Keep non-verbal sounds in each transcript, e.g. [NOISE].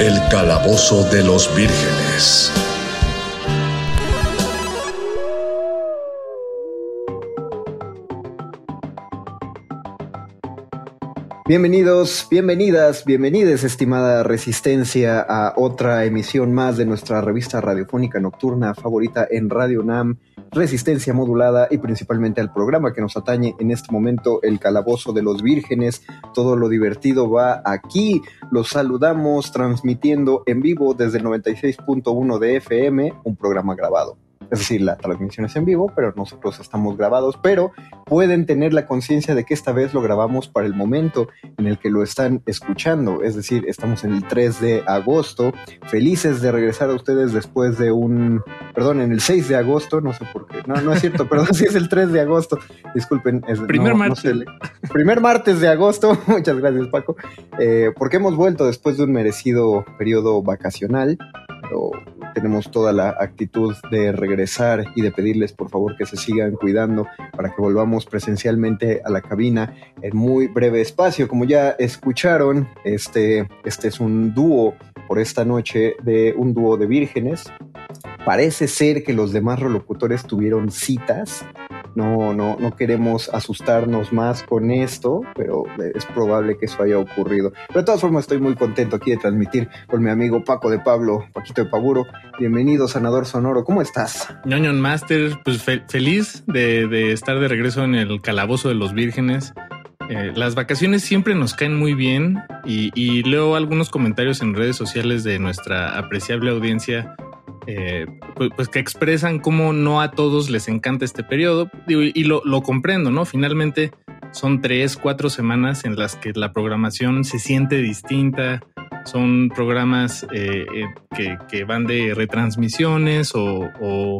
El calabozo de los vírgenes. Bienvenidos, bienvenidas, bienvenides, estimada Resistencia, a otra emisión más de nuestra revista radiofónica nocturna favorita en Radio NAM, Resistencia Modulada y principalmente al programa que nos atañe en este momento, El Calabozo de los Vírgenes. Todo lo divertido va aquí. Los saludamos transmitiendo en vivo desde el 96.1 de FM, un programa grabado. Es decir, la transmisión es en vivo, pero nosotros estamos grabados, pero pueden tener la conciencia de que esta vez lo grabamos para el momento en el que lo están escuchando. Es decir, estamos en el 3 de agosto, felices de regresar a ustedes después de un, perdón, en el 6 de agosto, no sé por qué, no, no es cierto, [LAUGHS] perdón, sí es el 3 de agosto, disculpen. Es, primer no, martes. No sé, primer martes de agosto, [LAUGHS] muchas gracias Paco, eh, porque hemos vuelto después de un merecido periodo vacacional, pero tenemos toda la actitud de regresar y de pedirles por favor que se sigan cuidando para que volvamos presencialmente a la cabina en muy breve espacio. Como ya escucharon, este, este es un dúo por esta noche de un dúo de vírgenes. Parece ser que los demás relocutores tuvieron citas. No, no, no queremos asustarnos más con esto, pero es probable que eso haya ocurrido. Pero de todas formas estoy muy contento aquí de transmitir con mi amigo Paco de Pablo, Paquito de Paburo. Bienvenido, Sanador Sonoro. ¿Cómo estás? Ñoñon Master, pues fe feliz de, de, estar de regreso en el calabozo de los vírgenes. Eh, las vacaciones siempre nos caen muy bien y, leo algunos comentarios en redes sociales de nuestra apreciable audiencia eh, pues, pues, que expresan cómo no a todos les encanta este periodo y, lo, lo, comprendo, ¿no? Finalmente son tres, cuatro semanas en las que la programación se siente distinta, son programas eh, que, que, van de retransmisiones o, o,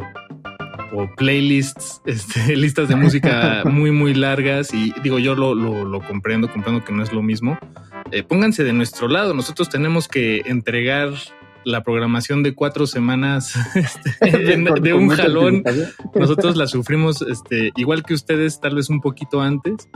playlists, [LAUGHS] este, listas de música muy, muy largas y digo, yo lo, lo, lo comprendo, comprendo que no es lo mismo. Eh, pónganse de nuestro lado, nosotros tenemos que entregar la programación de cuatro semanas [LAUGHS] este, [LAUGHS] de, de, un jalón. Nosotros la [LAUGHS] sufrimos este, igual que ustedes, tal vez un poquito antes,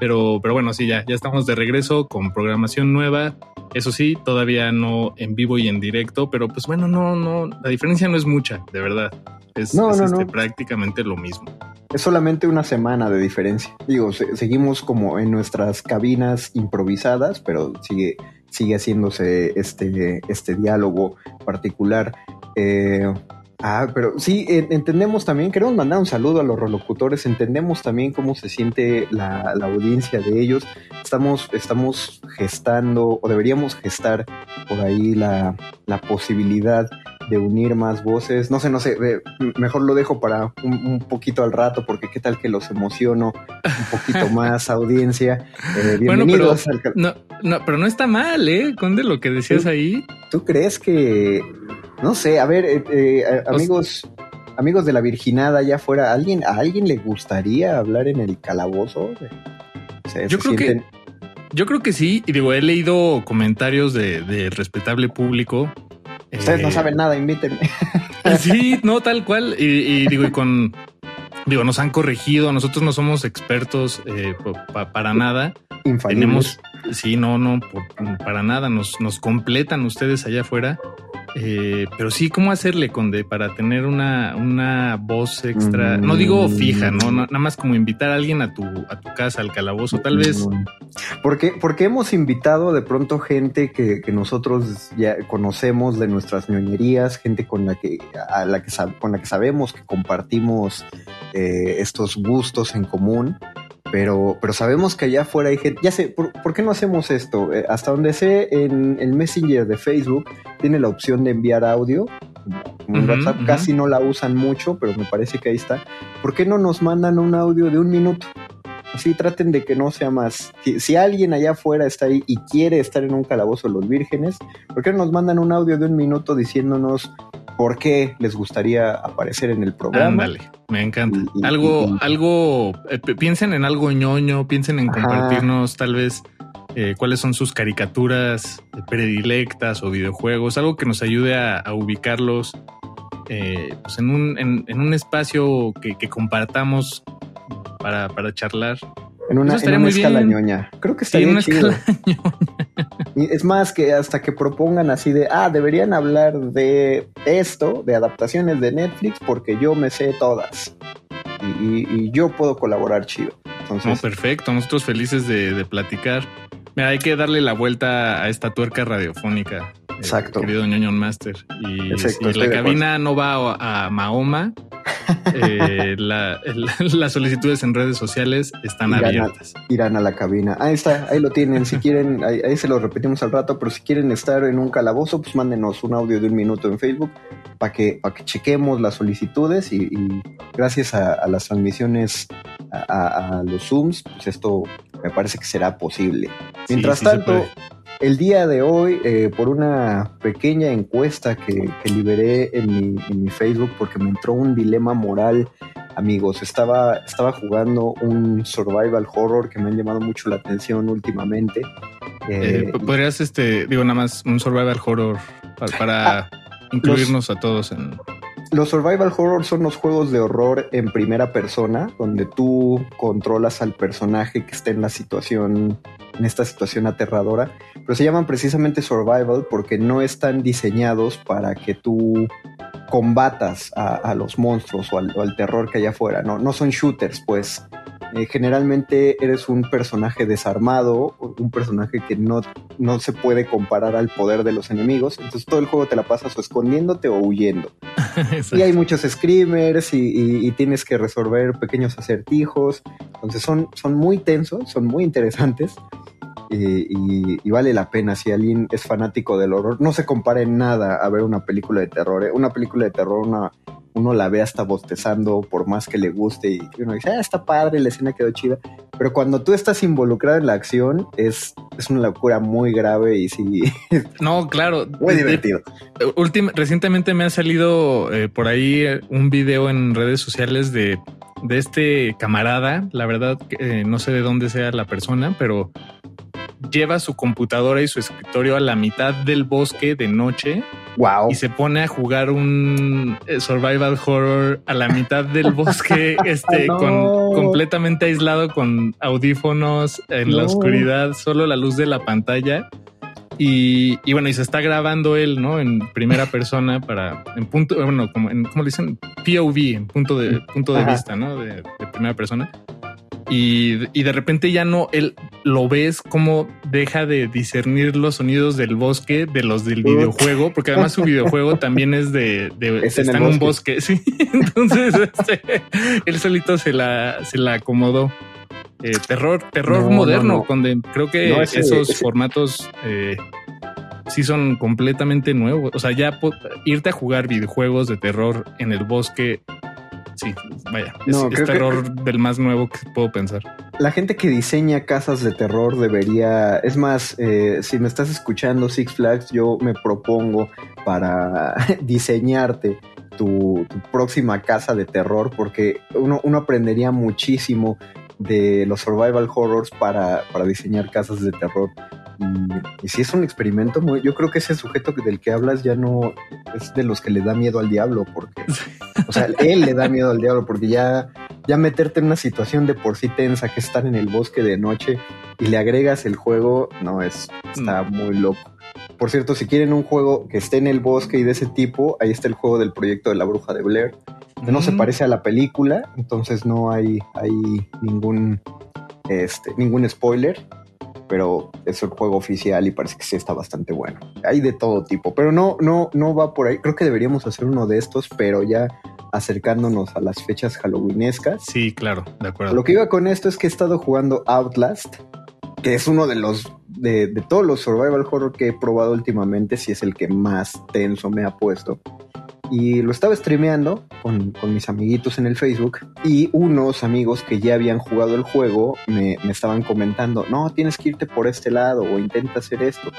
pero, pero bueno, sí, ya, ya estamos de regreso con programación nueva. Eso sí, todavía no en vivo y en directo, pero pues bueno, no, no, la diferencia no es mucha, de verdad. Es, no, es no, este, no. prácticamente lo mismo. Es solamente una semana de diferencia. Digo, se, seguimos como en nuestras cabinas improvisadas, pero sigue sigue haciéndose este, este diálogo particular. Eh, ah, pero sí, entendemos también, queremos mandar un saludo a los relocutores, entendemos también cómo se siente la, la audiencia de ellos. Estamos, estamos gestando, o deberíamos gestar por ahí la, la posibilidad de unir más voces. No sé, no sé, mejor lo dejo para un, un, poquito al rato, porque qué tal que los emociono un poquito [LAUGHS] más, audiencia. Eh, bienvenidos bueno, pero, al... no, no, pero no está mal, ¿eh? Conde, lo que decías ¿Tú, ahí. ¿Tú crees que, no sé, a ver, eh, eh, amigos, amigos de la virginada allá afuera, ¿a alguien, ¿a alguien le gustaría hablar en el calabozo? O sea, Yo creo sienten... que Yo creo que sí, y digo, he leído comentarios de, de respetable público. Ustedes no Eh, saben nada, invítenme. [LAUGHS] Sí, no, tal cual. Y, y digo, y con. Digo, nos han corregido. Nosotros no somos expertos eh, pa- pa- para nada. Infalibles. Tenemos. Sí, no, no, por- para nada. Nos, nos completan ustedes allá afuera. Eh, pero sí, ¿cómo hacerle, Conde, para tener una, una voz extra? No digo fija, ¿no? Na- Nada más como invitar a alguien a tu, a tu casa, al calabozo. Tal vez. Mm. Porque, porque hemos invitado de pronto gente que, que nosotros ya conocemos de nuestras ñoñerías, gente con la que, a la que con la que sabemos que compartimos eh, estos gustos en común. Pero, pero sabemos que allá afuera hay gente. Ya sé, ¿por, por qué no hacemos esto? Eh, hasta donde sé, en el Messenger de Facebook tiene la opción de enviar audio. Como en WhatsApp casi no la usan mucho, pero me parece que ahí está. ¿Por qué no nos mandan un audio de un minuto? Así traten de que no sea más. Si, si alguien allá afuera está ahí y quiere estar en un calabozo de los vírgenes, ¿por qué no nos mandan un audio de un minuto diciéndonos por qué les gustaría aparecer en el programa? Ándale, me encanta. Y- algo, y- algo, eh, piensen en algo ñoño, piensen en Ajá. compartirnos tal vez eh, cuáles son sus caricaturas eh, predilectas o videojuegos, algo que nos ayude a, a ubicarlos eh, pues en, un, en, en un espacio que, que compartamos para, para charlar. En una, en una escala bien. ñoña. Creo que Sí, estaría en una chido. escala Y es más que hasta que propongan así de, ah, deberían hablar de esto, de adaptaciones de Netflix, porque yo me sé todas. Y, y- y yo puedo colaborar chido. No, perfecto, nosotros felices de, de platicar. Mira, hay que darle la vuelta a esta tuerca radiofónica. Eh, Exacto. querido ñoño Master. Y Exacto, si la cabina no va a, a Mahoma, [LAUGHS] eh, la- [LAUGHS] las solicitudes en redes sociales están Irán a- abiertas. irán a la cabina. Ahí está, ahí lo tienen. Si [LAUGHS] quieren, ahí, ahí se lo repetimos al rato, pero si quieren estar en un calabozo, pues mándenos un audio de un minuto en Facebook para que, para que chequemos las solicitudes y, y gracias a, a las transmisiones a, los Zooms, pues esto me parece que será posible. Mientras sí tanto. El día de hoy, eh, por una pequeña encuesta que, que liberé en mi, en mi Facebook, porque me entró un dilema moral, amigos, estaba, estaba jugando un survival horror que me han llamado mucho la atención últimamente. Eh, Eh, podrías, este, digo, nada más un survival horror para, para Ah, incluirnos a todos en. Los survival horror son los juegos de horror en primera persona, donde tú controlas al personaje que está en la situación, en esta situación aterradora, pero se llaman precisamente survival porque no están diseñados para que tú combatas a, los monstruos o al, o al terror que hay afuera, ¿no? No son shooters, pues. Eh, generalmente eres un personaje desarmado, un personaje que no, no se puede comparar al poder de los enemigos, entonces todo el juego te la pasas o escondiéndote o huyendo. [LAUGHS] Y hay muchos screamers y, y- y tienes que resolver pequeños acertijos. Entonces son, son muy tensos, son muy interesantes. Y, y- y vale la pena si alguien es fanático del horror. No se compara en nada a ver una película de terror. ¿eh? Una película de terror, una- uno la ve hasta bostezando por más que le guste y uno dice, ah, está padre, la escena quedó chida. Pero cuando tú estás involucrado en la acción, es, es una locura muy grave y sí, [LAUGHS] No, claro. muy divertido. Últim- recientemente me ha salido eh, por ahí eh, un video en redes sociales de, de este camarada. La verdad, que, eh, no sé de dónde sea la persona, pero lleva su computadora y su escritorio a la mitad del bosque de noche Wow. y se pone a jugar un eh, survival horror a la mitad del bosque, [LAUGHS] este, No. con completamente aislado con audífonos en la oscuridad, solo la luz de la pantalla. Y, y bueno, y se está grabando él, ¿no? En primera persona para, en punto, bueno, como, en, ¿cómo le dicen? POV, en punto de, punto de Ajá. vista, ¿no? De, de primera persona. Y, y de repente ya no, él lo ves como deja de discernir los sonidos del bosque de los del videojuego, porque además su videojuego [LAUGHS] también es de, de Es está en un bosque. [LAUGHS] sí. Entonces, este, él solito se la, se la acomodó. Eh, terror, terror No, moderno, no, no. donde creo que ese- esos ese- formatos eh, sí son completamente nuevos. O sea, ya irte a jugar videojuegos de terror en el bosque, sí, vaya, es, No, es que- terror del más nuevo que puedo pensar. La gente que diseña casas de terror debería, es más, eh, si me estás escuchando Six Flags, yo me propongo para [LAUGHS] diseñarte tu, tu próxima casa de terror porque uno, uno aprendería muchísimo de los survival horrors para, para diseñar casas de terror. Y, y si es un experimento muy, yo creo que ese sujeto del que hablas ya no es de los que le da miedo al diablo, porque, o sea, [LAUGHS] él le da miedo al diablo, porque ya, ya meterte en una situación de por sí tensa, que estar en el bosque de noche y le agregas el juego, no, es, está muy loco. Por cierto, si quieren un juego que esté en el bosque y de ese tipo, ahí está el juego del proyecto de la bruja de Blair. Que no se Mm. parece a la película, entonces no hay, hay ningún, este, ningún spoiler, pero es el juego oficial y parece que sí está bastante bueno. Hay de todo tipo, pero no, no, no va por ahí. Creo que deberíamos hacer uno de estos, pero ya acercándonos a las fechas halloweenescas. Sí, claro, de acuerdo. Lo que iba con esto es que he estado jugando Outlast, que es uno de los de, de todos los survival horror que he probado últimamente, si es el que más tenso me ha puesto. Y lo estaba streameando con, con mis amiguitos en el Facebook y unos amigos que ya habían jugado el juego me, me estaban comentando, no, tienes que irte por este lado o intenta hacer esto.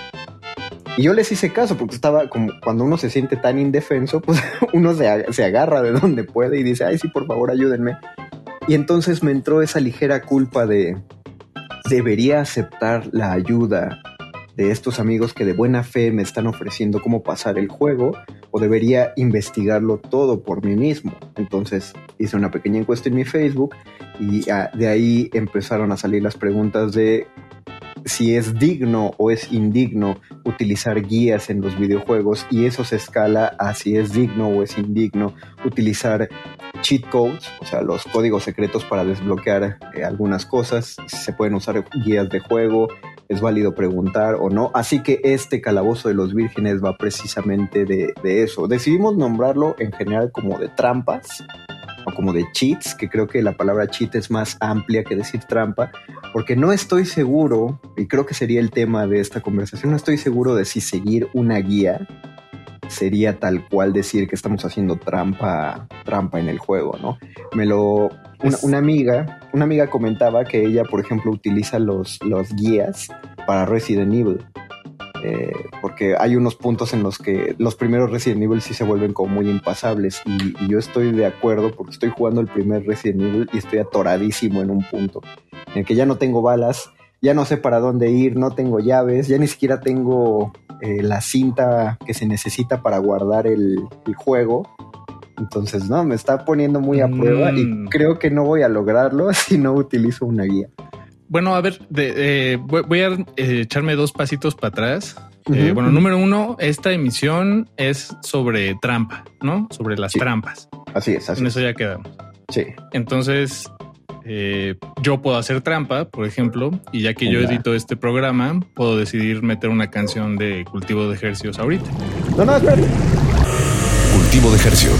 Y yo les hice caso porque estaba como cuando uno se siente tan indefenso, [LAUGHS] pues uno se, se agarra de donde puede y dice, ay, sí, por favor, ayúdenme. Y entonces me entró esa ligera culpa de, debería aceptar la ayuda de estos amigos que de buena fe me están ofreciendo cómo pasar el juego o debería investigarlo todo por mí mismo. Entonces hice una pequeña encuesta en mi Facebook y ah, de ahí empezaron a salir las preguntas de si es digno o es indigno utilizar guías en los videojuegos y eso se escala a si es digno o es indigno utilizar cheat codes, o sea, los códigos secretos para desbloquear eh, algunas cosas, si se pueden usar guías de juego, es válido preguntar o no. Así que este calabozo de los vírgenes va precisamente de, de eso. Decidimos nombrarlo en general como de trampas o como de cheats, que creo que la palabra cheat es más amplia que decir trampa, porque no estoy seguro, y creo que sería el tema de esta conversación, no estoy seguro de si seguir una guía sería tal cual decir que estamos haciendo trampa, trampa en el juego, ¿no? Me lo una, una amiga, una amiga comentaba que ella, por ejemplo, utiliza los, los guías para Resident Evil. eh, porque hay unos puntos en los que los primeros Resident Evil sí se vuelven como muy impasables y, yo estoy de acuerdo porque estoy jugando el primer Resident Evil y estoy atoradísimo en un punto en el que ya no tengo balas, ya no sé para dónde ir, no tengo llaves, ya ni siquiera tengo eh, la cinta que se necesita para guardar el, el juego. Entonces, no, me está poniendo muy a prueba Mm. y creo que no voy a lograrlo [LAUGHS] si no utilizo una guía. Bueno, a ver, de- eh, voy, voy a eh, echarme dos pasitos para atrás. Eh, bueno, número uno, esta emisión es sobre trampa, ¿no? Sobre las Sí. trampas. Así es, así En es. eso ya quedamos. Sí. Entonces, eh, yo puedo hacer trampa, por ejemplo, y ya que yo edito este programa, puedo decidir meter una canción de cultivo de ejercicios ahorita. No, no, espérate. Cultivo de ejercicio.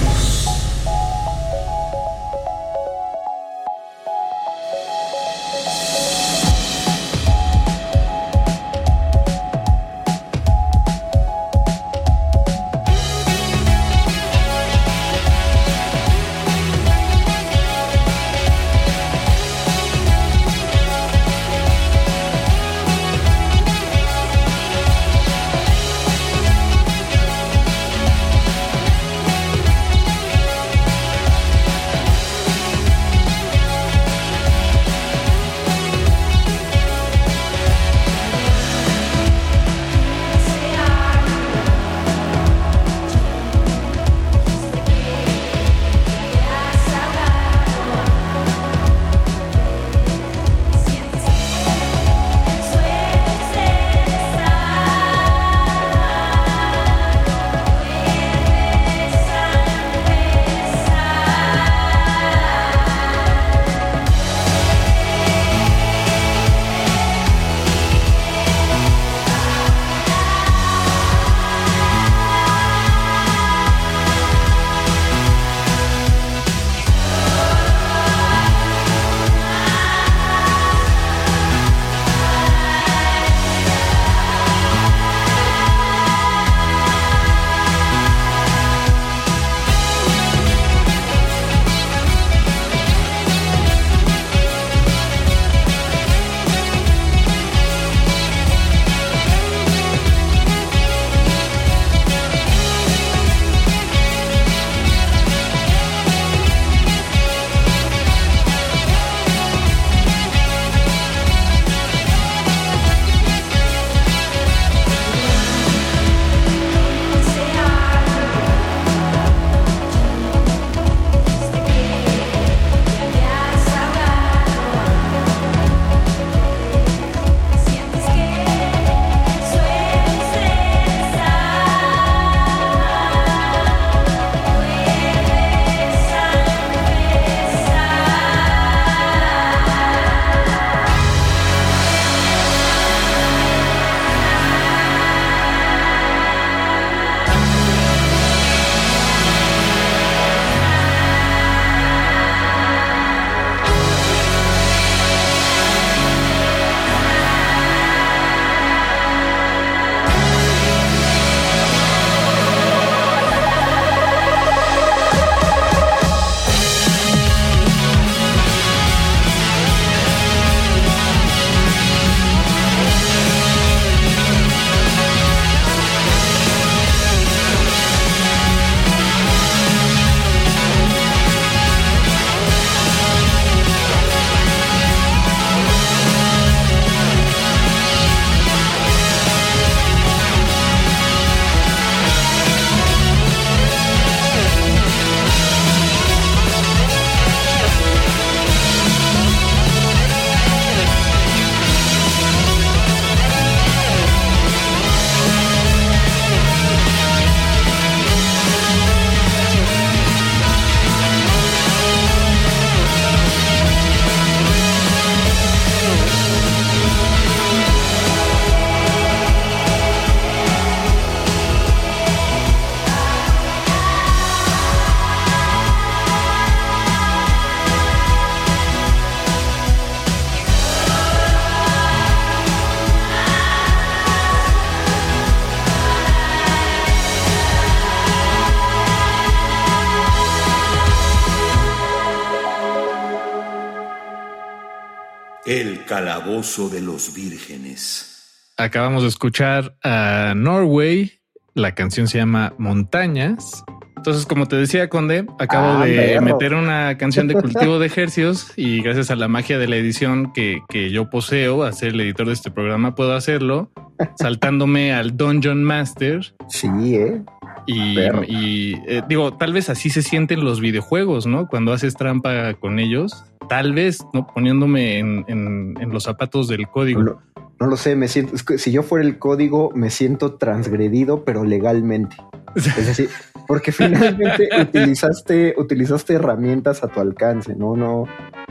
Calabozo de los vírgenes. Acabamos de escuchar a Norway. La canción se llama Montañas. Entonces, como te decía, Conde, acabo Ah, de perro. meter una canción de cultivo de ejercios y gracias a la magia de la edición que, que yo poseo, a ser el editor de este programa, puedo hacerlo saltándome al Dungeon Master Sí, ¿eh? Y, eh, digo, tal vez así se sienten los videojuegos, ¿no? Cuando haces trampa con ellos, tal vez, ¿no? Poniéndome en, en- en los zapatos del código. No, no lo sé, me siento, es que si yo fuera el código, me siento transgredido, pero legalmente. Es decir, porque finalmente [LAUGHS] utilizaste, utilizaste herramientas a tu alcance, no, no,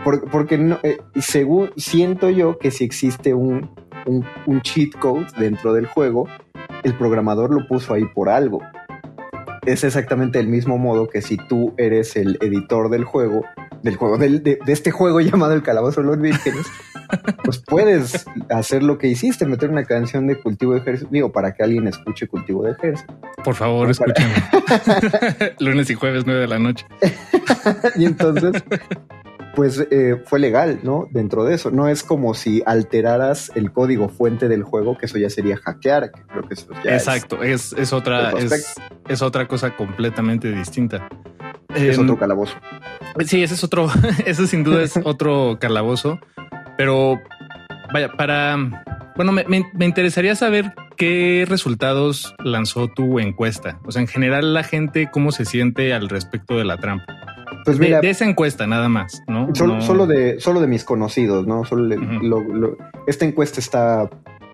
por- porque no, eh, según siento yo que si existe un, un, un cheat code dentro del juego, el programador lo puso ahí por algo. Es exactamente el mismo modo que si tú eres el editor del juego, del juego, del- de, de este juego [LAUGHS] llamado El Calabozo de los Vírgenes, [LAUGHS] pues puedes hacer lo que hiciste, meter una canción de cultivo de ejército, digo, para que alguien escuche cultivo de ejército. Por favor, escúchame. [LAUGHS] Lunes y jueves, 9 de la noche. y entonces, pues eh, fue legal, ¿no? Dentro de eso. No es como si alteraras el código fuente del juego, que eso ya sería hackear, que creo que eso ya es- Exacto, es, es otra, otro es, es otra cosa completamente distinta. es, Em, otro calabozo. Sí, ese es otro, [LAUGHS] ese sin duda es otro calabozo, pero vaya, para, bueno, me, me- me interesaría saber qué resultados lanzó tu encuesta. O sea, en general la gente, cómo se siente al respecto de la trampa. Pues De, mira, de esa encuesta nada más, ¿no? solo, No- solo de, solo de mis conocidos, ¿no? Solo le- lo- lo- esta encuesta está,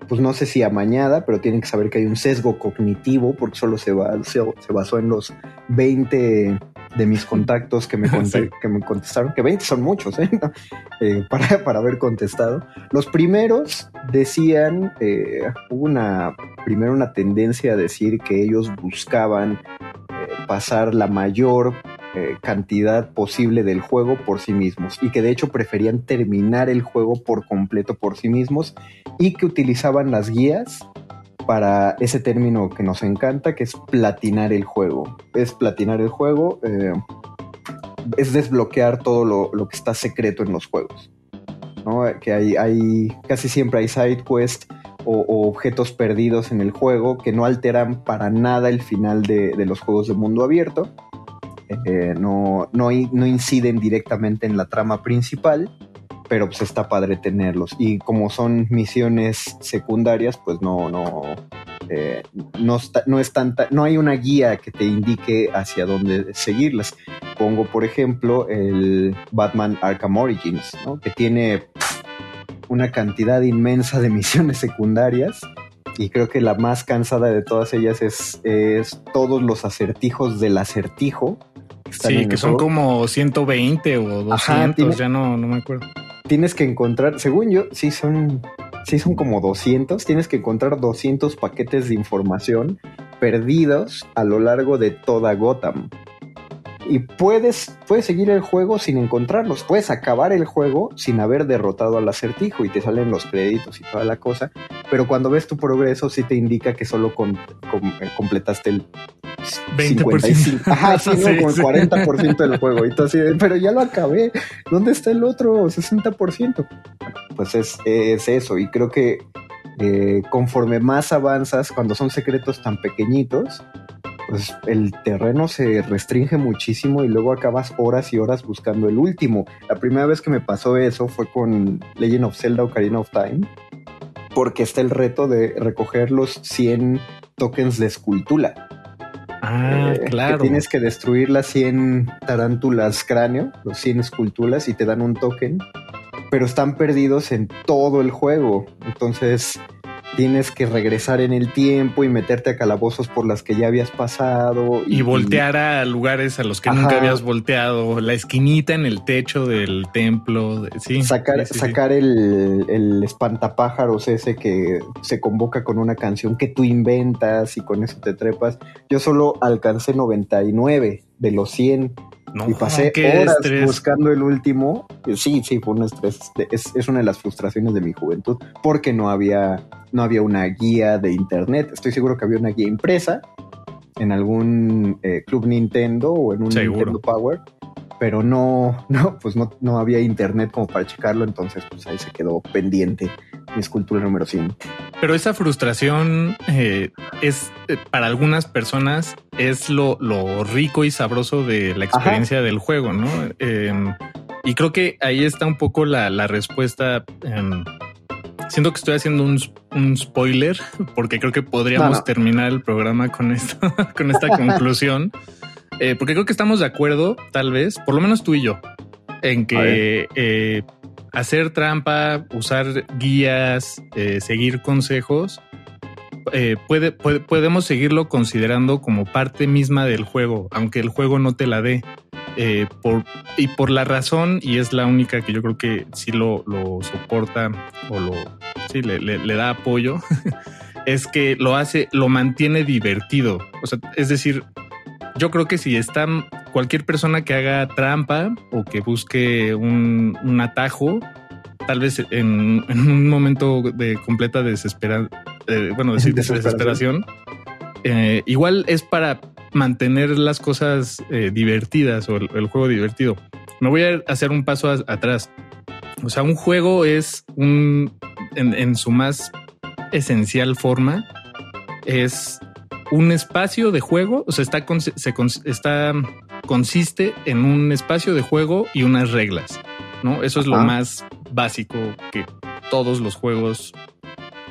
pues no sé si amañada, pero tienen que saber que hay un sesgo cognitivo, porque solo se, va, se, se basó en los 20 de mis contactos que me, [LAUGHS] Sí. que me contestaron, que 20 son muchos, ¿eh? [LAUGHS] Eh, para, para haber contestado. Los primeros decían, eh, hubo una, primero una tendencia a decir que ellos buscaban eh, pasar la mayor eh, cantidad posible del juego por sí mismos y que de hecho preferían terminar el juego por completo por sí mismos y que utilizaban las guías para ese término que nos encanta, que es platinar el juego. Es platinar el juego, eh, es desbloquear todo lo, lo que está secreto en los juegos. Que hay, hay, casi siempre hay side quest o, o objetos perdidos en el juego que no alteran para nada el final de, de los juegos de mundo abierto. Eh, no, no, in- no inciden directamente en la trama principal, pero pues está padre tenerlos. Y como son misiones secundarias, pues no, no, eh, no, no es tanta, no hay una guía que te indique hacia dónde seguirlas. Pongo, por ejemplo, el Batman Arkham Origins, que tiene una cantidad inmensa de misiones secundarias. Y creo que la más cansada de todas ellas es, es todos los acertijos del acertijo. Están en Sí, el que son juego. como 120 o 200, Ajá, tiene- ya no, no me acuerdo. tienes que encontrar, según yo, sí son, sí son como 200, tienes que encontrar 200 paquetes de información perdidos a lo largo de toda Gotham. Y puedes, puedes seguir el juego sin encontrarlos, puedes acabar el juego sin haber derrotado al acertijo y te salen los créditos y toda la cosa, pero cuando ves tu progreso sí te indica que solo con- eh, completaste el 20%. 55. Ajá, [LAUGHS] sí, como el sí. 40% del juego. Y tú así de, pero ya lo acabé. ¿Dónde está el otro 60%? Pues es, es eso. Y creo que eh, conforme más avanzas, cuando son secretos tan pequeñitos, pues el terreno se restringe muchísimo y luego acabas horas y horas buscando el último. La primera vez que me pasó eso fue con Legend of Zelda Ocarina of Time, porque está el reto de recoger los 100 tokens de escultura. Ah, Eh, claro. Que tienes que destruir las 100 tarántulas cráneo, los 100 esculturas, y te dan un token, pero están perdidos en todo el juego. Entonces tienes que regresar en el tiempo y meterte a calabozos por las que ya habías pasado. Y voltear a lugares a los que Ajá. nunca habías volteado, la esquinita en el techo del templo, de- sí. sacar, sí, sí, sí. sacar El, el espantapájaros ese que se convoca con una canción que tú inventas y con eso te trepas. Yo solo alcancé 99 de los 100 No, y pasé qué horas estrés. buscando el último. Sí, sí, fue un estrés. Es, es una de las frustraciones de mi juventud porque no había, no había una guía de internet. Estoy seguro que había una guía impresa en algún eh, club Nintendo o en un Seguro. Nintendo Power, pero no, no, pues no, no había internet como para checarlo, entonces pues ahí se quedó pendiente mi escultura número 100. Pero esa frustración eh, es eh, para algunas personas es lo, lo, rico y sabroso de la experiencia del juego, ¿no? Em, y creo que ahí está un poco la, la respuesta. Em, siento que estoy haciendo un, un, spoiler [LAUGHS] porque creo que podríamos terminar el programa con esto, [LAUGHS] con esta conclusión. [LAUGHS] Eh, porque creo que estamos de acuerdo, tal vez, por lo menos tú y yo, en que eh, hacer trampa, usar guías, eh, seguir consejos, puede, podemos seguirlo considerando como parte misma del juego, aunque el juego no te la dé. por, y por la razón, y es la única que yo creo que sí lo, lo soporta o lo sí, le, le da apoyo, [LAUGHS] es que lo hace, lo mantiene divertido. O sea, es decir, yo creo que si está cualquier persona que haga trampa o que busque un, atajo, tal vez en, un momento de completa desesperación, eh, bueno, [LAUGHS] decir desesperación, eh, igual es para mantener las cosas eh, divertidas o el, juego divertido. Me voy a hacer un paso atrás. O sea, un juego es un, en su más esencial forma, es un espacio de juego, o sea, está, se, está consiste en un espacio de juego y unas reglas, ¿no? Eso es lo más básico que todos los juegos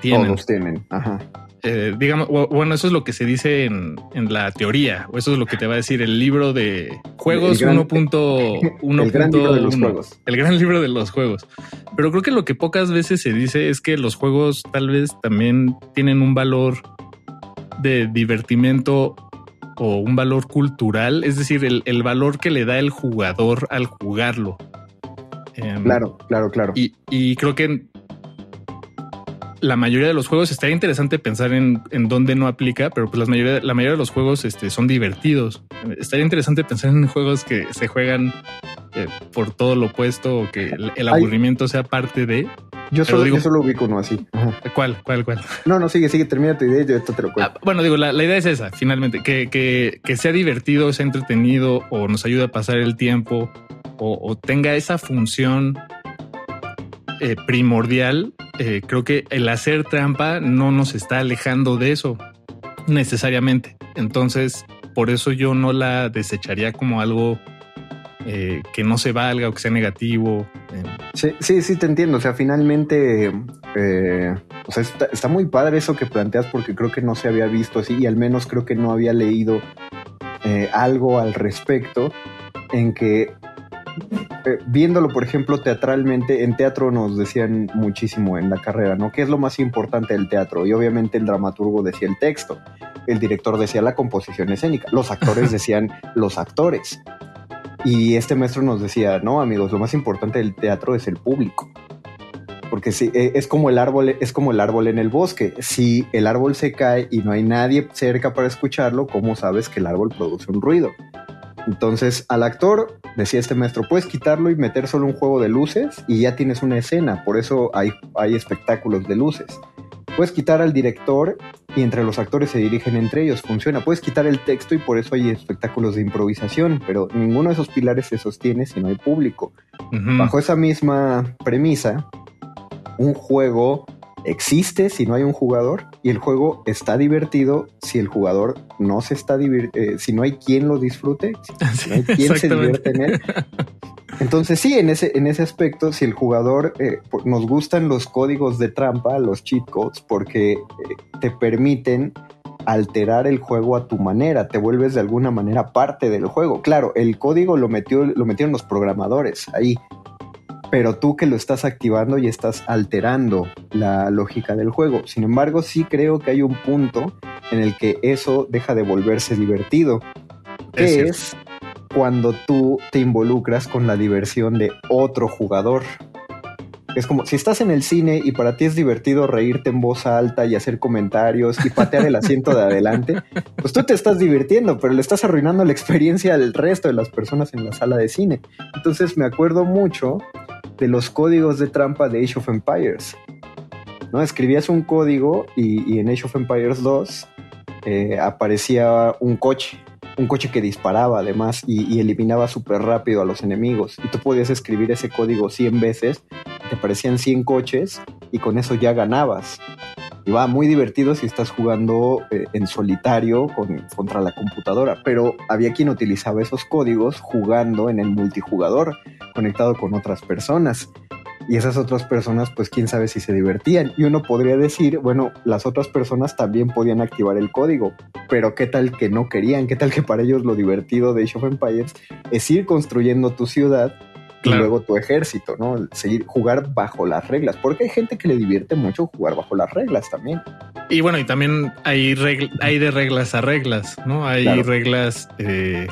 tienen. Todos tienen, ajá. Eh, digamos, bueno, eso es lo que se dice en, la teoría, o eso es lo que te va a decir el libro de juegos 1.1. El gran libro de los juegos. El gran libro de los juegos. Pero creo que lo que pocas veces se dice es que los juegos tal vez también tienen un valor de divertimento o un valor cultural, es decir, el, valor que le da el jugador al jugarlo. Em, claro, claro, claro. Y, creo que la mayoría de los juegos estaría interesante pensar en, en dónde no aplica, pero pues la mayoría, la mayoría de los juegos este, son divertidos. Estaría interesante pensar en juegos que se juegan eh, por todo lo opuesto o que el, aburrimiento sea parte de. Yo solo, digo, yo solo ubico uno así. ¿Cuál? ¿Cuál? ¿Cuál? No, no, sigue, sigue, termina tu idea y yo esto te lo cuento. Ah, bueno, digo, la, idea es esa, finalmente, que, que, que, sea divertido, sea entretenido o nos ayude a pasar el tiempo o, tenga esa función eh, primordial. Eh, creo que el hacer trampa no nos está alejando de eso necesariamente. Entonces, por eso yo no la desecharía como algo eh, que no se valga o que sea negativo. Eh. Sí, sí, sí, te entiendo. O sea, finalmente, eh, o sea, está, muy padre eso que planteas porque creo que no se había visto así y al menos creo que no había leído algo al respecto en que viéndolo, por ejemplo, teatralmente, en teatro nos decían muchísimo en la carrera, ¿no? ¿Qué es lo más importante del teatro? Y obviamente el dramaturgo decía el texto, el director decía la composición escénica, los actores [LAUGHS] decían los actores. Y este maestro nos decía, no, amigos, lo más importante del teatro es el público. Porque si, e, es como el árbol, es como el árbol en el bosque. Si el árbol se cae y no hay nadie cerca para escucharlo, ¿cómo sabes que el árbol produce un ruido? Entonces, al actor, decía este maestro, puedes quitarlo y meter solo un juego de luces y ya tienes una escena. Por eso hay, hay espectáculos de luces. Puedes quitar al director y entre los actores se dirigen entre ellos. Funciona. Puedes quitar el texto y por eso hay espectáculos de improvisación, pero ninguno de esos pilares se sostiene si no hay público. Bajo esa misma premisa, un juego existe si no hay un jugador y el juego está divertido si el jugador no se está divirtiendo, eh, si no hay quien lo disfrute, si [LAUGHS] no hay quien se divierte en él. [LAUGHS] Entonces sí, en ese, en ese aspecto, si el jugador eh, nos gustan los códigos de trampa, los cheat codes, porque eh, te permiten alterar el juego a tu manera, te vuelves de alguna manera parte del juego. Claro, el código lo, metió, lo metieron los programadores ahí, pero tú que lo estás activando y estás alterando la lógica del juego. Sin embargo, sí creo que hay un punto en el que eso deja de volverse divertido, que es cuando tú te involucras con la diversión de otro jugador. Es como si estás en el cine y para ti es divertido reírte en voz alta y hacer comentarios y patear el asiento de adelante, pues tú te estás divirtiendo, pero le estás arruinando la experiencia al resto de las personas en la sala de cine. Entonces me acuerdo mucho de los códigos de trampa de Age of Empires. ¿no? Escribías un código y, en Age of Empires 2 eh, aparecía un coche un coche que disparaba además y, eliminaba súper rápido a los enemigos. Y tú podías escribir ese código 100 veces, te aparecían 100 coches y con eso ya ganabas. Y va muy divertido si estás jugando eh, en solitario con, contra la computadora, pero había quien utilizaba esos códigos jugando en el multijugador, conectado con otras personas. Y esas otras personas, pues quién sabe si se divertían. Y uno podría decir, bueno, las otras personas también podían activar el código, pero qué tal que no querían, qué tal que para ellos lo divertido de Age of Empires es ir construyendo tu ciudad Claro. y luego tu ejército, ¿no? Seguir, jugar bajo las reglas, porque hay gente que le divierte mucho jugar bajo las reglas también. Y bueno, y también hay, hay de reglas a reglas, ¿no? Hay Claro. reglas eh,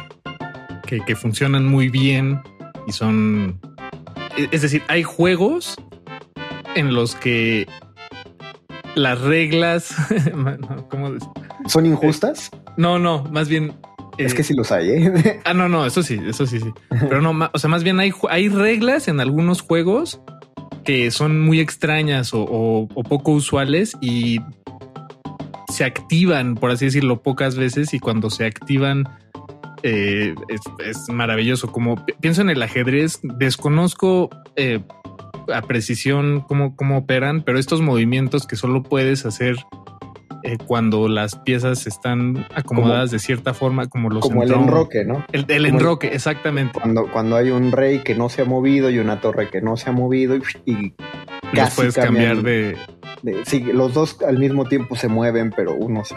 que, que funcionan muy bien y son... e- Es decir, hay juegos en los que las reglas... [LAUGHS] ¿cómo? ¿Son injustas? no, no, más bien... es eh, que sí los hay, ¿eh? [LAUGHS] Ah, no, no, eso sí, eso sí, sí. Pero no, o sea, más bien hay, hay reglas en algunos juegos que son muy extrañas o, o- o poco usuales y se activan, por así decirlo, pocas veces y cuando se activan eh, es, es maravilloso. Como pi- pienso en el ajedrez, desconozco eh, a precisión cómo, cómo operan, pero estos movimientos que solo puedes hacer eh, cuando las piezas están acomodadas de cierta forma, como los Como el enroque, ¿no? el, el enroque, exactamente. Cuando, cuando hay un rey que no se ha movido y una torre que no se ha movido y, y casi puedes cambian cambiar de. De- sí, los dos al mismo tiempo se mueven, pero uno se...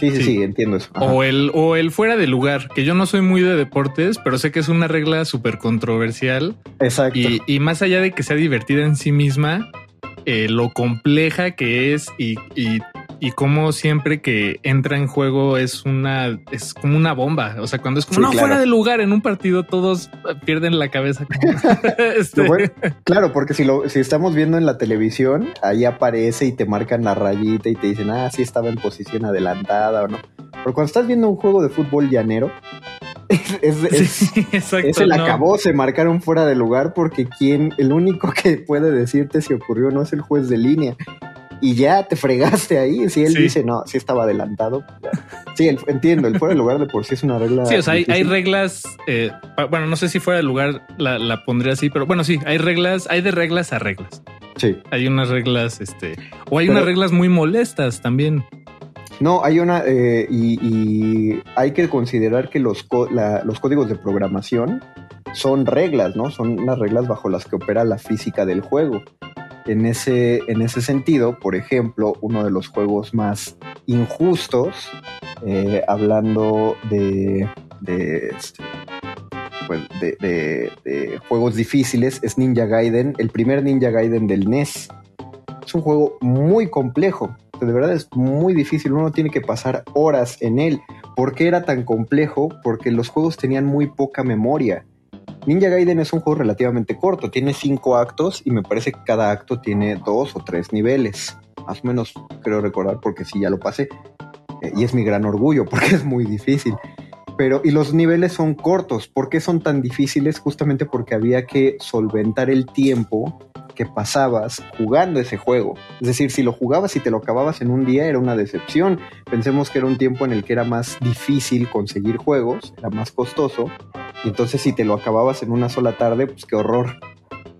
Sí, sí, sí, Sí. entiendo eso. Ajá. O el, o el fuera de lugar, que yo no soy muy de deportes, pero sé que es una regla súper controversial. Exacto. Y, y más allá de que sea divertida en sí misma, eh, lo compleja que es y, y, y cómo siempre que entra en juego es una, es como una bomba. O sea, cuando es como Sí, no claro. fuera de lugar en un partido, todos pierden la cabeza. como- [LAUGHS] Este, bueno- claro, porque si lo si estamos viendo en la televisión, ahí aparece y te marcan la rayita y te dicen, ah, sí estaba en posición adelantada o no. Pero cuando estás viendo un juego de fútbol llanero, es, [LAUGHS] es- es- sí, [LAUGHS] exacto. es el no. acabose marcar un fuera de lugar porque quien, el único que puede decirte si ocurrió no es el juez de línea. Y ya te fregaste ahí. Si él Sí. dice, no, sí estaba adelantado. ya. Sí, el- entiendo, el fuera de lugar de por sí es una regla. Sí, o sea, hay, hay reglas. eh, bueno, no sé si fuera de lugar la, la pondré así, pero bueno, sí, hay reglas, hay de reglas a reglas. Sí. Hay unas reglas, este, o hay Pero- unas reglas muy molestas también. No, hay una, eh, y, y hay que considerar que los, la- los códigos de programación son reglas, ¿no? Son unas reglas bajo las que opera la física del juego. En ese, en ese sentido, por ejemplo, uno de los juegos más injustos, eh, hablando este, pues, de- de- de juegos difíciles, es Ninja Gaiden, el primer Ninja Gaiden del NES. Es un juego muy complejo, de verdad es muy difícil, uno tiene que pasar horas en él. ¿Por qué era tan complejo? Porque los juegos tenían muy poca memoria. Ninja Gaiden es un juego relativamente corto, tiene cinco actos y me parece que cada acto tiene dos o tres niveles. Más o menos creo recordar porque sí ya lo pasé. Eh, y es mi gran orgullo [LAUGHS] porque es muy difícil. Pero, y los niveles son cortos. ¿Por qué son tan difíciles? Justamente porque había que solventar el tiempo que pasabas jugando ese juego. Es decir, si lo jugabas y te lo acababas en un día era una decepción. Pensemos que era un tiempo en el que era más difícil conseguir juegos, era más costoso. Y entonces si te lo acababas en una sola tarde, pues qué horror.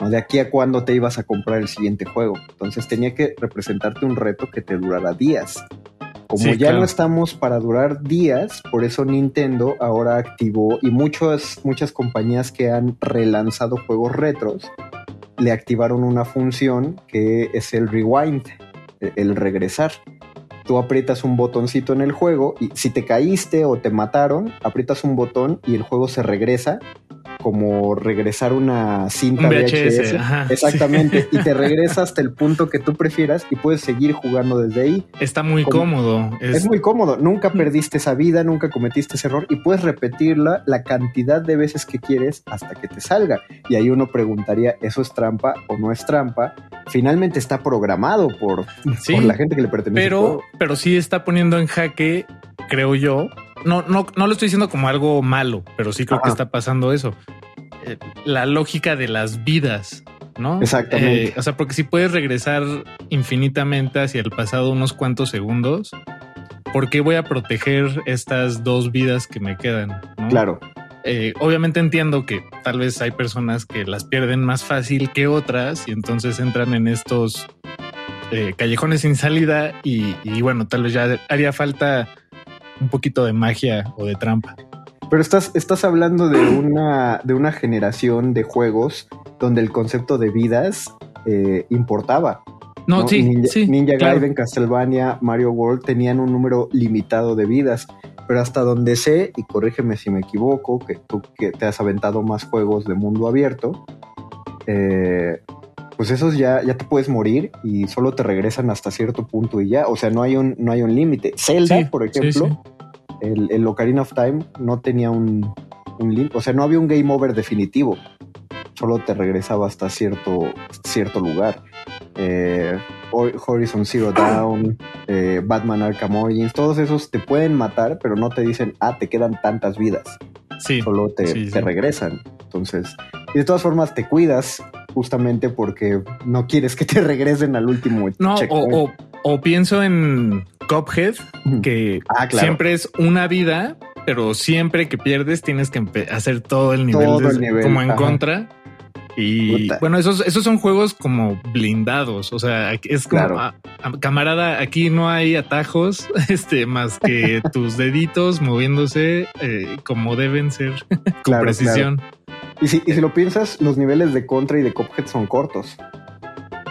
¿no? De aquí a cuándo te ibas a comprar el siguiente juego. Entonces tenía que representarte un reto que te durara días. Como Sí, ya claro. no estamos para durar días, por eso Nintendo ahora activó y muchas, muchas compañías que han relanzado juegos retros le activaron una función que es el rewind, el- el regresar. Tú aprietas un botoncito en el juego y si te caíste o te mataron, aprietas un botón y el juego se regresa como regresar una cinta VHS, VHS. ajá, Exactamente. [LAUGHS] Y te regresa hasta el punto que tú prefieras y puedes seguir jugando desde ahí. Está muy Como- cómodo. Es, Es muy cómodo, nunca perdiste esa vida, nunca cometiste ese error y puedes repetirla la cantidad de veces que quieres hasta que te salga. Y ahí uno preguntaría, ¿eso es trampa o no es trampa? Finalmente está programado por, Sí, por la gente que le pertenece. pero, pero sí está poniendo en jaque, creo yo. No, no, no lo estoy diciendo como algo malo, pero sí creo que está pasando eso. Eh, la lógica de las vidas, ¿no? Exactamente. Eh, o sea, porque si puedes regresar infinitamente hacia el pasado unos cuantos segundos, ¿por qué voy a proteger estas dos vidas que me quedan? ¿no? Claro. Eh, obviamente entiendo que tal vez hay personas que las pierden más fácil que otras y entonces entran en estos eh, callejones sin salida y, y bueno, tal vez ya haría falta un poquito de magia o de trampa. Pero estás, estás hablando de una, de una generación de juegos donde el concepto de vidas eh, importaba. No, ¿no? sí, Ninja, sí, Ninja claro. Gaiden, Castlevania, Mario World tenían un número limitado de vidas. Pero hasta donde sé, y corrígeme si me equivoco, que tú que te has aventado más juegos de mundo abierto, eh, pues esos ya, ya te puedes morir y solo te regresan hasta cierto punto y ya. O sea, no hay un, no hay un límite. Zelda, Sí, por ejemplo, sí. el, el Ocarina of Time no tenía un, un límite. O sea, no había un game over definitivo. Solo te regresaba hasta cierto, cierto lugar. Eh, Hor- Horizon Zero Dawn, eh, Batman Arkham Origins, todos esos te pueden matar, pero no te dicen, ah, te quedan tantas vidas. Sí, Solo te, te regresan. Entonces, y de todas formas te cuidas justamente porque no quieres que te [LAUGHS] regresen al último No, o, o, o pienso en Cuphead, que Ah, claro. siempre es una vida, pero siempre que pierdes tienes que hacer todo el nivel, Todo desde- el nivel, como en ajá. contra. Y Puta. bueno, esos, esos son juegos como blindados. O sea, es como Claro. ah, ah, camarada, aquí no hay atajos, [LAUGHS] este, más que [LAUGHS] tus deditos moviéndose eh, como deben ser con Claro, precisión. Y si, y si lo piensas, los niveles de Contra y de Cuphead son cortos.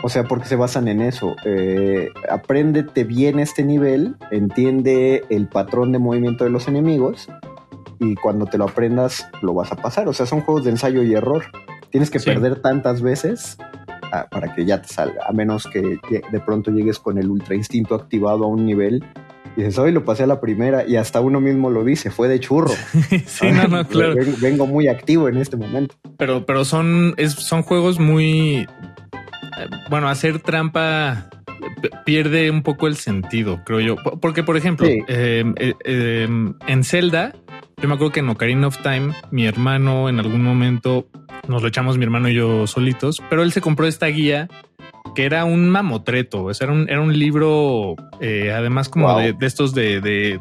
O sea, porque se basan en eso. Eh, apréndete bien este nivel, entiende el patrón de movimiento de los enemigos y cuando te lo aprendas lo vas a pasar. O sea, son juegos de ensayo y error. Tienes que Sí. perder tantas veces ah, para que ya te salga, a menos que de pronto llegues con el ultra instinto activado a un nivel y dices, hoy lo pasé a la primera y hasta uno mismo lo dice, fue de churro. [LAUGHS] sí, no, no, claro. Ven- Vengo muy activo en este momento. Pero, pero son, es- son juegos muy. eh, Bueno, hacer trampa p- pierde un poco el sentido, creo yo. Porque, por ejemplo, Sí. eh, eh, eh, en Zelda, yo me acuerdo que en Ocarina of Time, mi hermano en algún momento nos lo echamos mi hermano y yo solitos, pero él se compró esta guía que era un mamotreto. o sea, era un, era un libro, eh, además, como Wow. de, de estos de, de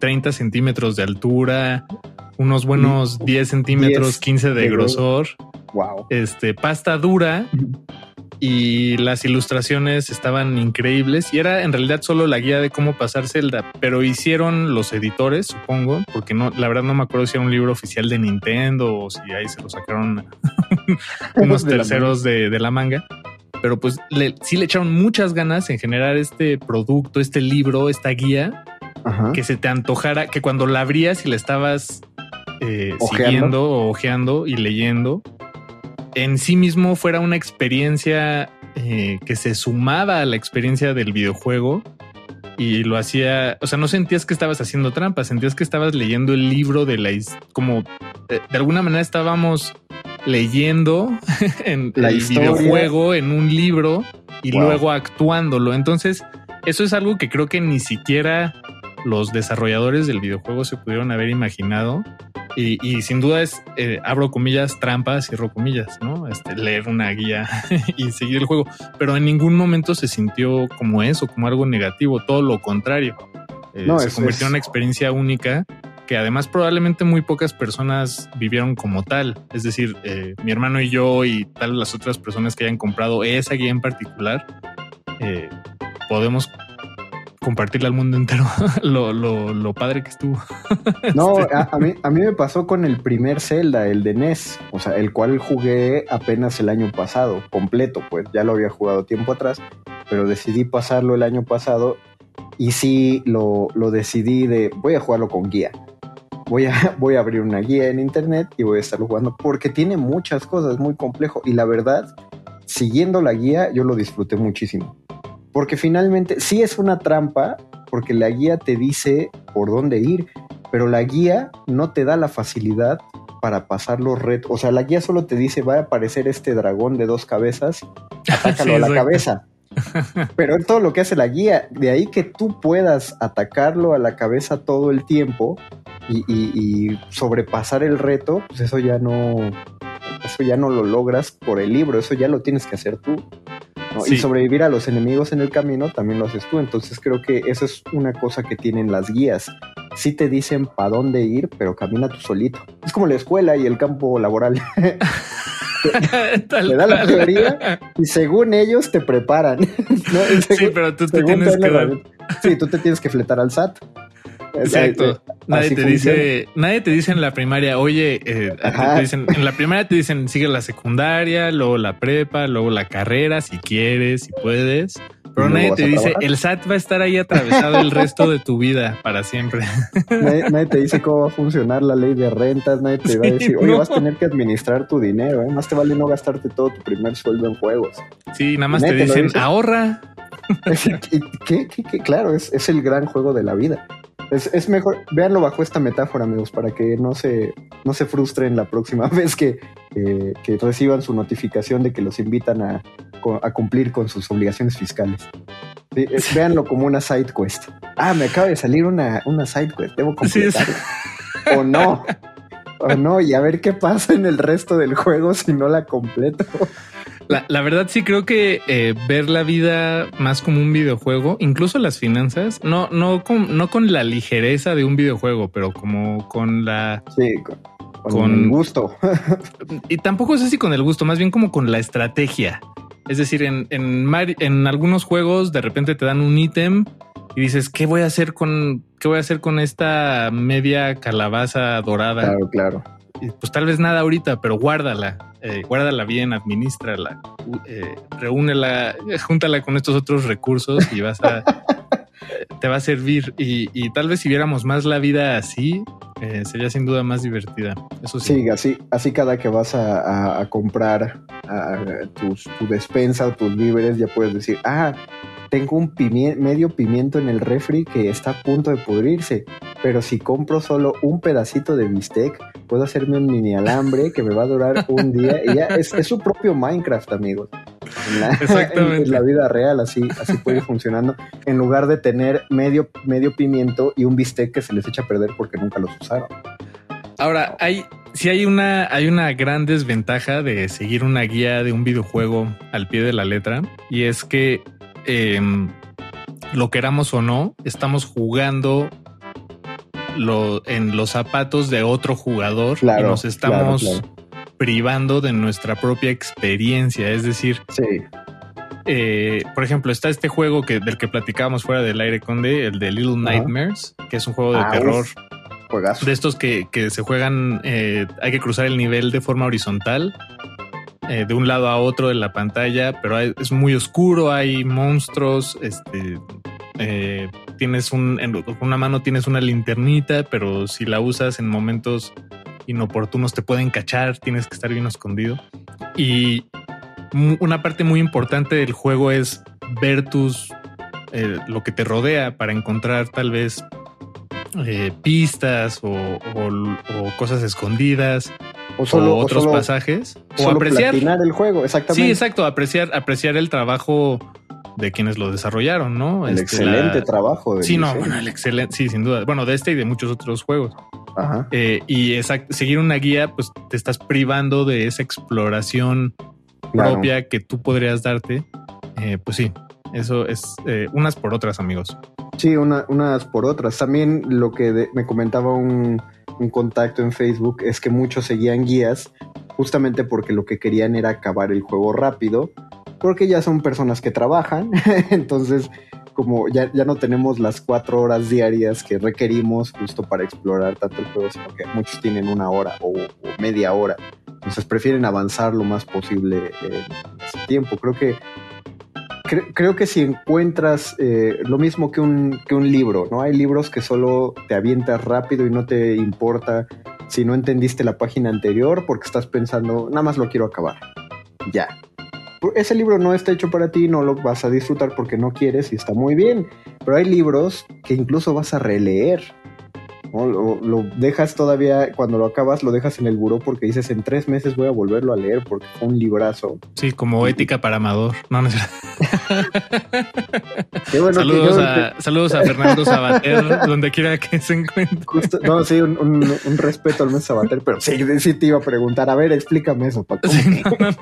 30 centímetros de altura, unos buenos 10 centímetros, 10 15 de de grosor Wow. este, pasta dura y las ilustraciones estaban increíbles y era en realidad solo la guía de cómo pasar Zelda, pero hicieron los editores, supongo, porque no, la verdad no me acuerdo si era un libro oficial de Nintendo o si ahí se lo sacaron [LAUGHS] [LAUGHS] unos De terceros de, de la manga. Pero pues le, sí le echaron muchas ganas en generar este producto, este libro, esta guía, Ajá. que se te antojara, que cuando la abrías y la estabas eh, Ojeando. siguiendo ojeando y leyendo, en sí mismo fuera una experiencia eh, que se sumaba a la experiencia del videojuego y lo hacía, o sea, no sentías que estabas haciendo trampa, sentías que estabas leyendo el libro de la como eh, de alguna manera estábamos leyendo [LAUGHS] en La el historia. videojuego en un libro y Wow. luego actuándolo. Entonces, eso es algo que creo que ni siquiera los desarrolladores del videojuego se pudieron haber imaginado. Y, y sin duda es, eh, abro comillas, trampas, cierro comillas, ¿no? Este, leer una guía [LAUGHS] y seguir el juego. Pero en ningún momento se sintió como eso, como algo negativo, todo lo contrario. Eh, No, se es- convirtió es- en una experiencia única que además probablemente muy pocas personas vivieron como tal. Es decir, eh, mi hermano y yo y tal las otras personas que hayan comprado esa guía en particular, eh, podemos compartirle al mundo entero [LAUGHS] lo, lo, lo padre que estuvo. [LAUGHS] No, Este, a, a mí, a mí me pasó con el primer Zelda, el de NES, o sea, el cual jugué apenas el año pasado, completo, pues ya lo había jugado tiempo atrás, pero decidí pasarlo el año pasado y sí lo, lo decidí de voy a jugarlo con guía. Voy a, [LAUGHS] voy a abrir una guía en internet y voy a estarlo jugando porque tiene muchas cosas, muy complejo y la verdad, siguiendo la guía yo lo disfruté muchísimo. Porque finalmente sí es una trampa porque la guía te dice por dónde ir, pero la guía no te da la facilidad para pasar los retos. O sea, la guía solo te dice, va a aparecer este dragón de dos cabezas, [LAUGHS] atácalo Sí, a la exacto. cabeza. [LAUGHS] Pero es todo lo que hace la guía. De ahí que tú puedas atacarlo a la cabeza todo el tiempo y, y- y sobrepasar el reto, pues eso ya no, eso ya no lo logras por el libro, eso ya lo tienes que hacer tú. ¿no? Sí. Y sobrevivir a los enemigos en el camino también lo haces tú. Entonces creo que esa es una cosa que tienen las guías. Sí te dicen para dónde ir, pero camina tú solito. Es como la escuela y el campo laboral. [LAUGHS] Tal Te da la teoría y según ellos te preparan. [LAUGHS] ¿no? Sí, pero tú te tienes te que dar. Sí, tú te tienes que fletar al SAT. Exacto. Nadie así te dice, nadie te dice en la primaria, oye, eh, te dicen, en la primaria te dicen sigue la secundaria, luego la prepa, luego la carrera, si quieres, si puedes. Pero nadie te dice, trabajar. el SAT va a estar ahí atravesado el resto de tu vida para siempre. Nadie, nadie te dice cómo va a funcionar la ley de rentas, nadie te va a decir, oye, no. vas a tener que administrar tu dinero, ¿eh? más te vale no gastarte todo tu primer sueldo en juegos. Sí, nada más te dicen, dice. ahorra. ¿Qué, [LAUGHS] qué- qué- qué? Claro, es, es el gran juego de la vida. Es, es mejor, véanlo bajo esta metáfora, amigos, para que no se, no se frustren la próxima [LAUGHS] vez que, eh, que reciban su notificación de que los invitan a, a cumplir con sus obligaciones fiscales. Sí, eh, véanlo como una side quest. Ah, me acaba de salir una, una side quest, debo Sí, es- completarla. o no. O no, y a ver qué pasa en el resto del juego si no la completo. La, la verdad sí creo que eh, ver la vida más como un videojuego, incluso las finanzas, no, no, con, no con la ligereza de un videojuego, pero como con la... Sí, con, con Con- el gusto. [LAUGHS] Y tampoco es así con el gusto, más bien como con la estrategia. Es decir, en, en, en algunos juegos de repente te dan un ítem y dices, ¿qué voy a hacer con, qué voy a hacer con esta media calabaza dorada? Claro, claro. Y, pues tal vez nada ahorita, pero guárdala, eh, guárdala bien, administrala, eh, reúnela, júntala con estos otros recursos y vas a, [LAUGHS] te va a servir. Y, y tal vez si viéramos más la vida así, eh, sería sin duda más divertida. Eso sí. Sí, así, así cada que vas a, a- a comprar tus, tu despensa o tus víveres, ya puedes decir, ah, tengo un pimie- medio pimiento en el refri que está a punto de pudrirse, pero si compro solo un pedacito de bistec, puedo hacerme un mini alambre que me va a durar un día y ya es, es su propio Minecraft, amigos. En la, [LAUGHS] Exactamente. en la vida real, así, así puede ir funcionando, en lugar de tener medio, medio pimiento y un bistec que se les echa a perder porque nunca los usaron. Ahora, hay, sí hay una, hay una gran desventaja de seguir una guía de un videojuego al pie de la letra, y es que em, lo queramos o no, estamos jugando lo, en los zapatos de otro jugador y Claro, nos estamos claro, claro. privando de nuestra propia experiencia. Es decir, Sí, eh, por ejemplo, está este juego que, del que platicábamos fuera del aire conde, el de Little. Nightmares, que es un juego de Ah, terror uf. de estos que, que se juegan, eh, hay que cruzar el nivel de forma horizontal, eh, de un lado a otro de la pantalla, pero hay- es muy oscuro, hay monstruos, este, eh, tienes un, una mano tienes una linternita, pero si la usas en momentos inoportunos te pueden cachar, tienes que estar bien escondido. Y una parte muy importante del juego es ver tus, eh, lo que te rodea para encontrar tal vez pistas o cosas escondidas O solo, o o otros solo- pasajes o solo apreciar el juego, exactamente. sí exacto apreciar apreciar el trabajo de quienes lo desarrollaron no El Este, excelente la- trabajo. De sí no bueno el excelente sí sin duda bueno de este y de muchos otros juegos Ajá. Eh, y exact- seguir una guía pues te estás privando de esa exploración Claro. propia que tú podrías darte Eh, pues sí eso es eh, unas por otras amigos Sí, una- unas por otras. También lo que de- me comentaba un, un contacto en Facebook es que muchos seguían guías justamente porque lo que querían era acabar el juego rápido, porque ya son personas que trabajan, [LAUGHS] entonces como ya, ya no tenemos las cuatro horas diarias que requerimos justo para explorar tanto el juego, sino que muchos tienen una hora o, o media hora, entonces prefieren avanzar lo más posible en ese tiempo. Creo que cre- creo que si encuentras eh, lo mismo que un, que un libro, ¿no? Hay libros que solo te avientas rápido y no te importa si no entendiste la página anterior porque estás pensando, nada más lo quiero acabar. Ya. Ese libro no está hecho para ti, no lo vas a disfrutar porque no quieres y está muy bien. Pero hay libros que incluso vas a releer. ¿No? Lo, lo dejas todavía, cuando lo acabas, lo dejas en el buró porque dices, en tres meses voy a volverlo a leer porque fue un librazo. sí como ética para amador no, no es. [LAUGHS] Qué bueno saludos, a, saludos a Fernando Sabater, [LAUGHS] donde quiera que se encuentre. Justo- no, sí, un, un- un respeto al mes Sabater, pero sí, sí te iba a preguntar. A ver, explícame eso, Paco. Sí, no, no, no.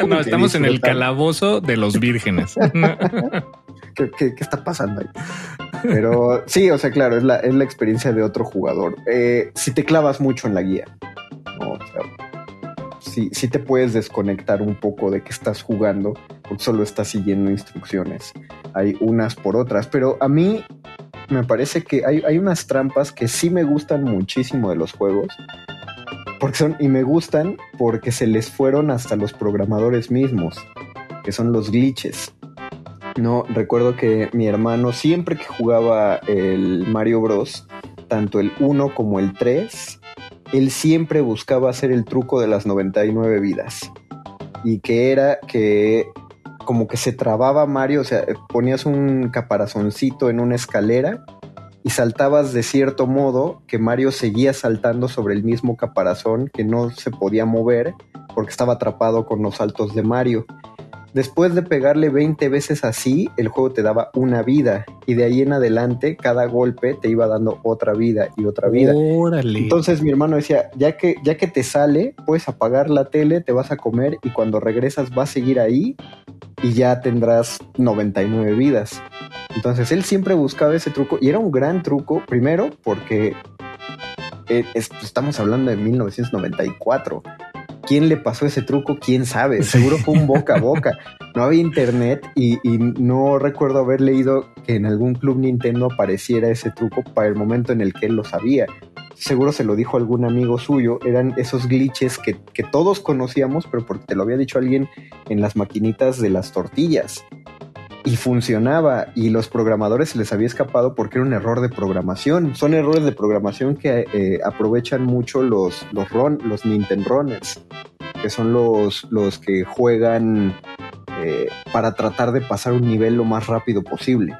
¿Cómo No, que estamos en el calabozo de los vírgenes. [LAUGHS] ¿Qué, está pasando ahí? Pero sí, o sea, claro, es la, es la experiencia de otro jugador. Eh, si te clavas mucho en la guía, ¿no? Te puedes desconectar un poco de que estás jugando, solo estás siguiendo instrucciones. Hay unas por otras, pero a mí me parece que hay, hay unas trampas que sí me gustan muchísimo de los juegos. Porque son, y me gustan porque se les fueron hasta los programadores mismos, que son los glitches. No, recuerdo que mi hermano siempre que jugaba el Mario Bros, tanto el 1 como el 3, él siempre buscaba hacer el truco de las 99 vidas. Y que era que como que se trababa Mario, o sea, ponías un caparazoncito en una escalera y saltabas de cierto modo que Mario seguía saltando sobre el mismo caparazón que no se podía mover porque estaba atrapado con los saltos de Mario. Después de pegarle 20 veces así, el juego te daba una vida y de ahí en adelante cada golpe te iba dando otra vida y otra vida. Órale. Entonces mi hermano decía, ya que, ya que te sale, puedes apagar la tele, te vas a comer y cuando regresas vas a seguir ahí y ya tendrás 99 vidas. Entonces él siempre buscaba ese truco y era un gran truco, primero porque eh, es- estamos hablando de 1994. ¿Quién le pasó ese truco? ¿Quién sabe? Seguro fue un boca a [LAUGHS] boca. No había internet y, y no recuerdo haber leído que en algún club Nintendo apareciera ese truco para el momento en el que él lo sabía. Seguro se lo dijo algún amigo suyo. Eran esos glitches que, que todos conocíamos, pero porque te lo había dicho alguien en las maquinitas de las tortillas. Y funcionaba y los programadores se les había escapado porque era un error de programación. Son errores de programación que eh, aprovechan mucho los, los, Nintendo Runners, que son los, los que juegan eh, para tratar de pasar un nivel lo más rápido posible.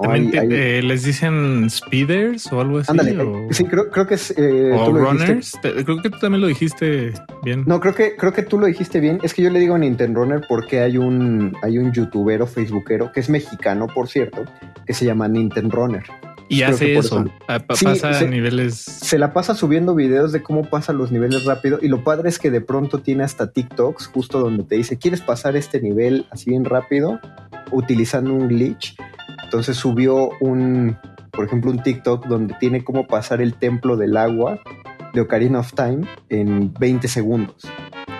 También Hay- te- hay- eh, les dicen speeders o algo así. ándale, o, sí, creo, creo que es... eh, o runners. Te- Creo que tú también lo dijiste bien. No, creo que, creo que tú lo dijiste bien. Es que yo le digo Nintendo Runner porque hay un, hay un youtubero, facebookero, que es mexicano, por cierto, que se llama Nintendo Runner. Y creo hace eso. eso. Pa- Sí, pasa a se- niveles. Se la pasa subiendo videos de cómo pasa los niveles rápido y lo padre es que de pronto tiene hasta TikToks justo donde te dice, ¿quieres pasar este nivel así bien rápido? Utilizando un glitch. Entonces subió un, por ejemplo, un TikTok donde tiene cómo pasar el templo del agua de Ocarina of Time en 20 segundos.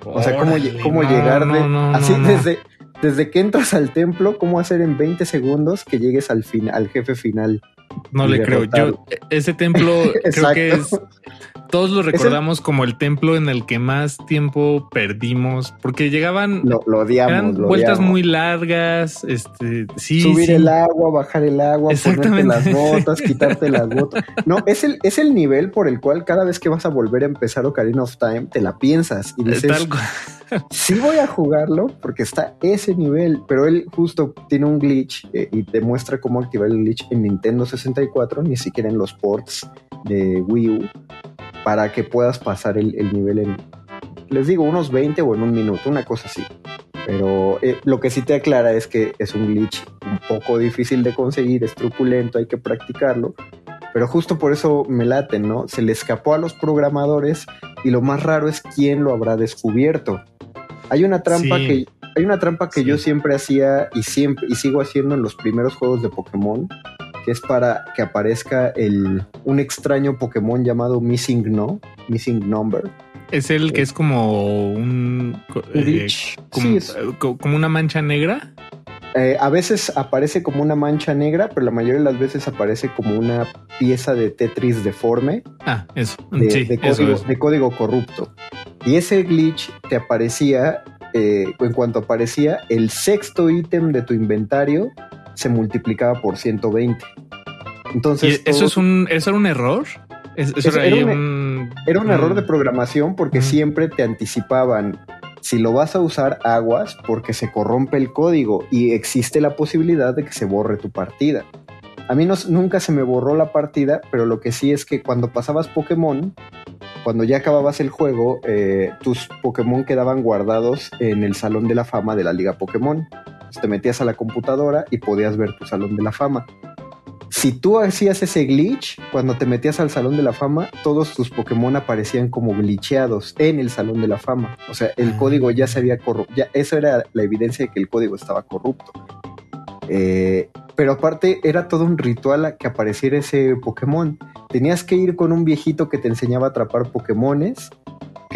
O sea, cómo, cómo no, llegar de no, no, así desde desde que entras al templo, cómo hacer en 20 segundos que llegues al fin, al jefe final. No le creo. Yo, ese templo [LAUGHS] creo que es. Todos lo el- recordamos como el templo en el que más tiempo perdimos, porque llegaban. Lo, lo odiamos, eran lo vueltas odiamos. muy largas. Este, sí, Subir sí. el agua, bajar el agua, ponerte las botas, [LAUGHS] quitarte las botas. No, es el, es el nivel por el cual cada vez que vas a volver a empezar Ocarina of Time, te la piensas y Eh, dices, [LAUGHS] sí voy a jugarlo porque está ese nivel, pero él justo tiene un glitch eh, y te muestra cómo activar el glitch en Nintendo 64, ni siquiera en los ports de Wii U, para que puedas pasar el, el nivel en, les digo, unos 20 o en un minuto, una cosa así. Pero eh, lo que sí te aclara es que es un glitch un poco difícil de conseguir, es truculento, hay que practicarlo. Pero justo por eso me late, ¿no? Se le escapó a los programadores y lo más raro es quién lo habrá descubierto. Hay una trampa Sí. que hay una trampa que Sí. yo siempre hacía y siempre y sigo haciendo en los primeros juegos de Pokémon, que es para que aparezca el un extraño Pokémon llamado Missing No, Missing Number. Es el que es como un. eh, glitch. como, Sí, es- eh, co- como una mancha negra. Eh, a veces aparece como una mancha negra, pero la mayoría de las veces aparece como una pieza de Tetris deforme Ah, eso. de, sí, de eso código, es. de código corrupto. Y ese glitch te aparecía, eh, en cuanto aparecía, el sexto ítem de tu inventario se multiplicaba por 120. Entonces, ¿Y eso todo- es un, eso era un error? Es- Eso Eso era, era ahí un- un, era un error de programación porque siempre te anticipaban. Si lo vas a usar, aguas porque se corrompe el código y existe la posibilidad de que se borre tu partida. A mí no- nunca se me borró la partida, pero lo que sí es que cuando pasabas Pokémon, cuando ya acababas el juego, eh, tus Pokémon quedaban guardados en el Salón de la Fama de la Liga Pokémon. Entonces te metías a la computadora y podías ver tu salón de la fama. Si tú hacías ese glitch, cuando te metías al Salón de la Fama, todos tus Pokémon aparecían como glitcheados en el Salón de la Fama. O sea, el Ah. código ya se había corrupto. Eso era la evidencia de que el código estaba corrupto. Eh, pero aparte era todo un ritual a que apareciera ese Pokémon. Tenías que ir con un viejito que te enseñaba a atrapar Pokémones,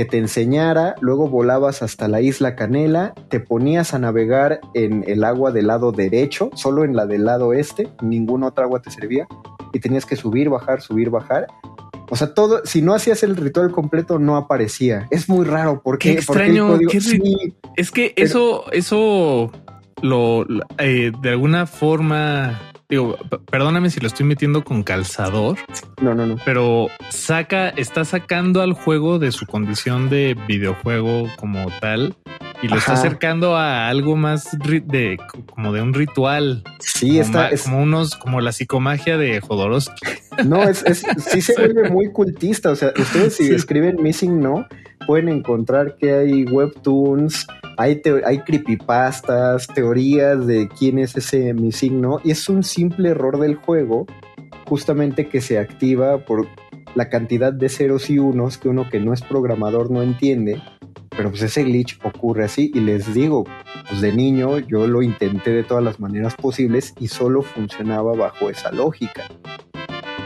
que te enseñara, luego volabas hasta la isla Canela, te ponías a navegar en el agua del lado derecho, solo en la del lado este, ninguna otra agua te servía, y tenías que subir, bajar, subir, bajar. O sea, todo, si no hacías el ritual completo, no aparecía. Es muy raro porque Qué extraño, qué sí, Es que Pero- eso, eso lo lo- eh, de alguna forma, digo, perdóname si lo estoy metiendo con calzador, no, no, no. pero saca, está sacando al juego de su condición de videojuego como tal y lo está acercando a algo más de como de un ritual. Sí, como, está, es- como unos, como la psicomagia de Jodorowsky. No, es, es- sí se [LAUGHS] vuelve muy cultista. O sea, ustedes si Sí. escriben Missing No, pueden encontrar que hay webtoons, hay, hay creepypastas, teorías de quién es ese Missing No. Y es un simple error del juego, justamente que se activa por la cantidad de ceros y unos que uno que no es programador no entiende. Pero pues ese glitch ocurre así y les digo, pues de niño yo lo intenté de todas las maneras posibles y solo funcionaba bajo esa lógica.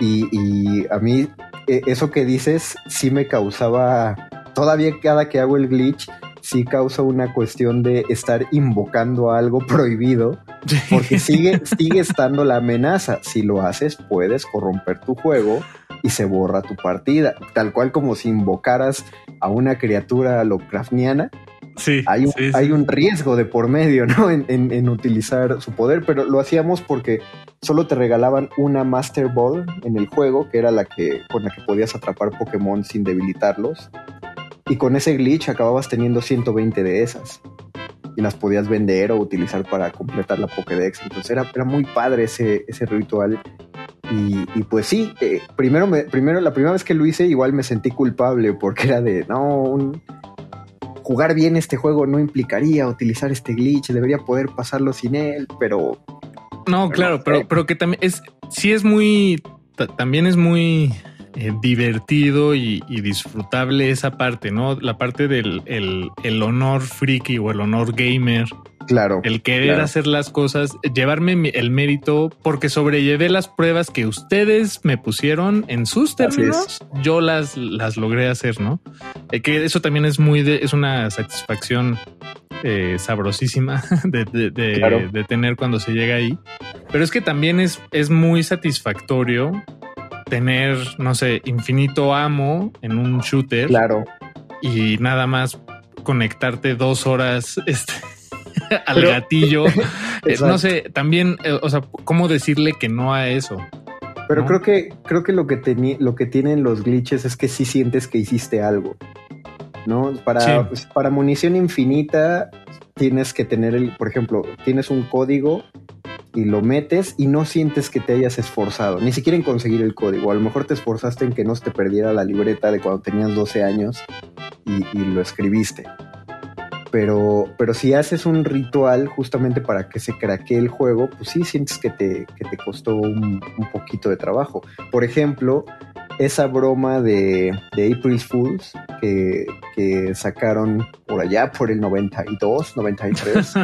Y, y a mí eh, eso que dices sí me causaba, todavía cada que hago el glitch, sí causa una cuestión de estar invocando algo [LAUGHS] prohibido, porque sigue, sigue estando la amenaza. Si lo haces, puedes corromper tu juego y se borra tu partida, tal cual como si invocaras a una criatura Lovecraftiana, Sí, hay un, sí, sí. hay un riesgo de por medio, ¿no? En, en- en utilizar su poder, pero lo hacíamos porque solo te regalaban una Master Ball en el juego, que era la que con la que podías atrapar Pokémon sin debilitarlos. Y con ese glitch acababas teniendo 120 de esas. Y las podías vender o utilizar para completar la Pokédex. Entonces era, era muy padre ese, ese ritual. Y, y pues sí, eh, primero, me, primero, la primera vez que lo hice, igual me sentí culpable porque era de, no, un, jugar bien este juego no implicaría utilizar este glitch, debería poder pasarlo sin él, pero No, claro, pero, pero que también es, sí es muy, ta- también es muy eh, divertido y, y disfrutable esa parte, ¿no? La parte del el, el honor friki o el honor gamer, claro. el querer Claro. hacer las cosas, llevarme el mérito porque sobrellevé las pruebas que ustedes me pusieron en sus términos, yo las, las logré hacer, ¿no? Eh, que eso también es muy de, es una satisfacción eh, sabrosísima [LAUGHS] de, de- de- Claro. de tener cuando se llega ahí. Pero es que también es, es muy satisfactorio tener, no sé, infinito amo en un shooter Claro. y nada más conectarte dos horas [LAUGHS] este, [LAUGHS] al Pero- gatillo. [LAUGHS] Eh, no sé, también, eh, o sea, ¿cómo decirle que no a eso? Pero ¿no? creo que creo que lo que lo que tienen los glitches es que sí sientes que hiciste algo. ¿No? Para, Sí. pues, para munición infinita tienes que tener el, por ejemplo, tienes un código y lo metes y no sientes que te hayas esforzado, ni siquiera en conseguir el código. A lo mejor te esforzaste en que no se te perdiera la libreta de cuando tenías 12 años y, y lo escribiste. Pero, pero si haces un ritual justamente para que se craquee el juego, pues sí sientes que te, que te costó un, un poquito de trabajo. Por ejemplo, esa broma de, de April Fools que, que sacaron por allá por el 92, 93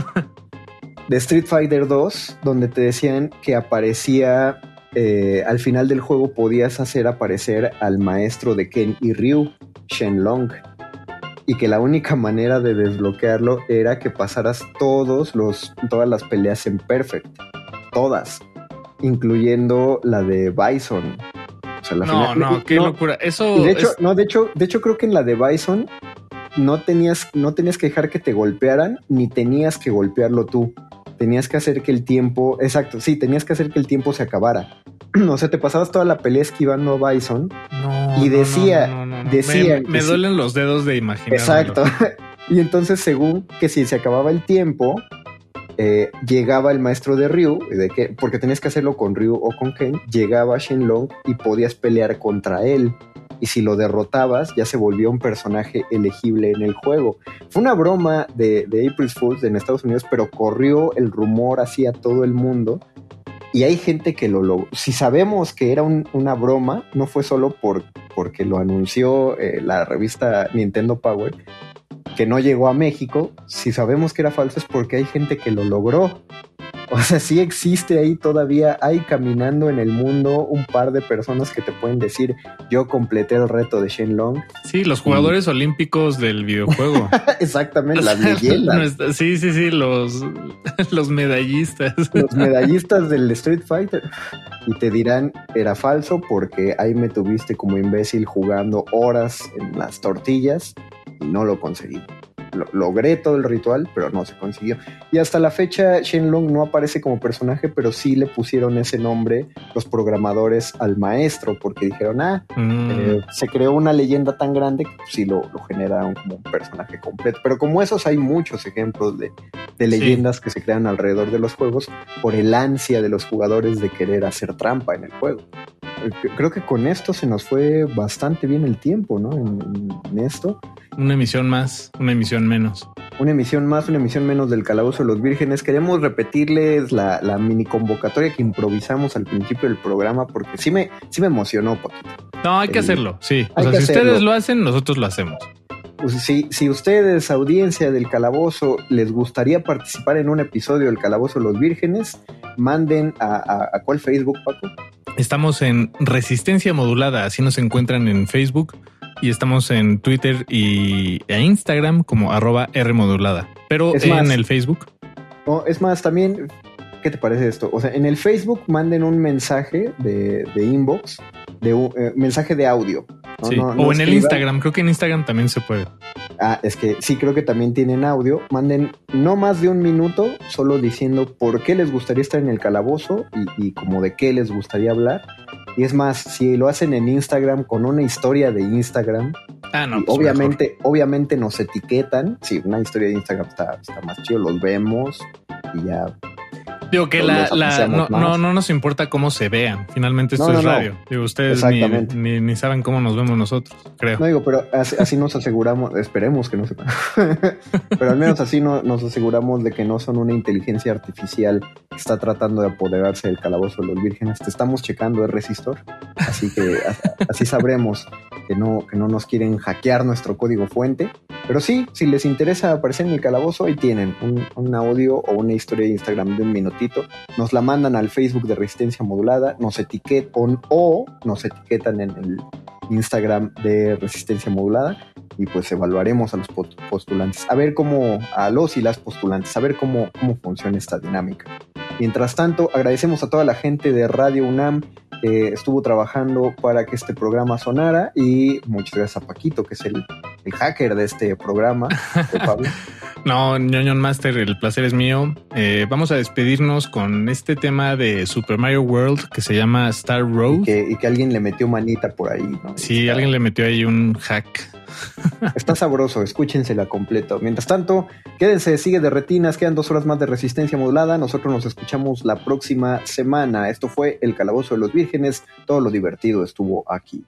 [LAUGHS] de Street Fighter 2, donde te decían que aparecía eh, al final del juego podías hacer aparecer al maestro de Ken y Ryu, Shenlong, y que la única manera de desbloquearlo era que pasaras todos los, todas las peleas en Perfect, todas, incluyendo la de Bison. O sea, la No, final- no, qué no, locura. Eso de hecho, es- no, de hecho, de hecho creo que en la de Bison no tenías, no tenías que dejar que te golpearan, ni tenías que golpearlo tú. Tenías que hacer que el tiempo, exacto, sí, tenías que hacer que el tiempo se acabara. [CLEARS THROAT] o sea, te pasabas toda la pelea esquivando a Bison. no, y decía- no, decían me, sí. duelen los dedos de imaginar. Exacto. [LAUGHS] y entonces, según que si se acababa el tiempo, eh, llegaba el maestro de Ryu, de que, porque tenías que hacerlo con Ryu o con Ken, llegaba Shenlong y podías pelear contra él. Y si lo derrotabas ya se volvió un personaje elegible en el juego. Fue una broma de, de April Fools en Estados Unidos, pero corrió el rumor hacia todo el mundo y hay gente que lo logró. Si sabemos que era una broma, no fue solo por, porque lo anunció eh, la revista Nintendo Power, que no llegó a México. Si sabemos que era falso es porque hay gente que lo logró. [LAUGHS] O sea, sí existe ahí todavía, hay caminando en el mundo un par de personas que te pueden decir, yo completé el reto de Shenlong. Sí, los jugadores olímpicos del videojuego. [LAUGHS] Exactamente, las [LAUGHS] leyendas. sí, sí, sí, los, los medallistas. Los medallistas del Street Fighter. Y te dirán, era falso porque ahí me tuviste como imbécil jugando horas en las tortillas y no lo conseguí logré todo el ritual, pero no se consiguió. Y hasta la fecha Shenlong no aparece como personaje, pero sí le pusieron ese nombre los programadores al maestro, porque dijeron, ah, mm. eh, se creó una leyenda tan grande que sí lo, lo, generaron como un personaje completo. Pero como esos hay muchos ejemplos de, leyendas que se crean alrededor de los juegos por el ansia de los jugadores de querer hacer trampa en el juego creo que con esto se nos fue bastante bien el tiempo, ¿no? En, esto. Una emisión más, una emisión menos. Una emisión más, una emisión menos del Calabozo de los Vírgenes. Queremos repetirles la, mini convocatoria que improvisamos al principio del programa porque sí me, sí me emocionó poquito. No, hay que hacerlo, sí. O sea, si ustedes lo hacen, nosotros lo hacemos. Pues si, si ustedes, audiencia del Calabozo, les gustaría participar en un episodio del Calabozo de los Vírgenes, manden a, a cuál Facebook, Paco. Estamos en Resistencia Modulada, así nos encuentran en Facebook y estamos en Twitter y e Instagram como arroba Rmodulada. Pero en el Facebook. es más, también, ¿qué te parece esto? O sea, en el Facebook manden un mensaje de, inbox, de un eh, mensaje de audio. o en el Instagram, creo que en Instagram también se puede. Ah, es que sí, creo que también tienen audio. Manden no más de un minuto solo diciendo por qué les gustaría estar en el calabozo y, como de qué les gustaría hablar. Y es más, si lo hacen en Instagram con una historia de Instagram, ah, no, pues obviamente, obviamente nos etiquetan. Sí, una historia de Instagram está, está más chido, los vemos y ya Digo que la, no, no, nos importa cómo se vean. Finalmente esto es radio. Digo, ustedes ni, ni, saben cómo nos vemos nosotros, creo. No digo, pero así, nos aseguramos, esperemos que no sepan. [LAUGHS] pero al menos así no, nos aseguramos de que no son una inteligencia artificial que está tratando de apoderarse del calabozo de los vírgenes. Te estamos checando el resistor. Así que [LAUGHS] así sabremos que no, que no nos quieren hackear nuestro código fuente. Pero sí, si les interesa aparecer en el calabozo, ahí tienen un, un audio o una historia de Instagram de un minuto nos la mandan al Facebook de Resistencia Modulada, nos etiquetan o nos etiquetan en el Instagram de Resistencia Modulada y pues evaluaremos a los postulantes, a ver cómo, a los y las postulantes, a ver cómo, cómo funciona esta dinámica. Mientras tanto, agradecemos a toda la gente de Radio UNAM que estuvo trabajando para que este programa sonara y muchas gracias a Paquito, que es el, el hacker de este programa, [LAUGHS] de Pablo. No, ñoño Master, el placer es mío. Eh, vamos a despedirnos con este tema de Super Mario World que se llama Star Road. Y que, alguien le metió manita por ahí, ¿no? Sí, alguien le metió ahí un hack. Está sabroso, escúchensela completo. Mientras tanto, quédense, sigue de retinas, quedan dos horas más de resistencia modulada. Nosotros nos escuchamos la próxima semana. Esto fue El Calabozo de los Vírgenes. Todo lo divertido estuvo aquí.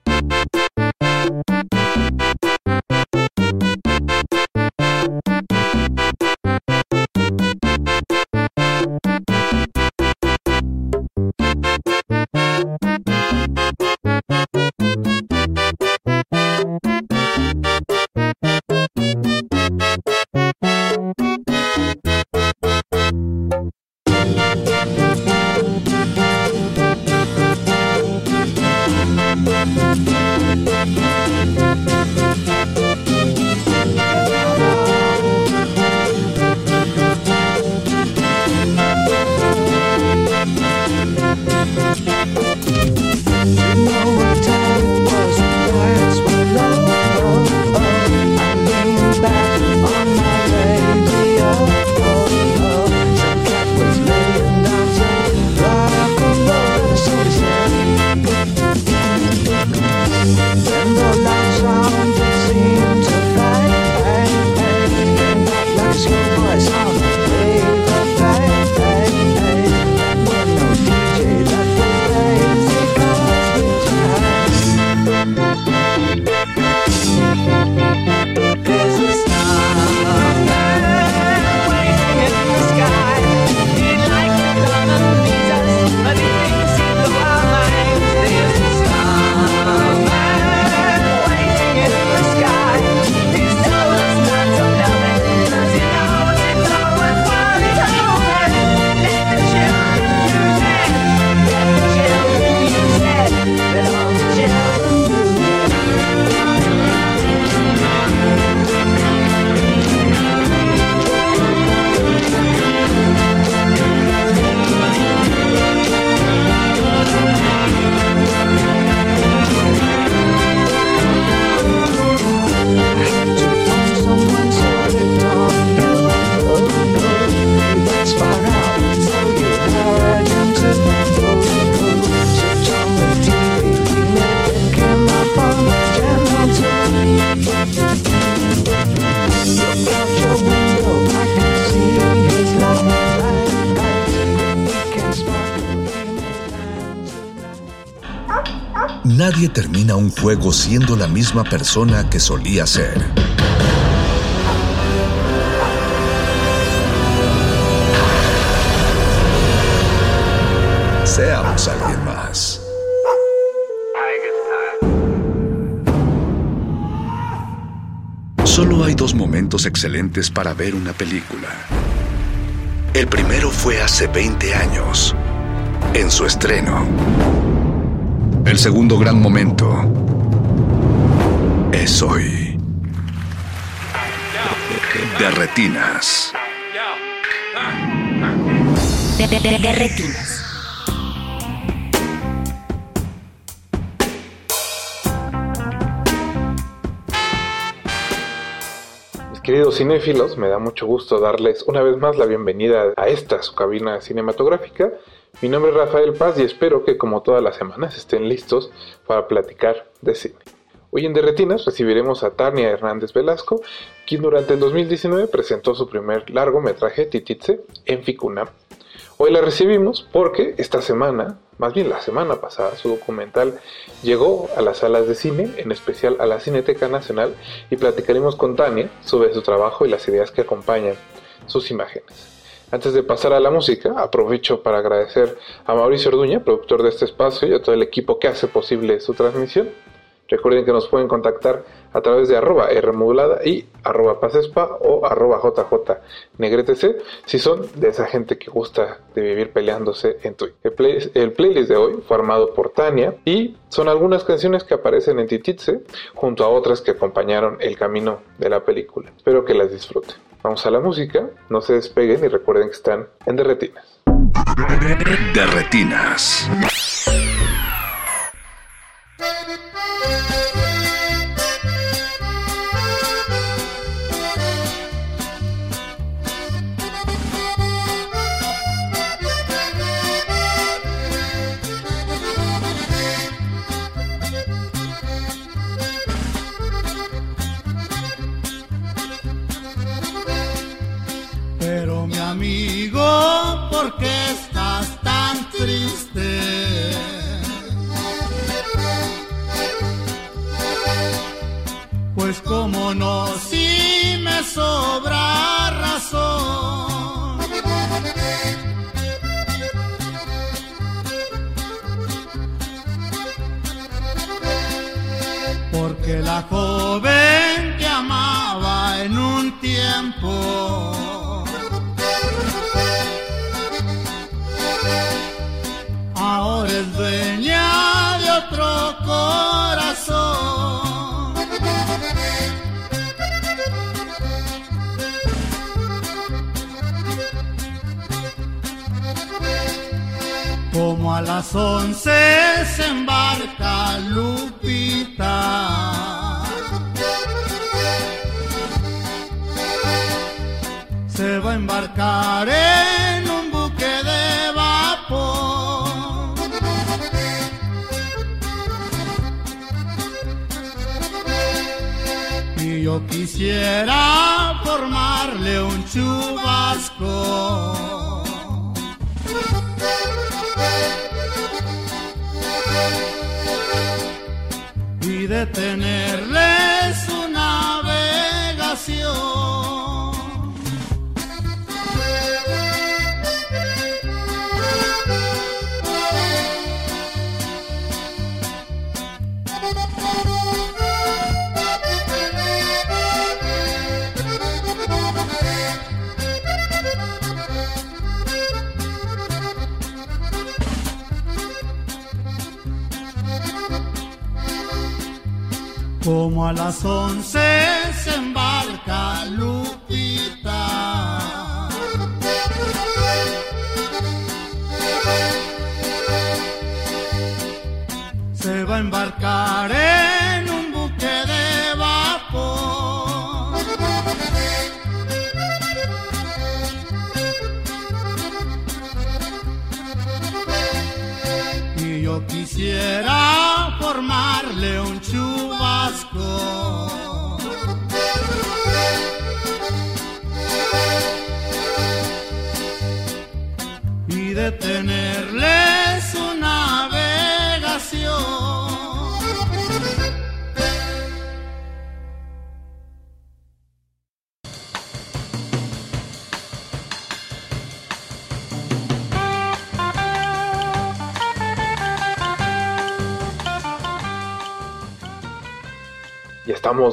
Siendo la misma persona que solía ser. Seamos alguien más. Solo hay dos momentos excelentes para ver una película. El primero fue hace 20 años, en su estreno. El segundo gran momento es hoy. De retinas. De, de- de- de retinas. Mis queridos cinéfilos, me da mucho gusto darles una vez más la bienvenida a esta su cabina cinematográfica. Mi nombre es Rafael Paz y espero que como todas las semanas estén listos para platicar de cine. Hoy en Derretinas recibiremos a Tania Hernández Velasco, quien durante el 2019 presentó su primer largometraje Tititze en Ficunam. Hoy la recibimos porque esta semana, más bien la semana pasada, su documental llegó a las salas de cine, en especial a la Cineteca Nacional, y platicaremos con Tania sobre su trabajo y las ideas que acompañan sus imágenes. Antes de pasar a la música, aprovecho para agradecer a Mauricio Orduña, productor de este espacio, y a todo el equipo que hace posible su transmisión. Recuerden que nos pueden contactar a través de arroba Rmodulada y arroba Pacespa o arroba JJ Negretec si son de esa gente que gusta de vivir peleándose en Twitter. El, el playlist de hoy fue armado por Tania y son algunas canciones que aparecen en Tititze junto a otras que acompañaron el camino de la película. Espero que las disfruten. Vamos a la música, no se despeguen y recuerden que están en Derretinas. De retinas. Pero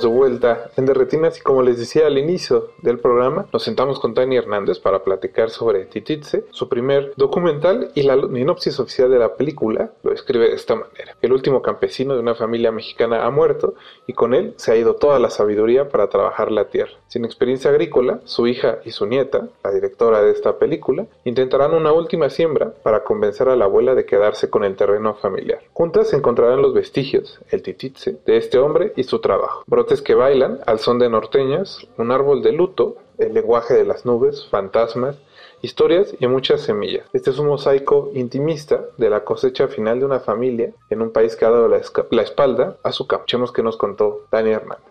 de vuelta en Derretinas y como les decía al inicio del programa, nos sentamos con Tania Hernández para platicar sobre Tititze, su primer documental y la sinopsis oficial de la película lo escribe de esta manera. Último campesino de una familia mexicana ha muerto y con él se ha ido toda la sabiduría para trabajar la tierra. Sin experiencia agrícola, su hija y su nieta, la directora de esta película, intentarán una última siembra para convencer a la abuela de quedarse con el terreno familiar. Juntas encontrarán los vestigios, el Tititze, de este hombre y su trabajo Brotes que bailan al son de norteñas, un árbol de luto, el lenguaje de las nubes, fantasmas, historias y muchas semillas. Este es un mosaico intimista de la cosecha final de una familia en un país que ha dado la, espalda a su campo. que nos contó Dani Hernández.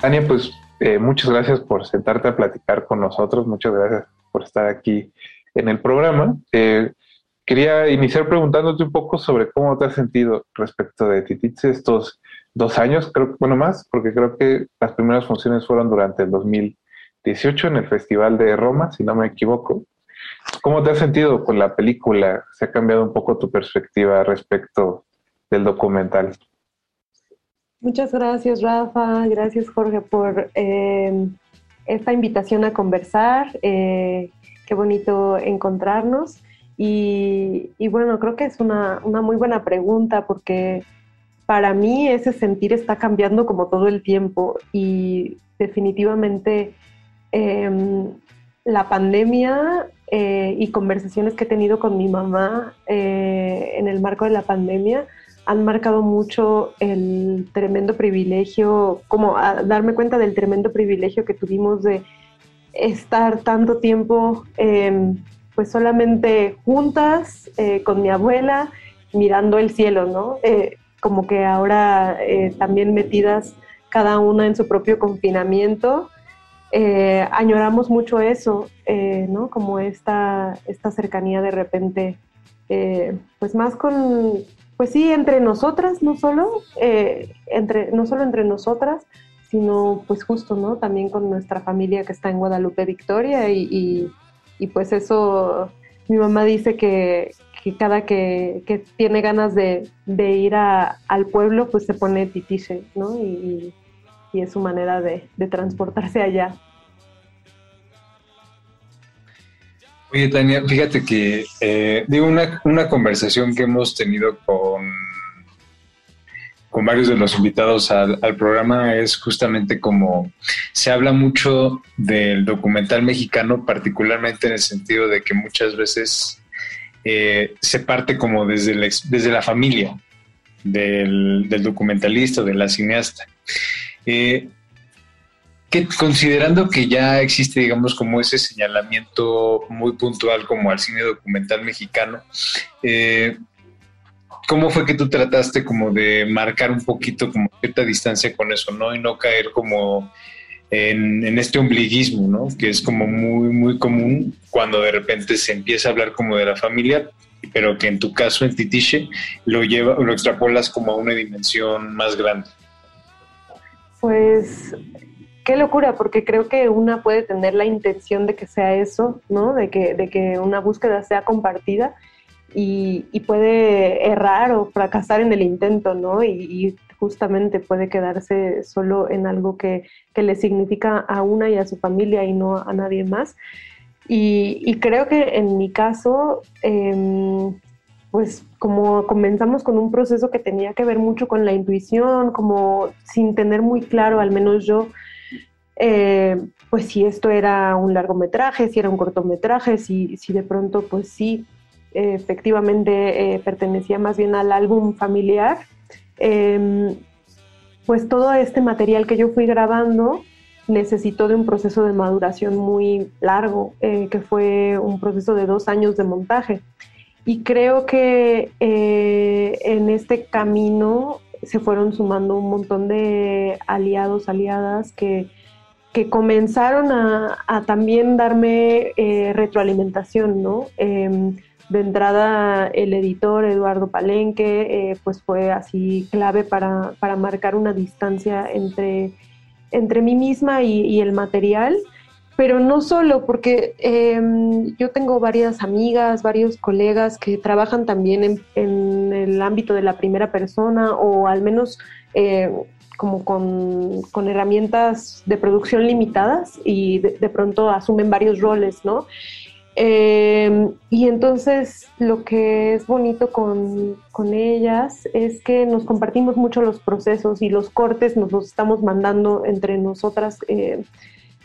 Tania, pues eh, muchas gracias por sentarte a platicar con nosotros, muchas gracias por estar aquí en el programa. Eh, Quería iniciar preguntándote un poco sobre cómo te has sentido respecto de Tititze estos dos años, creo, bueno, más, porque creo que las primeras funciones fueron durante el 2018 en el Festival de Roma, si no me equivoco. ¿Cómo te has sentido con la película? ¿Se ha cambiado un poco tu perspectiva respecto del documental? Muchas gracias, Rafa. Gracias, Jorge, por eh, esta invitación a conversar. Eh, qué bonito encontrarnos. Y, bueno, creo que es una, muy buena pregunta porque para mí ese sentir está cambiando como todo el tiempo y definitivamente em, la pandemia eh, y conversaciones que he tenido con mi mamá eh, en el marco de la pandemia han marcado mucho el tremendo privilegio, como darme cuenta del tremendo privilegio que tuvimos de estar tanto tiempo eh, pues solamente juntas eh, con mi abuela mirando el cielo, ¿no? Como que ahora eh, también metidas cada una en su propio confinamiento, añoramos mucho eso, ¿no? Como esta, esta cercanía de repente, pues más con, pues sí, entre nosotras, no solo, entre, no solo entre nosotras, sino pues justo, ¿no? También con nuestra familia que está en Guadalupe Victoria y pues eso, mi mamá dice que, cada que, tiene ganas de, ir al pueblo, pues se pone titiche, ¿no? Y, es su manera de, transportarse allá. Oye, Tania, fíjate que eh, digo una, una conversación que hemos tenido con con varios de los invitados al, programa es justamente como se habla mucho del documental mexicano, particularmente en el sentido de que muchas veces eh, se parte como desde la, desde la familia del, documentalista, de la cineasta. Eh, que, considerando que ya existe, digamos, como ese señalamiento muy puntual como al cine documental mexicano, eh, ¿Cómo fue que tú trataste como de marcar un poquito como cierta distancia con eso, ¿no? Y no caer como en, este ombliguismo, ¿no? Que es como muy, muy común cuando de repente se empieza a hablar como de la familia, pero que en tu caso, en Titiche, lo, lleva, lo extrapolas como a una dimensión más grande. Pues qué locura, porque creo que una puede tener la intención de que sea eso, ¿no? De que, de que una búsqueda sea compartida y, puede errar o fracasar en el intento, ¿no? Y, justamente puede quedarse solo en algo que, le significa a una y a su familia y no a nadie más. Y, creo que en mi caso, em, pues como comenzamos con un proceso que tenía que ver mucho con la intuición, como sin tener muy claro, al menos yo, eh, pues si esto era un largometraje, si era un cortometraje, si, si de pronto pues sí efectivamente eh, pertenecía más bien al álbum familiar, em, pues todo este material que yo fui grabando necesitó de un proceso de maduración muy largo, eh, que fue un proceso de dos años de montaje. Y creo que eh, en este camino se fueron sumando un montón de aliados, aliadas que, que comenzaron a, también darme retroalimentación, ¿no? Em, de entrada el editor Eduardo Palenque eh, pues fue así clave para, marcar una distancia entre, entre mí misma y, el material pero no solo, porque em, yo tengo varias amigas, varios colegas que trabajan también en, el ámbito de la primera persona o al menos eh, como con, con, herramientas de producción limitadas y de pronto asumen varios roles, ¿no? Eh, y entonces lo que es bonito con, con, ellas es que nos compartimos mucho los procesos y los cortes nos los estamos mandando entre nosotras, eh,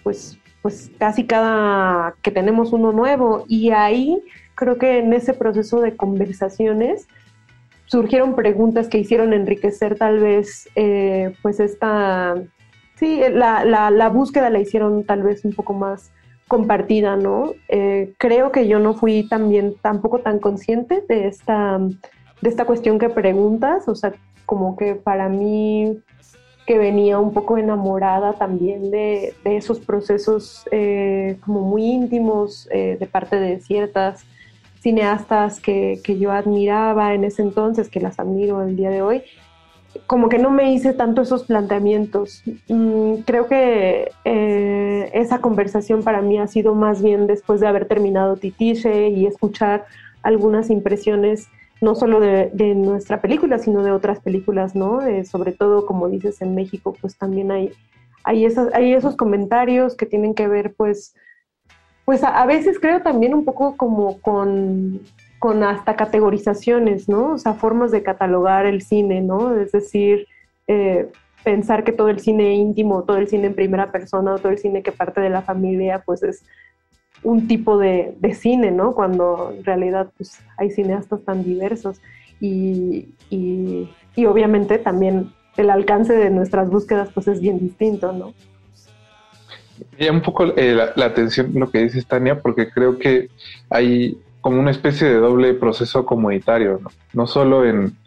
pues, pues casi cada que tenemos uno nuevo. Y ahí creo que en ese proceso de conversaciones surgieron preguntas que hicieron enriquecer tal vez eh, pues esta, sí, la, la, la búsqueda la hicieron tal vez un poco más compartida, ¿no? Eh, creo que yo no fui también tampoco tan consciente de esta, de esta cuestión que preguntas, o sea, como que para mí que venía un poco enamorada también de, de esos procesos eh, como muy íntimos eh, de parte de ciertas cineastas que, que yo admiraba en ese entonces, que las admiro el día de hoy, como que no me hice tanto esos planteamientos. Mm, creo que eh, esa conversación para mí ha sido más bien después de haber terminado Titiche y escuchar algunas impresiones no solo de, nuestra película, sino de otras películas, ¿no? Eh, sobre todo, como dices, en México, pues también hay, hay, esas, hay esos comentarios que tienen que ver, pues, pues a veces creo también un poco como con con hasta categorizaciones, ¿no? O sea, formas de catalogar el cine, ¿no? Es decir, eh, pensar que todo el cine íntimo, todo el cine en primera persona, todo el cine que parte de la familia, pues es un tipo de, cine, ¿no? Cuando en realidad pues, hay cineastas tan diversos y, y, obviamente también el alcance de nuestras búsquedas pues es bien distinto, ¿no? Llama un poco eh, la, la, atención lo que dices, Tania, porque creo que hay como una especie de doble proceso comunitario, ¿no? No solo en,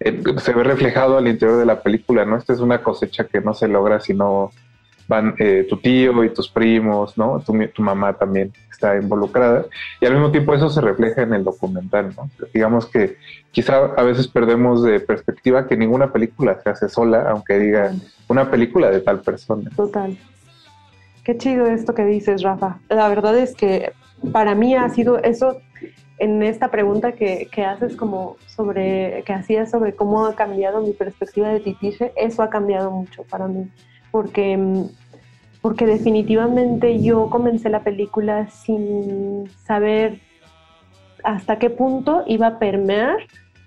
se ve reflejado al interior de la película, ¿no? Esta es una cosecha que no se logra si no van eh, tu tío y tus primos, ¿no? Tu, tu, mamá también está involucrada. Y al mismo tiempo eso se refleja en el documental, ¿no? Digamos que quizá a veces perdemos de perspectiva que ninguna película se hace sola, aunque diga una película de tal persona. Total. Qué chido esto que dices, Rafa. La verdad es que para mí ha sido eso en esta pregunta que, que, haces como sobre, que hacías sobre cómo ha cambiado mi perspectiva de Titiche, eso ha cambiado mucho para mí, porque, porque definitivamente yo comencé la película sin saber hasta qué punto iba a permear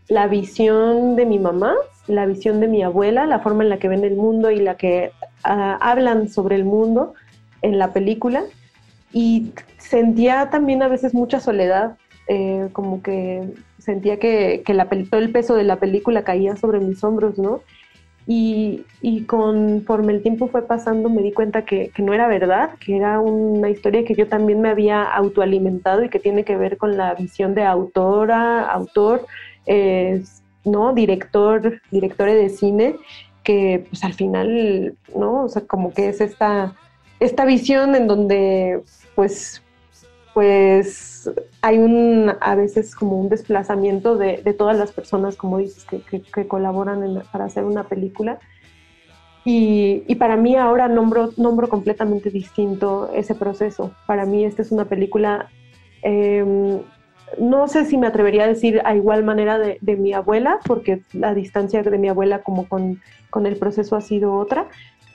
la visión de mi mamá, la visión de mi abuela, la forma en la que ven el mundo y la que uh, hablan sobre el mundo en la película. Y sentía también a veces mucha soledad, eh, como que sentía que, que todo el peso de la película caía sobre mis hombros, ¿no? Y, y, conforme el tiempo fue pasando me di cuenta que, que, no era verdad, que era una historia que yo también me había autoalimentado y que tiene que ver con la visión de autora, autor, ¿no? Director, directores de cine, que pues al final, ¿no? O sea, como que es esta, esta visión en donde pues pues hay un, a veces como un desplazamiento de, todas las personas, como dices, que, colaboran para hacer una película. Y, para mí ahora nombro, nombro completamente distinto ese proceso. Para mí esta es una película, em, no sé si me atrevería a decir a igual manera de, mi abuela, porque la distancia de mi abuela como con, con el proceso ha sido otra,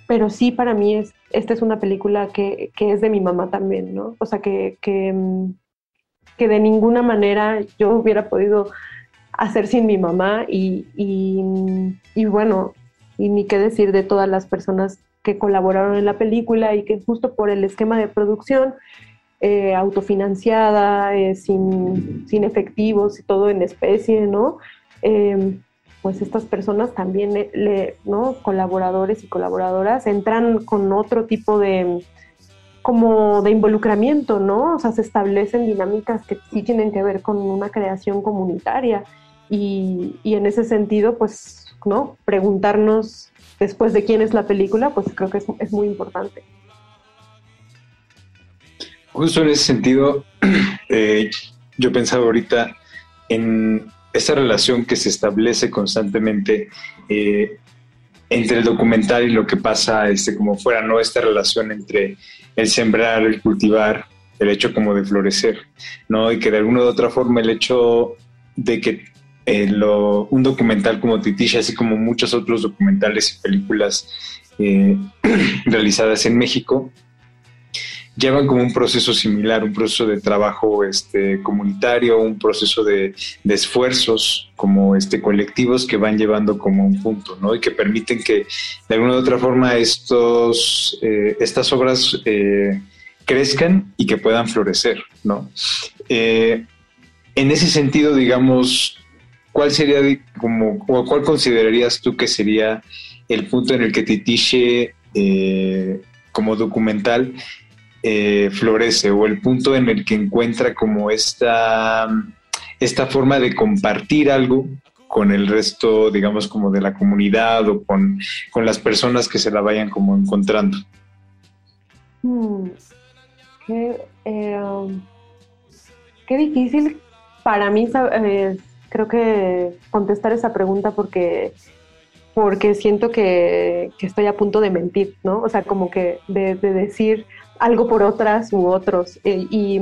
pero sí para mí es, esta es una película que, que es de mi mamá también, ¿no? O sea, que, que, mm, que, de ninguna manera yo hubiera podido hacer sin mi mamá y, y, y, bueno, y ni qué decir de todas las personas que colaboraron en la película y que justo por el esquema de producción eh, autofinanciada, eh, sin, sin efectivos y todo en especie, ¿no? Eh, pues estas personas también, ¿no? Colaboradores y colaboradoras entran con otro tipo de, como de involucramiento, ¿no? O sea, se establecen dinámicas que sí tienen que ver con una creación comunitaria y, y en ese sentido, pues, ¿no? Preguntarnos después de quién es la película, pues creo que es, es muy importante. Justo en ese sentido, [CLEARS THROAT] eh, yo pensaba ahorita en esa relación que se establece constantemente eh, entre el documental y lo que pasa este, como fuera, ¿no? Esta relación entre el sembrar, el cultivar, el hecho como de florecer, ¿no? Y que de alguna u otra forma el hecho de que eh, lo, un documental como Titisha, así como muchos otros documentales y películas eh, [CLEARS THROAT] realizadas en México, llevan como un proceso similar, un proceso de trabajo este, comunitario, un proceso de, esfuerzos como este, colectivos que van llevando como un punto, ¿no? Y que permiten que de alguna u otra forma estos, eh, estas obras eh, crezcan y que puedan florecer, ¿no? Eh, en ese sentido, digamos, ¿cuál sería como, o cuál considerarías tú que sería el punto en el que Titiche como documental eh, florece o el punto en el que encuentra como esta, esta forma de compartir algo con el resto, digamos, como de la comunidad o con, las personas que se la vayan como encontrando. Hmm. Eh, um, qué, difícil para mí, eh, creo que contestar esa pregunta porque porque siento que, estoy a punto de mentir, ¿no? O sea, como que de, decir algo por otras u otros. Eh, y,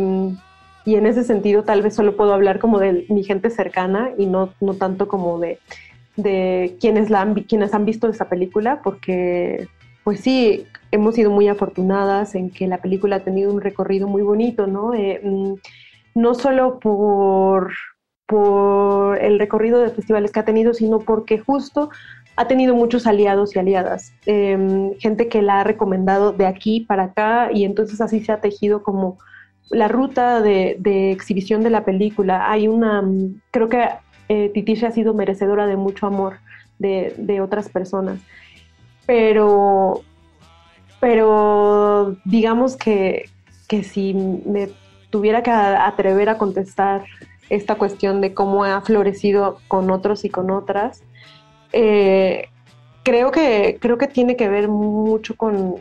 en ese sentido tal vez solo puedo hablar como de mi gente cercana y no, no tanto como de, de quienes, la han, quienes han visto esa película, porque pues sí, hemos sido muy afortunadas en que la película ha tenido un recorrido muy bonito, ¿no? Eh, mm, no solo por, por el recorrido de festivales que ha tenido, sino porque justo ha tenido muchos aliados y aliadas, em, gente que la ha recomendado de aquí para acá y entonces así se ha tejido como la ruta de, exhibición de la película. Hay una, creo que eh, Titisha ha sido merecedora de mucho amor de, otras personas, pero, pero digamos que, que si me tuviera que atrever a contestar esta cuestión de cómo ha florecido con otros y con otras, eh, creo, que, creo que tiene que ver mucho con,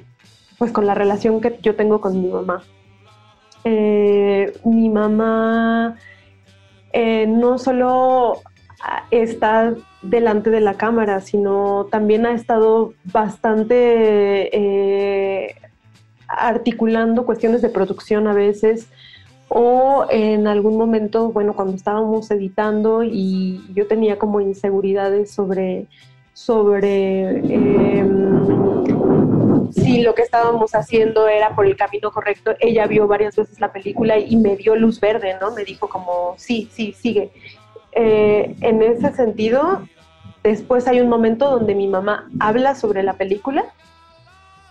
pues, con la relación que yo tengo con mi mamá. Eh, mi mamá eh, no solo está delante de la cámara, sino también ha estado bastante articulando cuestiones de producción a veces, o en algún momento, bueno, cuando estábamos editando y yo tenía como inseguridades sobre, sobre em, si lo que estábamos haciendo era por el camino correcto, ella vio varias veces la película y me dio luz verde, ¿no? Me dijo como, sí, sí, sigue. Eh, en ese sentido, después hay un momento donde mi mamá habla sobre la película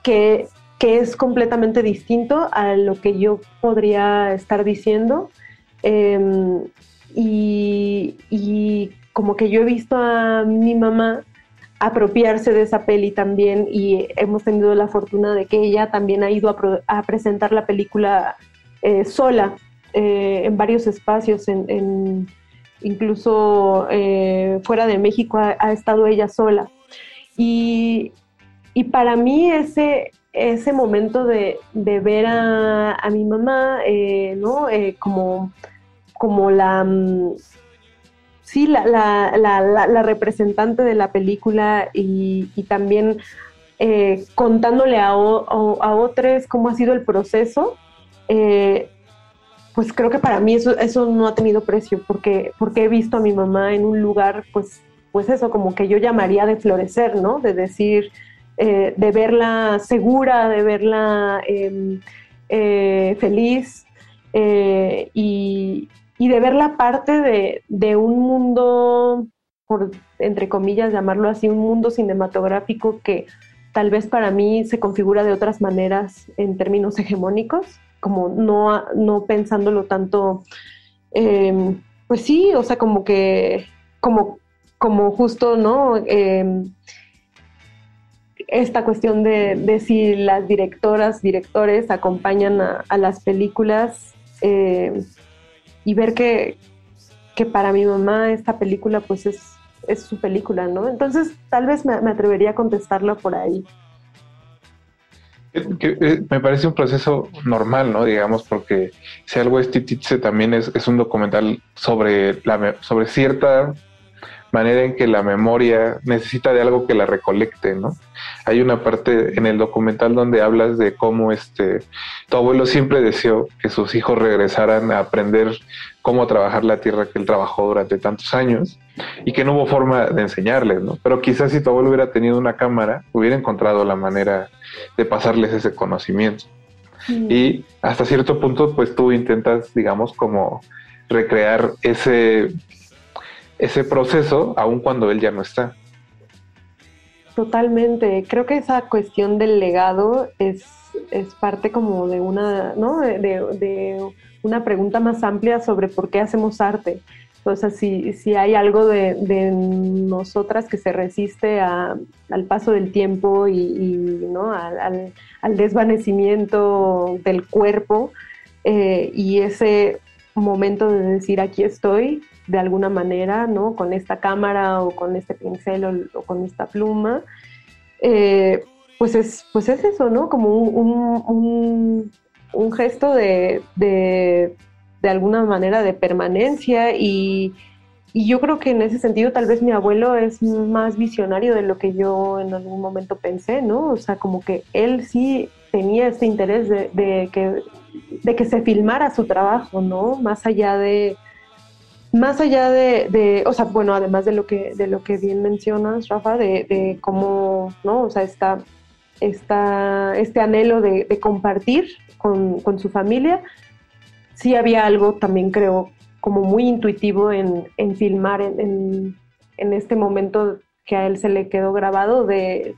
que que es completamente distinto a lo que yo podría estar diciendo. Em, y, como que yo he visto a mi mamá apropiarse de esa peli también y hemos tenido la fortuna de que ella también ha ido a, presentar la película eh, sola eh, en varios espacios, en, incluso eh, fuera de México ha, estado ella sola. Y, y para mí ese, ese momento de, ver a, mi mamá, eh, ¿no? Eh, como, como la, mm, sí, la, representante de la película y, también eh, contándole a, otros cómo ha sido el proceso, pues creo que para mí eso, eso no ha tenido precio, porque, porque he visto a mi mamá en un lugar, pues, pues eso, como que yo llamaría de florecer, ¿no? De decir, eh, de verla segura, de verla em, eh, feliz eh, y, de verla parte de, un mundo, por entre comillas llamarlo así, un mundo cinematográfico que tal vez para mí se configura de otras maneras en términos hegemónicos, como no, no pensándolo tanto, em, pues sí, o sea, como que, como, como justo, ¿no? Em, esta cuestión de, si las directoras, directores acompañan a, las películas eh, y ver que, que, para mi mamá esta película pues es, es su película, ¿no? Entonces tal vez me, atrevería a contestarlo por ahí. Eh, me parece un proceso normal, ¿no? Digamos, porque si algo es Tititze también es, es un documental sobre, la, sobre cierta manera en que la memoria necesita de algo que la recolecte, ¿no? Hay una parte en el documental donde hablas de cómo este tu abuelo siempre deseó que sus hijos regresaran a aprender cómo trabajar la tierra que él trabajó durante tantos años y que no hubo forma de enseñarles, ¿no? Pero quizás si tu abuelo hubiera tenido una cámara, hubiera encontrado la manera de pasarles ese conocimiento. Y hasta cierto punto, pues tú intentas, digamos, como recrear ese, ese proceso, aun cuando él ya no está. Totalmente. Creo que esa cuestión del legado es, es parte como de una, ¿no? De, de, una pregunta más amplia sobre por qué hacemos arte. O sea, si, si hay algo de, de nosotras que se resiste a, al paso del tiempo y, y ¿no? al, al, desvanecimiento del cuerpo eh, y ese momento de decir aquí estoy, de alguna manera, ¿no? Con esta cámara o con este pincel o, con esta pluma, eh, pues, es, pues es eso, ¿no? Como un, un, gesto de, de, de, alguna manera de permanencia y, y, yo creo que en ese sentido tal vez mi abuelo es más visionario de lo que yo en algún momento pensé, ¿no? O sea, como que él sí tenía este interés de, de que, de que se filmara su trabajo, ¿no? Más allá de más allá de, o sea, bueno, además de lo que, de lo que bien mencionas, Rafa, de, cómo, ¿no? O sea, está, está este anhelo de, compartir con, su familia, sí había algo también creo como muy intuitivo en, filmar en, este momento que a él se le quedó grabado de,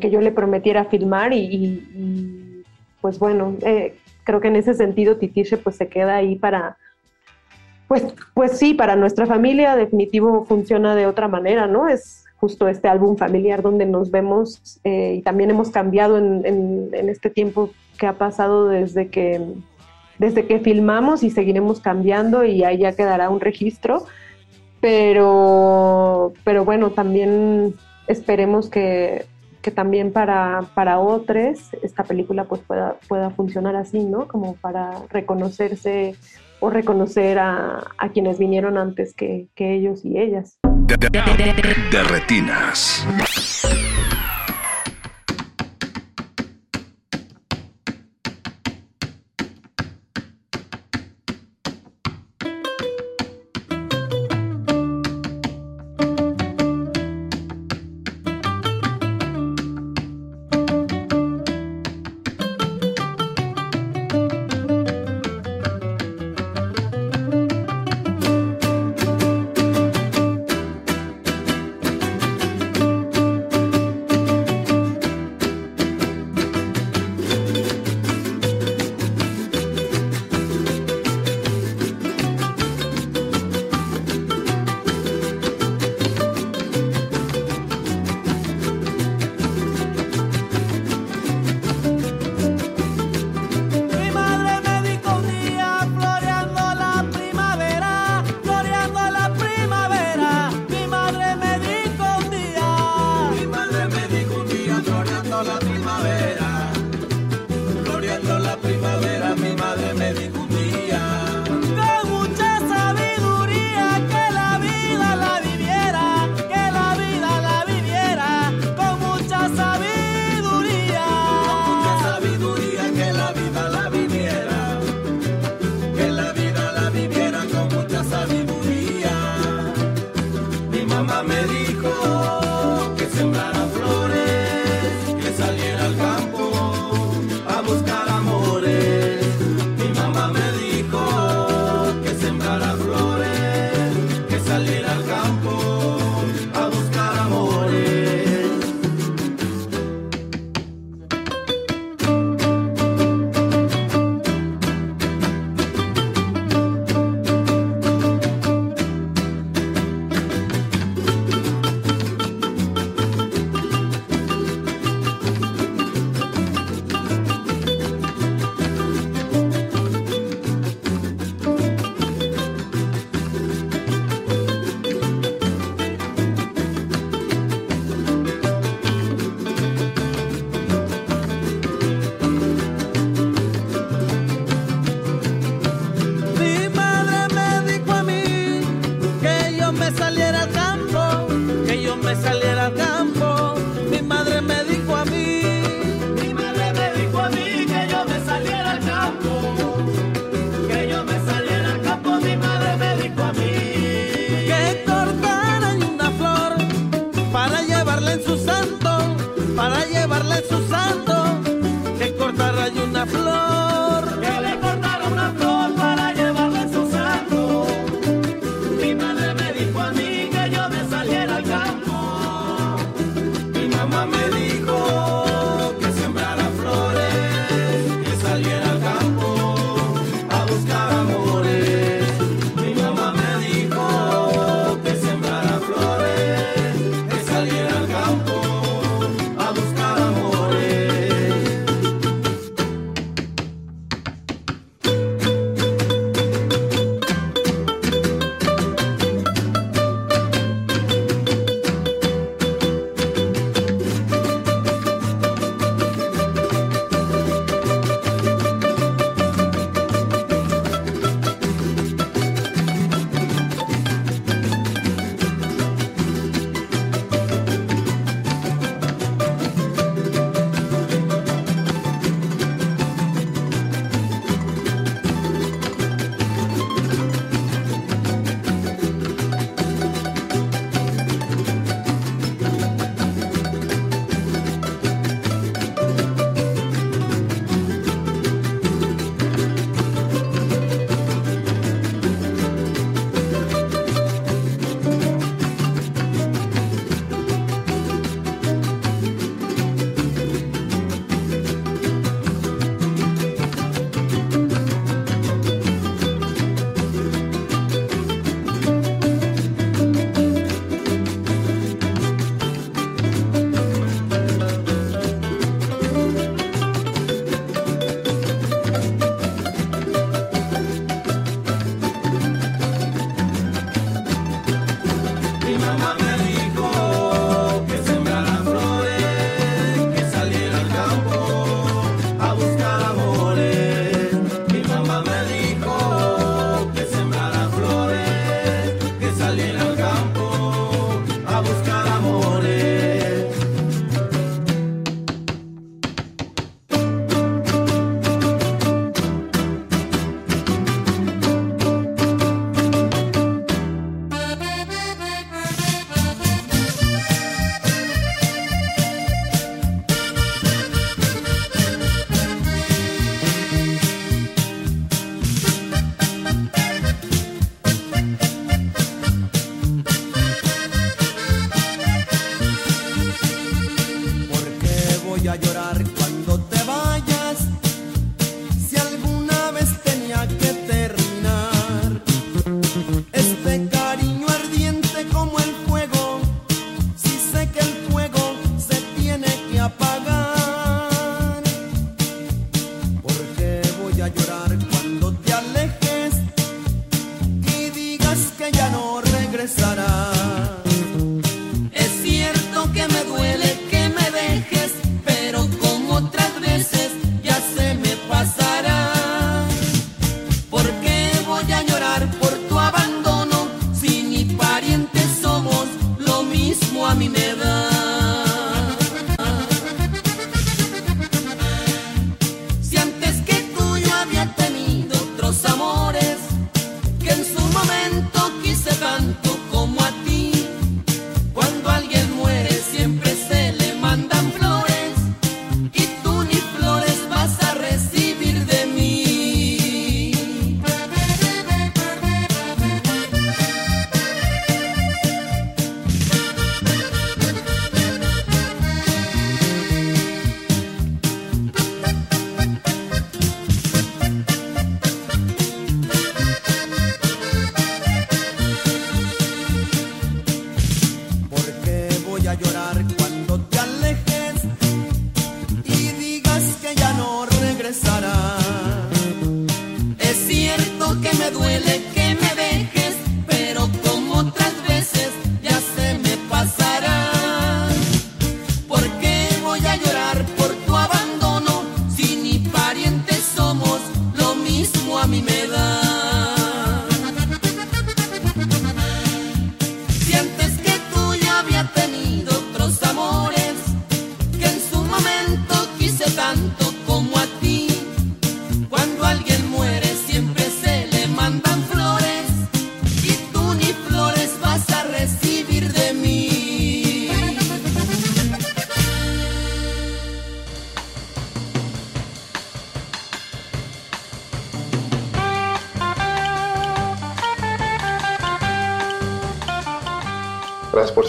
que yo le prometiera filmar y, pues bueno, eh, creo que en ese sentido Titiche pues se queda ahí para pues, pues sí, para nuestra familia definitivo funciona de otra manera, ¿no? Es justo este álbum familiar donde nos vemos eh, y también hemos cambiado en, este tiempo que ha pasado desde que, desde que filmamos y seguiremos cambiando y ahí ya quedará un registro. Pero, pero bueno, también esperemos que, también para, para otros esta película pues pueda, pueda funcionar así, ¿no? Como para reconocerse o reconocer a, a quienes vinieron antes que, que ellos y ellas.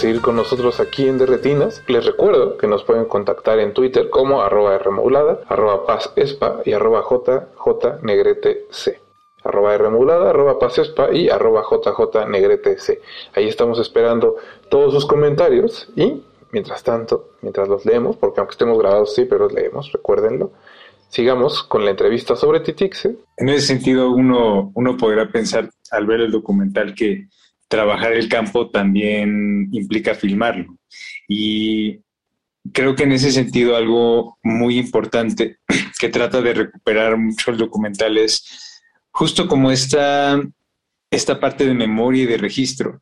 Seguir con nosotros aquí en Derretinas. Les recuerdo que nos pueden contactar en Twitter como arroba Rmodulada, arroba pazespa y arroba jjnegretec. Arroba Rmodulada, arroba pazespa y arroba jjnegretec. Ahí estamos esperando todos sus comentarios y mientras tanto, mientras los leemos, porque aunque estemos grabados sí, pero los leemos, recuérdenlo. Sigamos con la entrevista sobre Titixe. En ese sentido, uno, uno podrá pensar al ver el documental que trabajar el campo también implica filmarlo. Y creo que en ese sentido algo muy importante [CLEARS THROAT] que trata de recuperar mucho el documental es justo como esta, esta parte de memoria y de registro,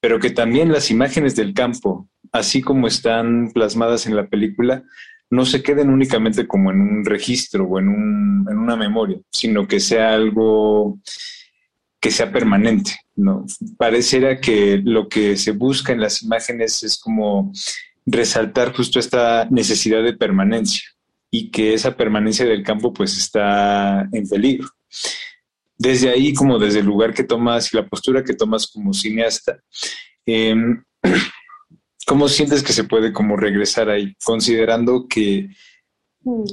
pero que también las imágenes del campo, así como están plasmadas en la película, no se queden únicamente como en un registro o en, un, en una memoria, sino que sea algo que sea permanente, ¿no? Pareciera que lo que se busca en las imágenes es como resaltar justo esta necesidad de permanencia y que esa permanencia del campo pues está en peligro. Desde ahí, como desde el lugar que tomas y la postura que tomas como cineasta, em, [CLEARS THROAT] ¿cómo sientes que se puede como regresar ahí? Considerando que mm.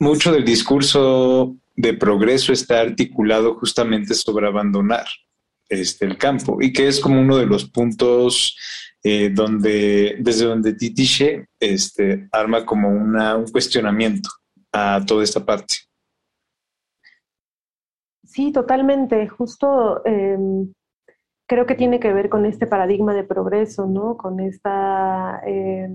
mucho del discurso de progreso está articulado justamente sobre abandonar este, el campo y que es como uno de los puntos eh, donde, desde donde Titiche este, arma como una, un cuestionamiento a toda esta parte. Sí, totalmente. Justo em, creo que tiene que ver con este paradigma de progreso, ¿no? Con esta, eh,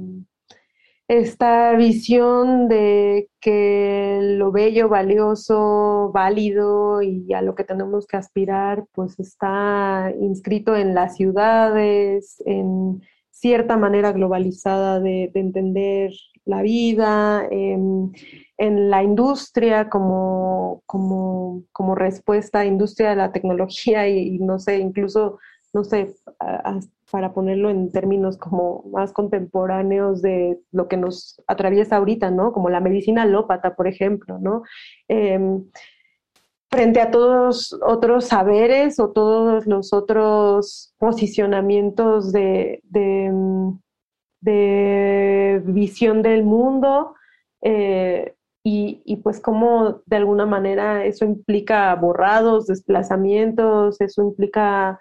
esta visión de que lo bello, valioso, válido y a lo que tenemos que aspirar, pues está inscrito en las ciudades, en cierta manera globalizada de, de entender la vida, en, en la industria como, como, como, respuesta a industria de la tecnología y, no sé, incluso, no sé, para ponerlo en términos como más contemporáneos de lo que nos atraviesa ahorita, ¿no? Como la medicina alópata, por ejemplo, ¿no? Eh, frente a todos otros saberes o todos los otros posicionamientos de, de, de visión del mundo eh, y, y, pues como de alguna manera eso implica borrados, desplazamientos, eso implica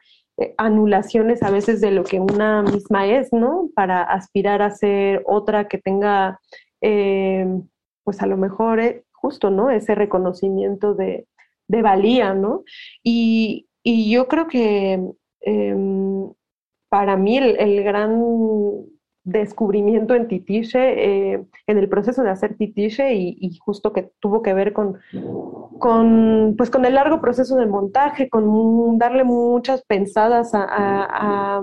anulaciones a veces de lo que una misma es, ¿no? Para aspirar a ser otra que tenga, eh, pues a lo mejor eh, justo, ¿no? Ese reconocimiento de, de valía, ¿no? Y, y, yo creo que eh, para mí el, gran descubrimiento en Titiche, eh, en el proceso de hacer Titiche y, justo que tuvo que ver con, con, pues con el largo proceso de montaje, con darle muchas pensadas a, a, a,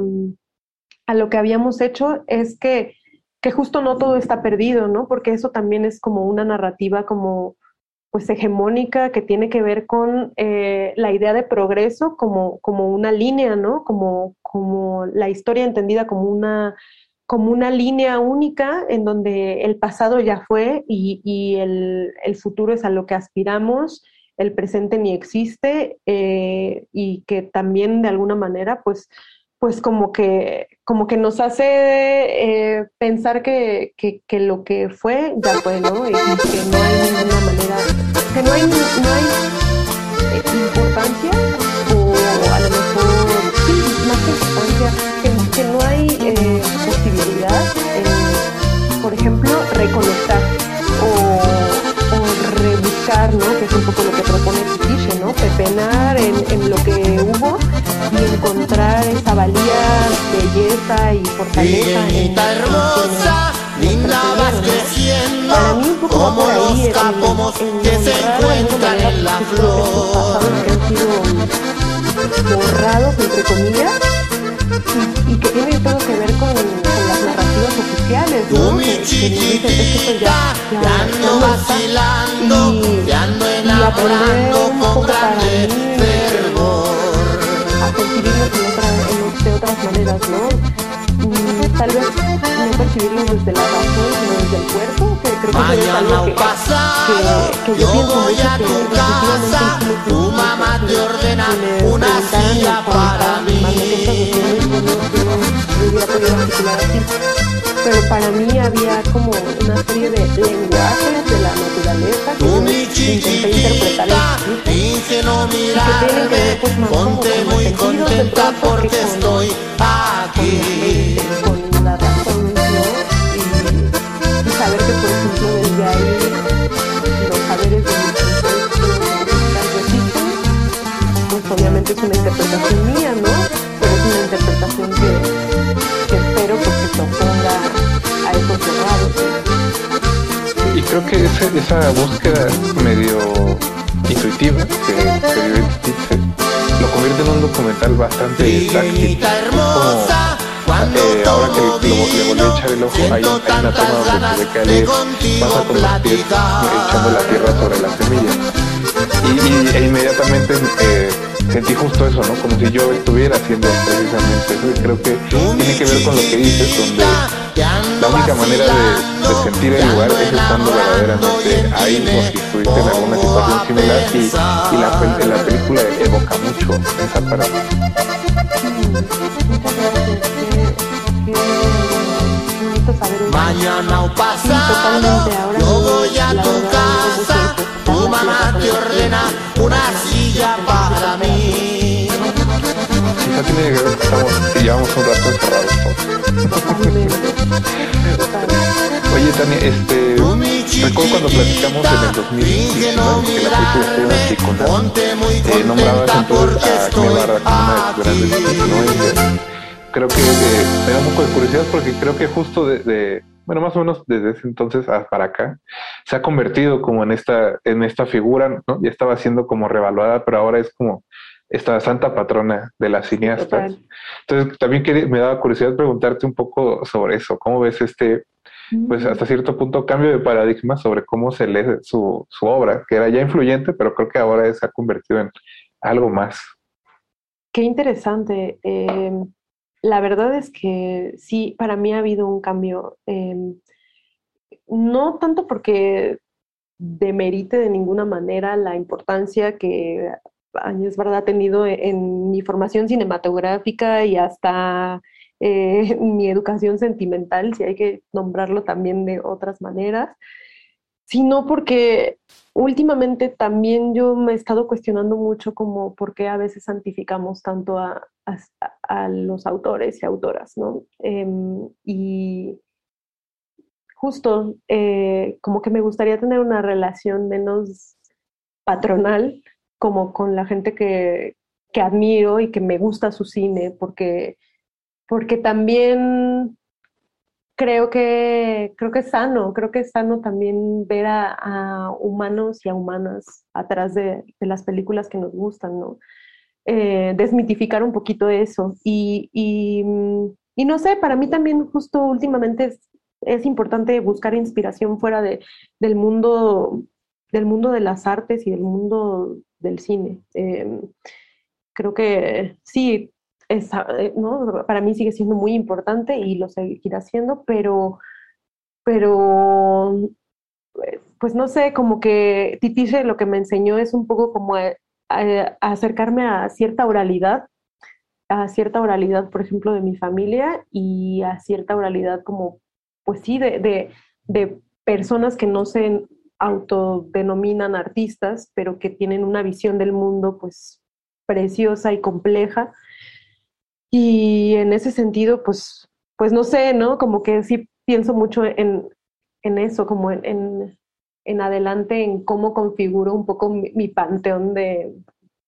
a lo que habíamos hecho, es que, que justo no todo está perdido, ¿no? Porque eso también es como una narrativa como pues hegemónica que tiene que ver con eh, la idea de progreso como, como una línea, ¿no? Como, como la historia entendida como una, como una línea única en donde el pasado ya fue y, el, el, futuro es a lo que aspiramos, el presente ni existe eh, y que también de alguna manera pues pues como que, como que nos hace eh, pensar que, que, que, lo que fue ya fue, ¿no? Y que no hay ninguna manera, que no hay, no hay eh, importancia por ejemplo, reconectar o, o, rebuscar, ¿no? Que es un poco lo que propone Tiche, ¿no? Pepenar en, en lo que hubo y encontrar esa valía, belleza y fortaleza en, hermosa, linda vas creciendo Para mí un poco como por ahí, los capomos que se encuentran en la flor. Que han sido borrados, entre comillas, y, y, que tienen todo Tú, mi que, chiquitita, que es que ya, ya, ya ando vacilando, y, te ando enamorando con grande fervor. a percibirlos en otra, de otras maneras, ¿no? Mm, tal vez no percibirlos desde la razón, sino desde el cuerpo, que creo que eso es algo que, que, que yo, yo pienso voy a que tu casa, tu mamá te ordena una silla para mí. hubiera podido articular así. Pero para mí había como una serie de lenguajes de la naturaleza que yo intenté interpretar en mirarme, pues, ponte muy contenta porque estoy aquí. Con la razón, ¿no? Y, y saber que, por ejemplo, desde ahí los saberes de pues obviamente es una interpretación mía, ¿no? Creo que esa, esa búsqueda medio intuitiva que, que vive lo convierte en un documental bastante táctil. Como eh, ahora que lo, le volví a echar el ojo, hay, hay una toma donde se ve que Ale pasa con los pies echando la tierra sobre la semilla. Y, y e inmediatamente eh, sentí justo eso, ¿no? Como si yo estuviera haciendo precisamente eso. Y creo que tiene que ver con lo que dices, donde la única manera de, de sentir el lugar es estando verdaderamente ahí o si estuviste en alguna situación similar y, y la, la, película evoca mucho esa parte. Mañana o pasado yo voy a tu casa, tu mamá te ordena una silla para mí. Quizá tiene que ver estamos, que llevamos un rato encerrados todos. [LAUGHS] Oye, Tania, este, recuerdo cuando platicamos en el 2019 que la película estuvo en eh, nombrabas entonces a Guevara como una de tus grandes influencias. Creo que eh, me da un poco de curiosidad porque creo que justo de, de, bueno, más o menos desde ese entonces para acá, se ha convertido como en esta, en esta figura, ¿no? Ya estaba siendo como revaluada, pero ahora es como esta santa patrona de las cineastas. Entonces, también me daba curiosidad preguntarte un poco sobre eso. ¿Cómo ves este, pues hasta cierto punto, cambio de paradigma sobre cómo se lee su, su obra, que era ya influyente, pero creo que ahora se ha convertido en algo más? Qué interesante. Eh, la verdad es que sí, para mí ha habido un cambio. Eh, no tanto porque demerite de ninguna manera la importancia que es verdad, tenido en mi formación cinematográfica y hasta eh, [LAUGHS] mi educación sentimental, si hay que nombrarlo también de otras maneras, sino porque últimamente también yo me he estado cuestionando mucho como por qué a veces santificamos tanto a, a, los autores y autoras, ¿no? Em, y justo eh, como que me gustaría tener una relación menos patronal como con la gente que, que admiro y que me gusta su cine, porque, porque también creo que, creo que es sano, creo que es sano también ver a, humanos y a humanas atrás de, de, las películas que nos gustan, ¿no? Eh, desmitificar un poquito eso. Y, y, y, no sé, para mí también justo últimamente es, es importante buscar inspiración fuera de, del mundo del mundo de las artes y del mundo del cine. Em, creo que sí, eh, ¿no? para mí sigue siendo muy importante y lo seguirá siendo, pero, pero pues no sé, como que Titiche lo que me enseñó es un poco como acercarme a cierta oralidad, a cierta oralidad, por ejemplo, de mi familia y a cierta oralidad como, pues sí, de, de personas que no se autodenominan artistas, pero que tienen una visión del mundo pues preciosa y compleja. Y en ese sentido, pues, pues no sé, ¿no? Como que sí pienso mucho en, en eso, como en, en, adelante, en cómo configuro un poco mi, panteón de,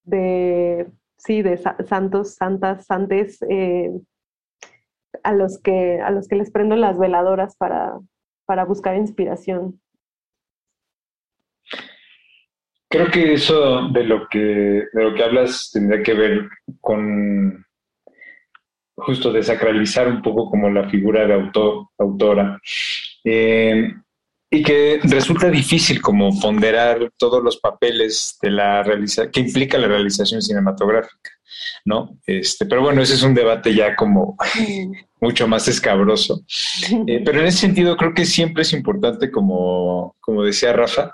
de, sí, de santos, santas, santes, eh, a, los que, a los que les prendo las veladoras para, para buscar inspiración. Creo que eso de lo que, de lo que hablas tendría que ver con justo desacralizar un poco como la figura de autor, autora. Eh, y que resulta difícil como ponderar todos los papeles de la realiza que implica la realización cinematográfica, ¿no? Este, pero bueno, ese es un debate ya como [LAUGHS] mucho más escabroso. Eh, pero en ese sentido creo que siempre es importante, como, como decía Rafa,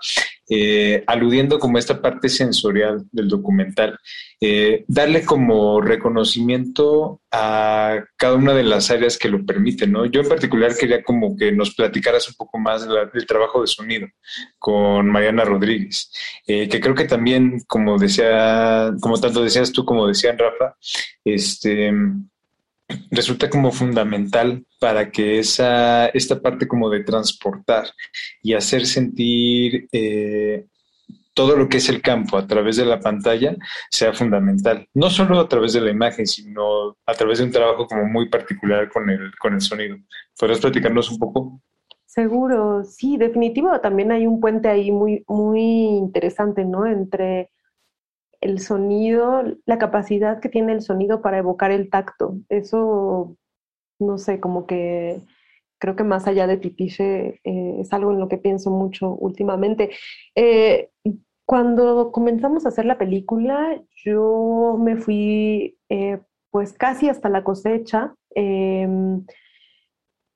eh, aludiendo como esta parte sensorial del documental, eh, darle como reconocimiento a cada una de las áreas que lo permiten, ¿no? Yo en particular quería como que nos platicaras un poco más del trabajo de sonido con Mariana Rodríguez, que creo que también, como decía, como tanto decías tú como decían Rafa, este resulta como fundamental para que esa, esta parte como de transportar y hacer sentir eh, todo lo que es el campo a través de la pantalla sea fundamental. No solo a través de la imagen, sino a través de un trabajo como muy particular con el, con el sonido. ¿Podrías platicarnos un poco? Seguro, sí, definitivo. También hay un puente ahí muy, muy interesante, ¿no? Entre el sonido, la capacidad que tiene el sonido para evocar el tacto. Eso, no sé, como que creo que más allá de Titiche eh, es algo en lo que pienso mucho últimamente. Eh, cuando comenzamos a hacer la película, yo me fui eh, pues casi hasta la cosecha.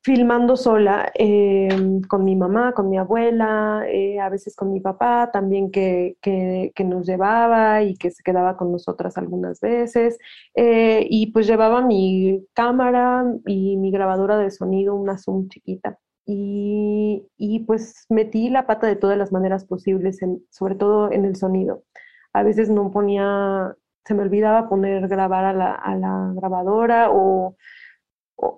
Filmando sola em, con mi mamá, con mi abuela, eh, a veces con mi papá también que, que, nos llevaba y que se quedaba con nosotras algunas veces. Eh, y pues llevaba mi cámara y mi grabadora de sonido, una Zoom chiquita. Y, y pues metí la pata de todas las maneras posibles, sobre todo en el sonido. A veces no ponía, se me olvidaba poner grabar a la, a la grabadora o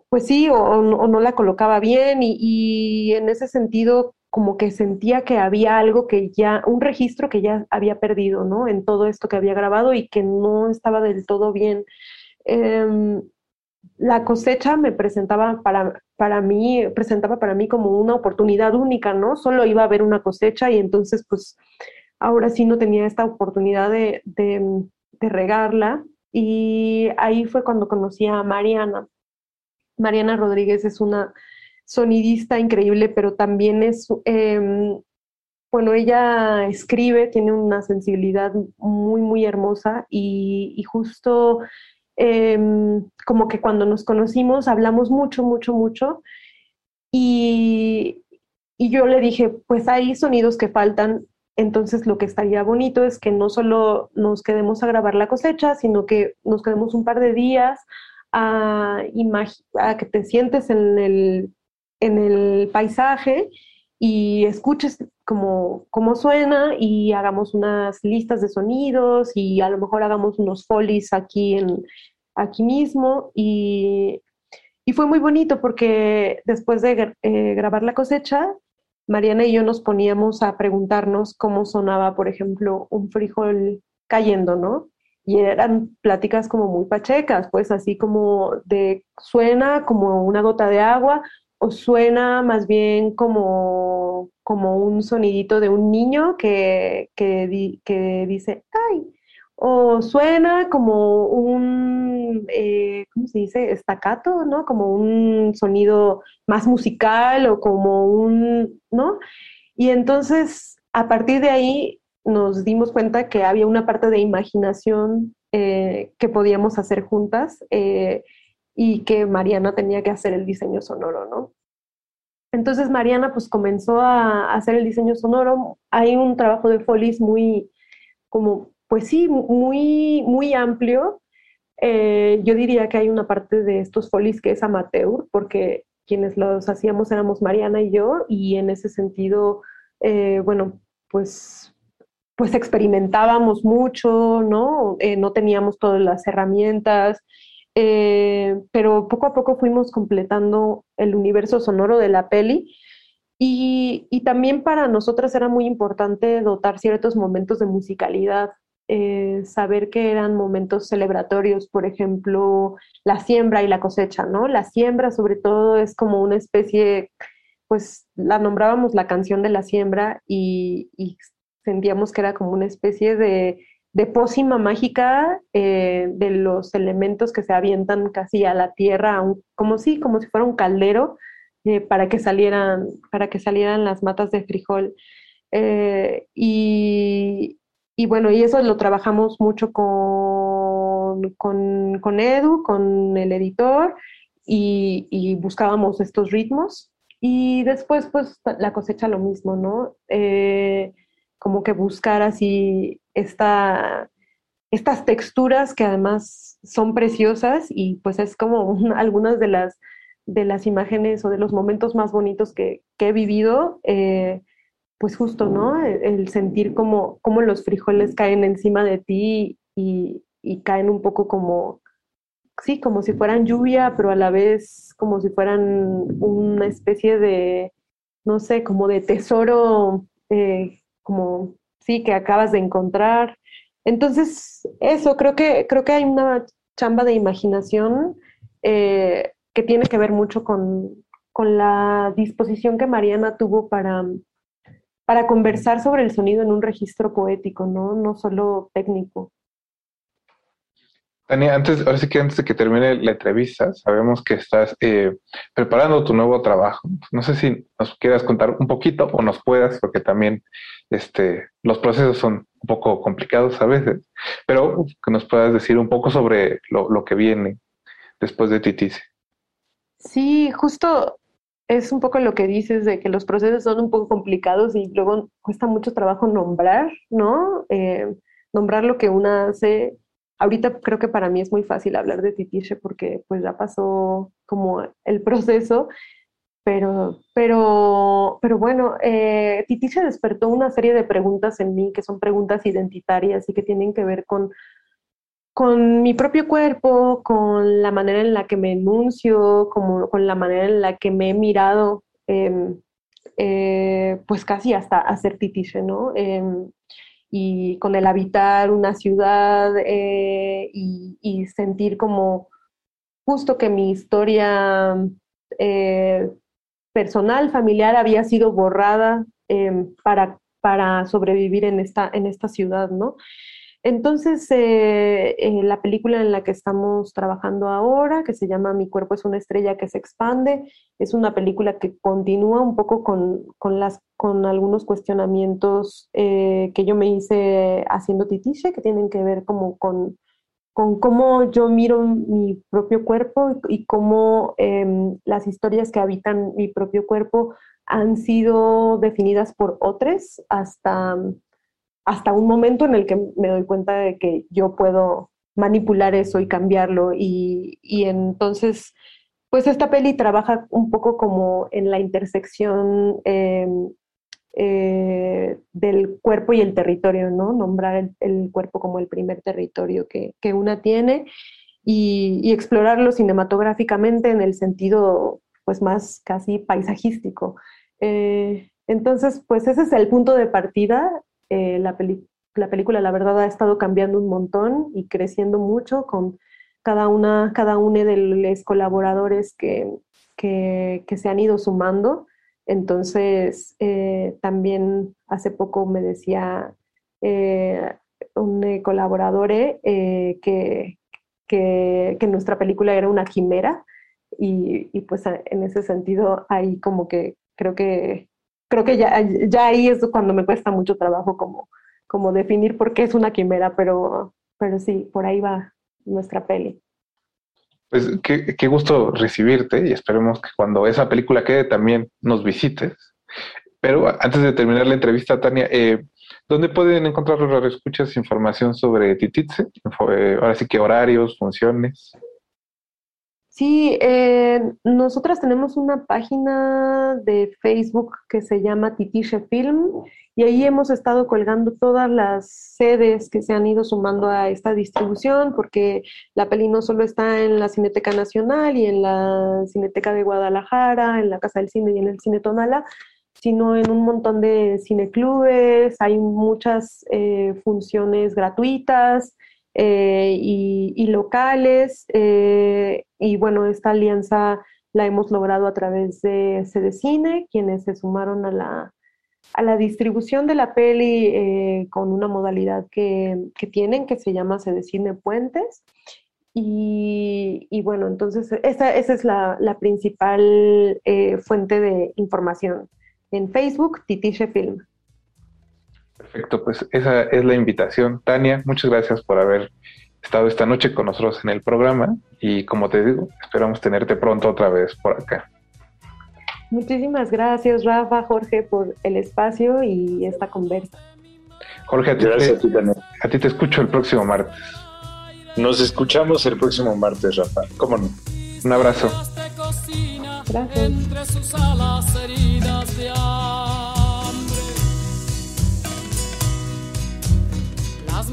pues sí, o, no la colocaba bien y, en ese sentido como que sentía que había algo que ya, un registro que ya había perdido, ¿no? En todo esto que había grabado y que no estaba del todo bien. Em, la cosecha me presentaba para, para mí, presentaba para mí como una oportunidad única, ¿no? Solo iba a haber una cosecha y entonces pues ahora sí no tenía esta oportunidad de, de, regarla y ahí fue cuando conocí a Mariana. Mariana Rodríguez es una sonidista increíble, pero también es, em, bueno, ella escribe, tiene una sensibilidad muy, muy hermosa y, justo Em, como que cuando nos conocimos hablamos mucho, mucho, mucho. Y, y yo le dije, pues hay sonidos que faltan, entonces lo que estaría bonito es que no solo nos quedemos a grabar la cosecha, sino que nos quedemos un par de días a, a que te sientes en el, en el paisaje y escuches cómo, cómo suena y hagamos unas listas de sonidos y a lo mejor hagamos unos folies aquí, en, aquí mismo y, y fue muy bonito porque después de eh, grabar la cosecha, Mariana y yo nos poníamos a preguntarnos cómo sonaba, por ejemplo, un frijol cayendo, ¿no? Y eran pláticas como muy pachecas, pues así como de suena como una gota de agua o suena más bien como, como un sonidito de un niño que, que, que dice, ay, o suena como un, eh, ¿cómo se dice? Estacato, ¿no? Como un sonido más musical o como un, ¿no? Y entonces, a partir de ahí, nos dimos cuenta que había una parte de imaginación eh, que podíamos hacer juntas eh, y que Mariana tenía que hacer el diseño sonoro, ¿no? Entonces Mariana pues comenzó a hacer el diseño sonoro. Hay un trabajo de Folis muy como pues sí, muy, muy amplio. Eh, yo diría que hay una parte de estos folies que es amateur, porque quienes los hacíamos éramos Mariana y yo, y en ese sentido, bueno, pues, pues experimentábamos mucho, ¿no? Eh, no teníamos todas las herramientas, pero poco a poco fuimos completando el universo sonoro de la peli. Y, y también para nosotras era muy importante dotar ciertos momentos de musicalidad eh, saber que eran momentos celebratorios, por ejemplo, la siembra y la cosecha, ¿no? La siembra sobre todo es como una especie, pues la nombrábamos la canción de la siembra y, sentíamos que era como una especie de, de pócima mágica eh, de los elementos que se avientan casi a la tierra, como si, como si fuera un caldero, eh, para que salieran, para que salieran las matas de frijol. y, y bueno, y eso lo trabajamos mucho con, con, Edu, con el editor, y, buscábamos estos ritmos. Y después, pues, la cosecha lo mismo, ¿no? Eh, como que buscar así esta, estas texturas que además son preciosas y pues es como [LAUGHS] algunas de las, de las imágenes o de los momentos más bonitos que, he vivido. Eh, pues justo, ¿no? El, sentir como, como, los frijoles caen encima de ti y, caen un poco como, sí, como si fueran lluvia, pero a la vez como si fueran una especie de, no sé, como de tesoro, eh, como, sí, que acabas de encontrar. Entonces, eso, creo que, creo que hay una chamba de imaginación eh, que tiene que ver mucho con, con la disposición que Mariana tuvo para para conversar sobre el sonido en un registro poético, no, no solo técnico. Tania, antes, ahora sí que antes de que termine la entrevista, sabemos que estás eh, preparando tu nuevo trabajo. No sé si nos quieras contar un poquito o nos puedas, porque también este, los procesos son un poco complicados a veces, pero que nos puedas decir un poco sobre lo, lo que viene después de Titice. Sí, justo es un poco lo que dices de que los procesos son un poco complicados y luego cuesta mucho trabajo nombrar, ¿no? Eh, nombrar lo que una hace. Ahorita creo que para mí es muy fácil hablar de Titiche porque pues ya pasó como el proceso, pero, pero, pero bueno, eh, despertó una serie de preguntas en mí que son preguntas identitarias y que tienen que ver con con mi propio cuerpo, con la manera en la que me enuncio, con la manera en la que me he mirado, em, eh, pues casi hasta hacer titiche, ¿no? Y con el habitar una ciudad eh, y, sentir como justo que mi historia eh, personal, familiar, había sido borrada em, para, para sobrevivir en esta, en esta ciudad, ¿no? Entonces, eh, eh, la película en la que estamos trabajando ahora, que se llama Mi cuerpo es una estrella que se expande, es una película que continúa un poco con, con algunos cuestionamientos eh, que yo me hice haciendo titiche, que tienen que ver como con, con cómo yo miro mi propio cuerpo y, cómo em, las historias que habitan mi propio cuerpo han sido definidas por otros hasta hasta un momento en el que me doy cuenta de que yo puedo manipular eso y cambiarlo. Y, entonces, pues esta peli trabaja un poco como en la intersección em, eh, del cuerpo y el territorio, ¿no? Nombrar el, cuerpo como el primer territorio que, una tiene y, explorarlo cinematográficamente en el sentido pues más casi paisajístico. Eh, entonces, pues ese es el punto de partida eh, la, la, película, la verdad, ha estado cambiando un montón y creciendo mucho con cada una, cada uno de los colaboradores que, que, se han ido sumando. Entonces, eh, también hace poco me decía eh, un colaborador que, que, que, nuestra película era una quimera y, y, pues en ese sentido ahí como que creo que creo que ya, ya ahí es cuando me cuesta mucho trabajo como, como definir por qué es una quimera, pero, pero sí, por ahí va nuestra peli. Pues qué, qué gusto recibirte y esperemos que cuando esa película quede también nos visites. Pero antes de terminar la entrevista, Tania, eh, ¿dónde pueden encontrar los escuchas información sobre Tititze? Eh, ahora sí que horarios, funciones. Sí, eh, nosotras tenemos una página de Facebook que se llama Titiche Film y ahí hemos estado colgando todas las sedes que se han ido sumando a esta distribución porque la peli no solo está en la Cineteca Nacional y en la Cineteca de Guadalajara, en la Casa del Cine y en el Cine Tonala, sino en un montón de cineclubes, hay muchas eh, funciones gratuitas. Eh, y, locales. Eh, y bueno, esta alianza la hemos logrado a través de Cine, quienes se sumaron a la, a la distribución de la peli eh, con una modalidad que, que, tienen que se llama Cine Puentes. Y, y, bueno, entonces esa, esa es la, la principal fuente de información. En Facebook, Titiche Film. Perfecto, pues esa es la invitación. Tania, muchas gracias por haber estado esta noche con nosotros en el programa y como te digo, esperamos tenerte pronto otra vez por acá. Muchísimas gracias, Rafa, Jorge, por el espacio y esta conversa. Jorge, a ti, te, a, ti te escucho el próximo martes. Nos escuchamos el próximo martes, Rafa. ¿Cómo no? Un abrazo. Gracias.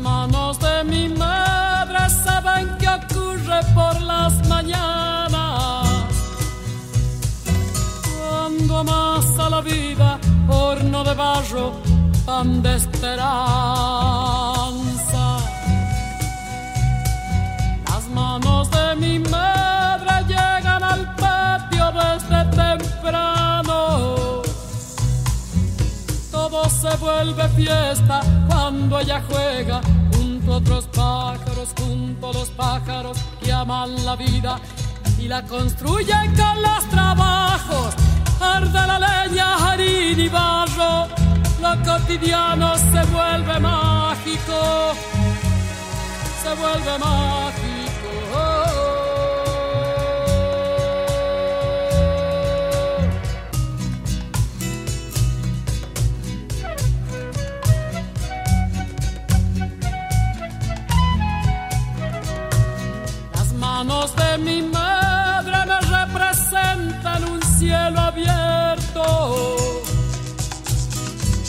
Manos de mi madre saben qué ocurre por las mañanas. Cuando amasa la vida, horno de barro, pan de esperanza. Las manos de mi madre llegan al patio desde temprano. Todo se vuelve fiesta cuando ella juega otros pájaros, junto los pájaros que aman la vida y la construyen con los trabajos. Arde la leña, harina y barro, lo cotidiano se vuelve mágico, se vuelve mágico. Mi madre me representan un cielo abierto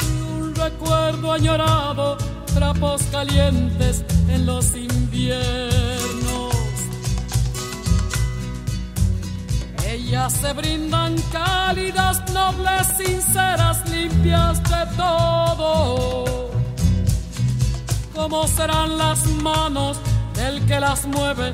y un recuerdo añorado, trapos calientes en los inviernos. Ellas se brindan cálidas, nobles, sinceras, limpias de todo. ¿Cómo serán las manos del que las mueve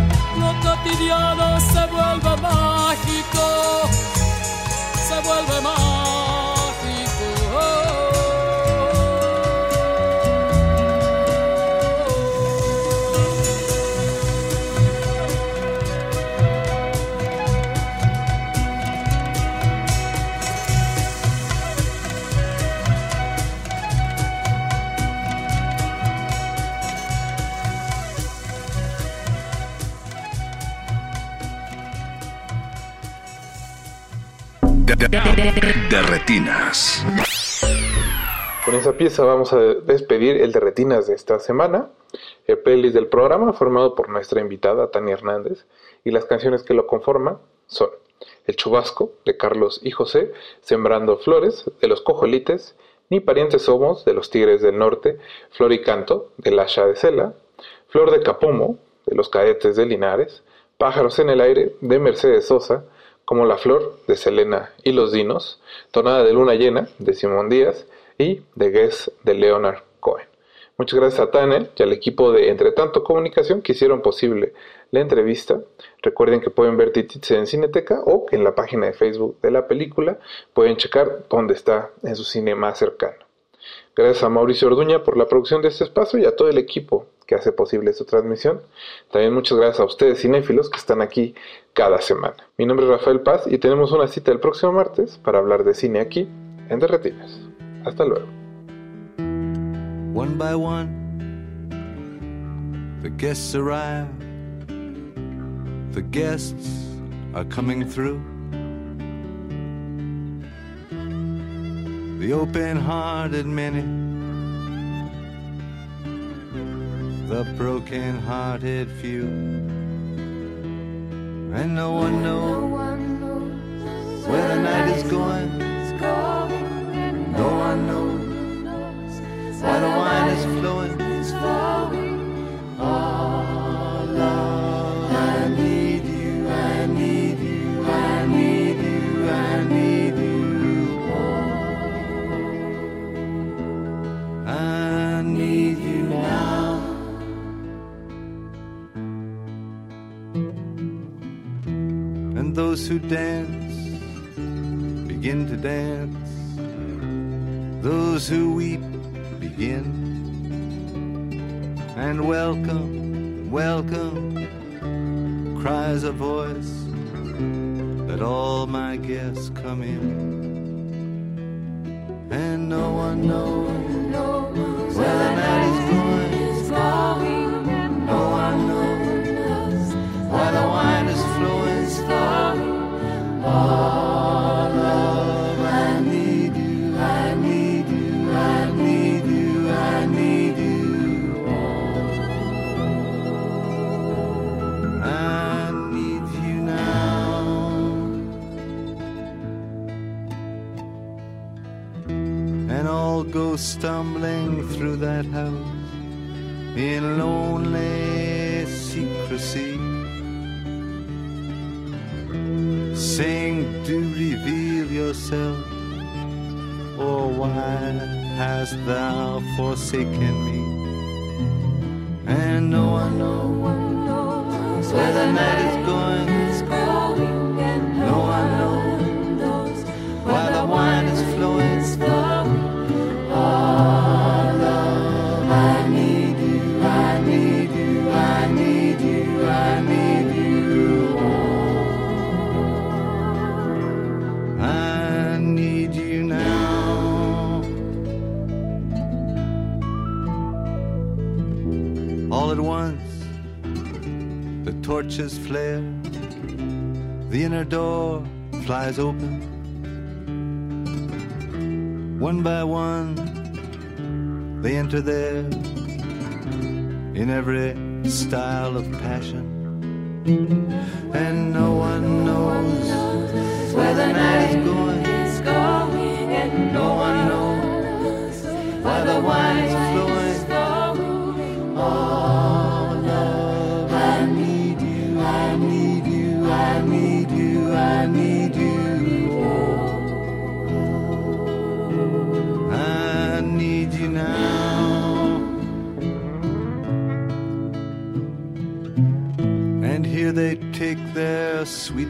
cotidiano se vuelve mágico, se vuelve mágico. De retinas. Con esa pieza vamos a despedir el de retinas de esta semana, el playlist del programa formado por nuestra invitada Tania Hernández y las canciones que lo conforman son El Chubasco de Carlos y José, Sembrando Flores de los Cojolites, Ni Parientes Somos de los Tigres del Norte, Flor y Canto de la Asha de Cela, Flor de Capomo de los Cadetes de Linares, Pájaros en el Aire de Mercedes Sosa, como La Flor de Selena y los Dinos, Tonada de Luna Llena de Simón Díaz y The Guess de Leonard Cohen. Muchas gracias a Tane y al equipo de Entre Tanto Comunicación que hicieron posible la entrevista. Recuerden que pueden ver Titits en Cineteca o en la página de Facebook de la película pueden checar dónde está en su cine más cercano. Gracias a Mauricio Orduña por la producción de este espacio y a todo el equipo que hace posible esta transmisión. También muchas gracias a ustedes cinéfilos que están aquí cada semana. Mi nombre es Rafael Paz y tenemos una cita el próximo martes para hablar de cine aquí en Derretinas. Hasta luego. One by one, the guests arrive. The guests are coming through. The open hearted many the broken hearted few. And no one knows where the night is going. No one knows why the wine is flowing. Oh, Lord, And those who dance begin to dance. Those who weep begin. And welcome, welcome, cries a voice. Let all my guests come in. And no one knows where the night is going. Go stumbling through that house in lonely secrecy. Saying, do reveal yourself, or why hast thou forsaken me? And no one knows where the night is flare. The inner door flies open. One by one, they enter there in every style of passion. And no one knows where the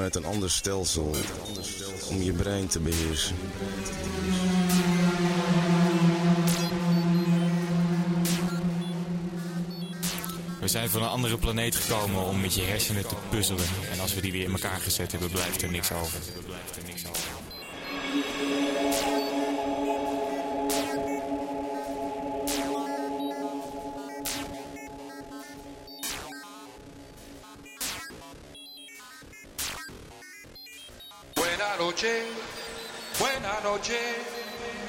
Uit een ander stelsel om je brein te beheersen. We zijn van een andere planeet gekomen om met je hersenen te puzzelen. En als we die weer in elkaar gezet hebben, blijft er niks over. Noche,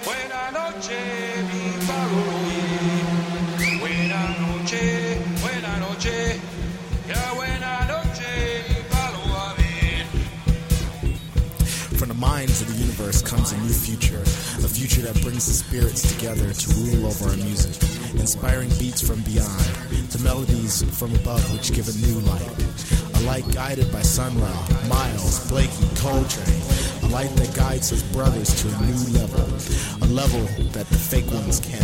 buena noche, mi. Buena noche, buena noche, buena noche, mi. From the minds of the universe comes a new future, a future that brings the spirits together to rule over our music, inspiring beats from beyond, the melodies from above which give a new light. A light guided by Sunlight, Miles, Blakey, Coltrane, a light that guides his brothers to a new level, a level that the fake ones can't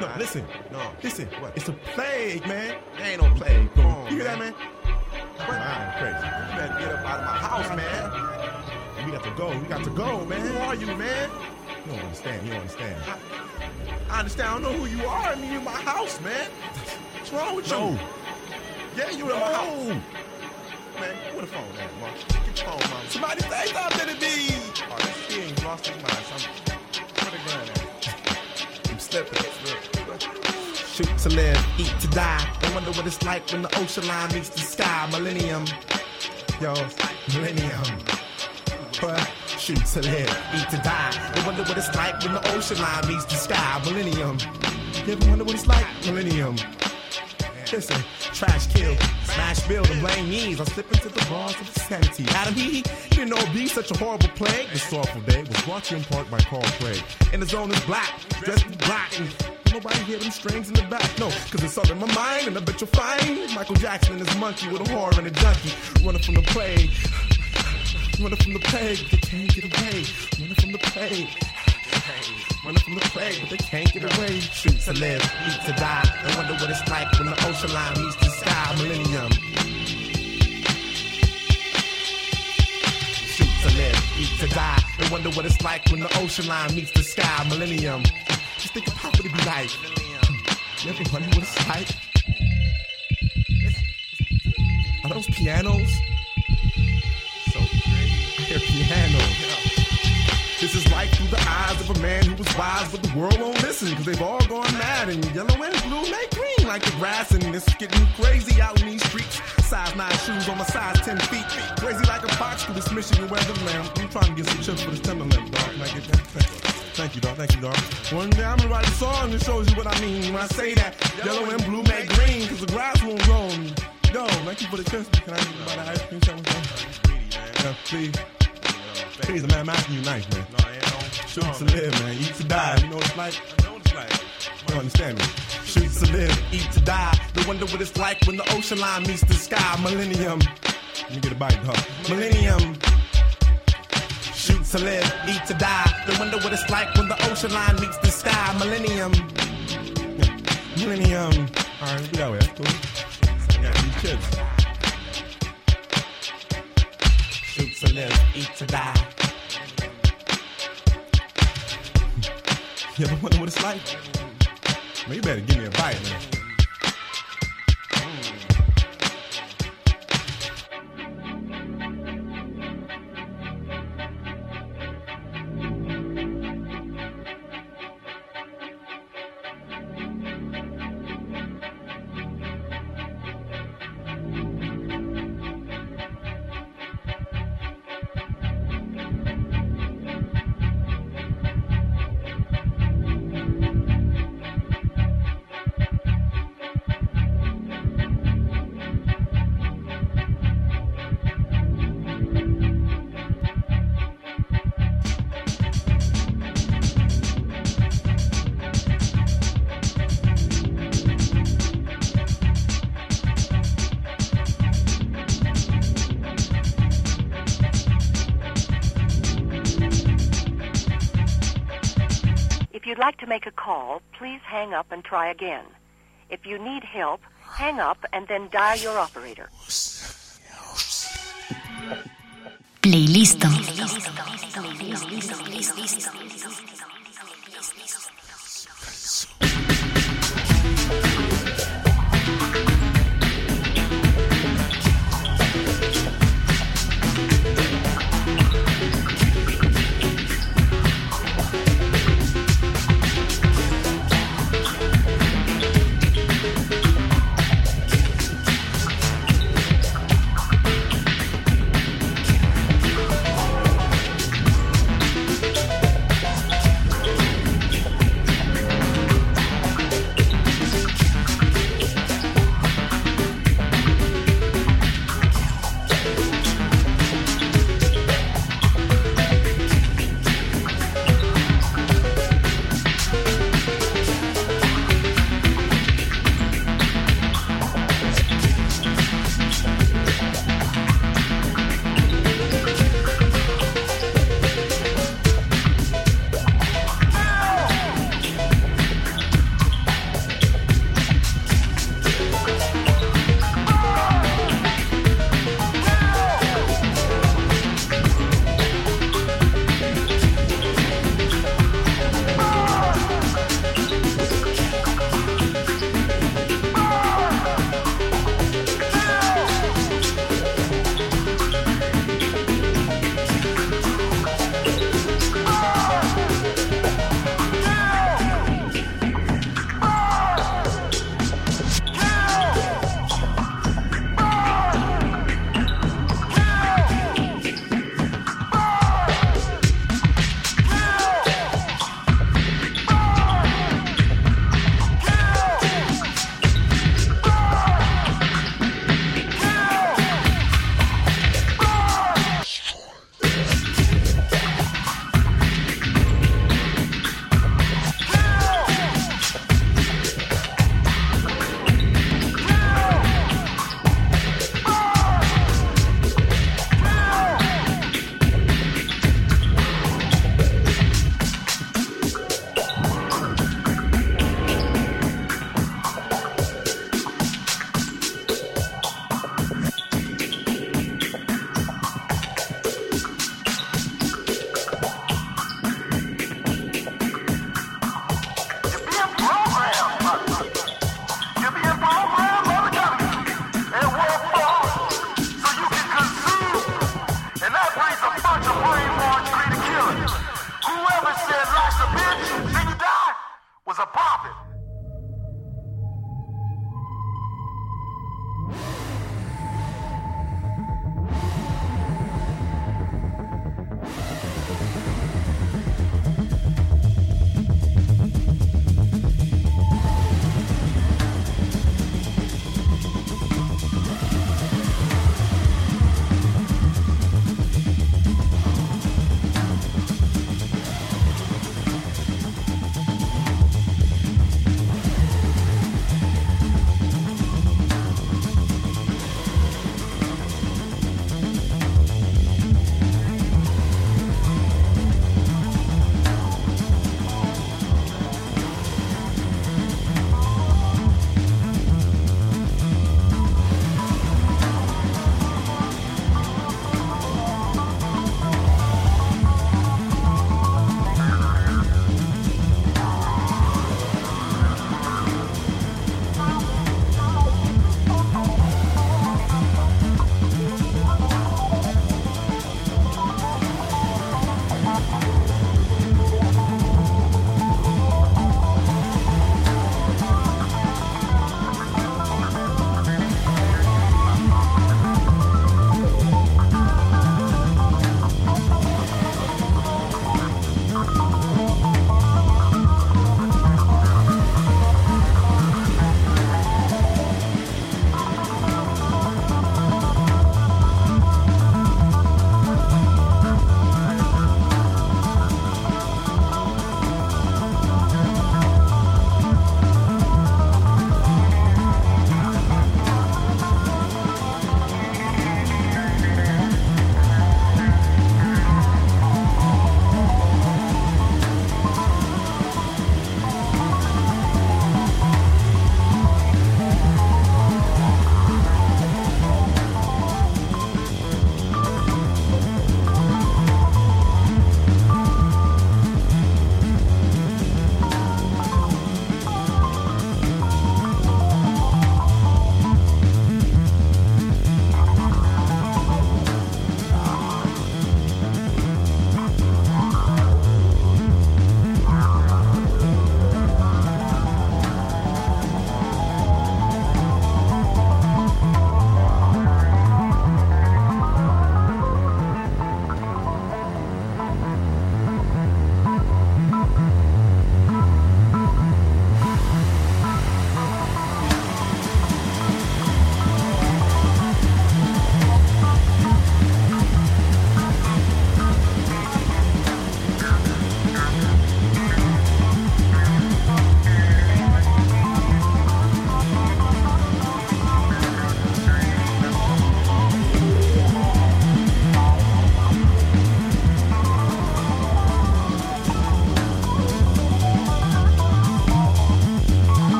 man. No, listen. No. Listen. What? It's a plague, man. There ain't no plague. Come on, You hear that, man? What? Ain't crazy. You better get up out of my house, man. We got to go. We got to go, man. Who are you, man? You don't understand. You don't understand. I, I understand. I don't know who you are. I mean, you're in my house, man. What's wrong with you? Yeah, you in my house. To live, eat to die. I wonder what it's like when the ocean line meets the sky. Millennium. Yo, millennium. What? Shoot to live, eat to die. I wonder what it's like when the ocean line meets the sky. Millennium. You ever wonder what it's like? Millennium. Listen, trash kill, smash build, and blame me's. I slip into the bars of insanity. Adam, he, didn't know be such a horrible plague. This awful day was brought to you in part by Carl Craig. And the zone is black, dressed in black, and nobody hear them strings in the back. No, cause it's all in my mind, and I bet you'll find Michael Jackson and his monkey with a whore and a junkie running from the plague. Running from the plague, they can't get away. Running from the plague. Running from the plague, but they can't get away. Shoot to live, eat to die. I wonder what it's like when the ocean line meets the sky. Millennium. Shoot to live, eat to die. I wonder what it's like when the ocean line meets the sky. Millennium. Just think of how would it be like. You ever wonder what it's like? Are those pianos? So I hear pianos. This is like through the eyes of a man who was wise, but the world won't listen because they've all gone mad. And yellow and blue make green like the grass, and it's getting crazy out in these streets. Size 9 shoes on my size 10 feet. Crazy like a box through this Michigan weather lamp. I'm trying to get some chips for this Timberland, dog. Can I get that? Thank you. Dog. Thank you, dog. One day I'm gonna write a song that shows you what I mean when I say that yellow and blue make green because the grass won't grow. Yo, thank you for the chips. Can I get about an ice cream sandwich? Yeah, please. Please, man, I'm asking you nice, man. No, I ain't Shoot to live, man. Eat to die. You know what it's like? I know what it's like. You don't understand me. Shoot to live, eat to die. They wonder what it's like when the ocean line meets the sky. Millennium. Let me get a bite, dog. Millennium. Shoot to live, eat to die. They wonder what it's like when the ocean line meets the sky. Millennium. Yeah. Millennium. All right, we got. That's cool. I got these chips. Shoot to live, eat to die. [LAUGHS] You ever wonder what it's like? Man, you better give me a bite, man. Like to make a call, please hang up and try again. If you need help, hang up and then dial your operator. Playlist.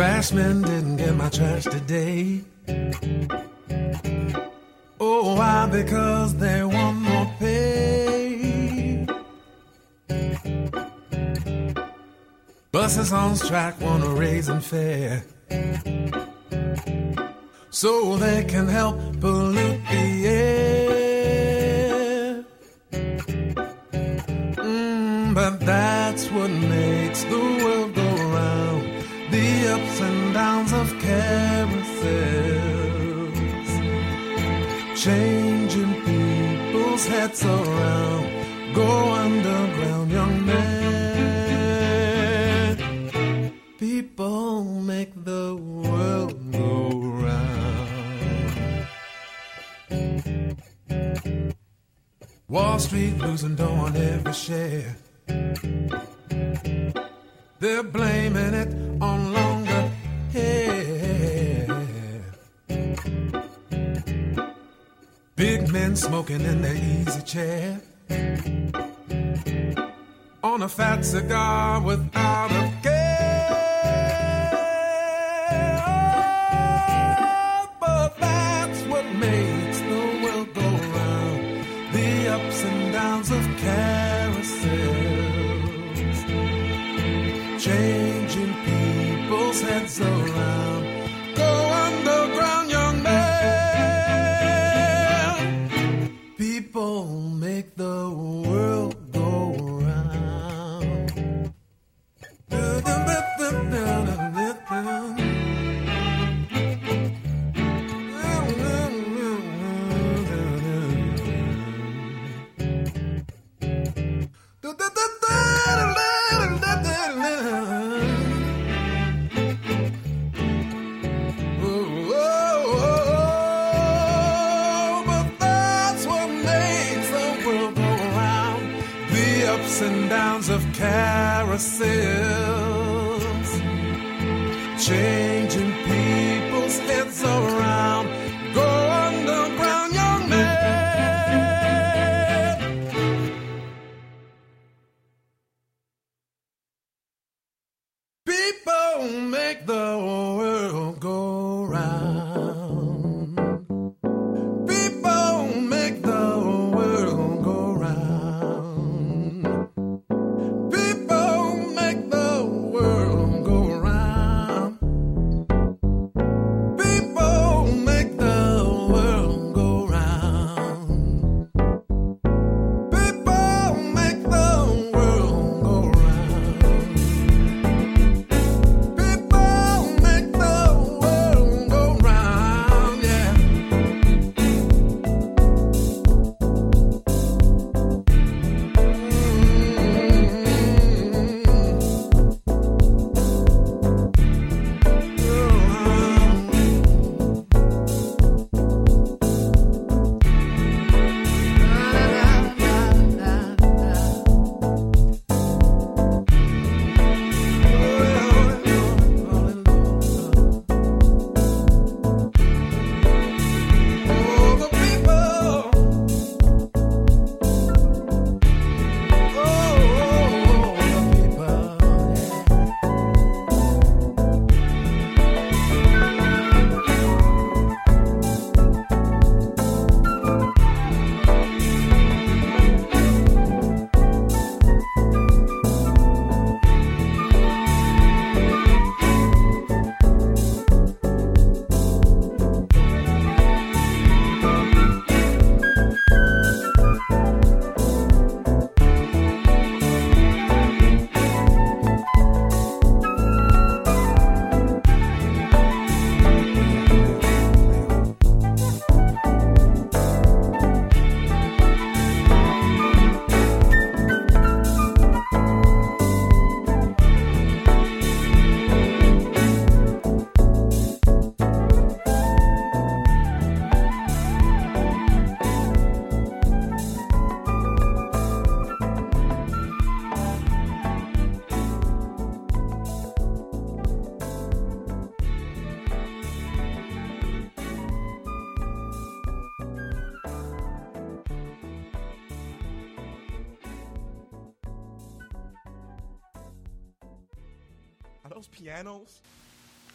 Trashman didn't get my trash today. Oh, why? Because they want more pay. Buses on strike want to raise and fare. So they can help pollute the air. Mm, but that's what makes the world. The ups and downs of carousels. Changing people's heads around. Go underground, young man. People make the world go round. Wall Street losing dough on every share. They're blaming it on longer hair. Big men smoking in their easy chair. On a fat cigar without a care. Oh, but that's what makes the world go round. The ups and downs of carousels. People's heads around. Go underground, young man. People make the ourselves. Change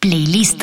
Playlist.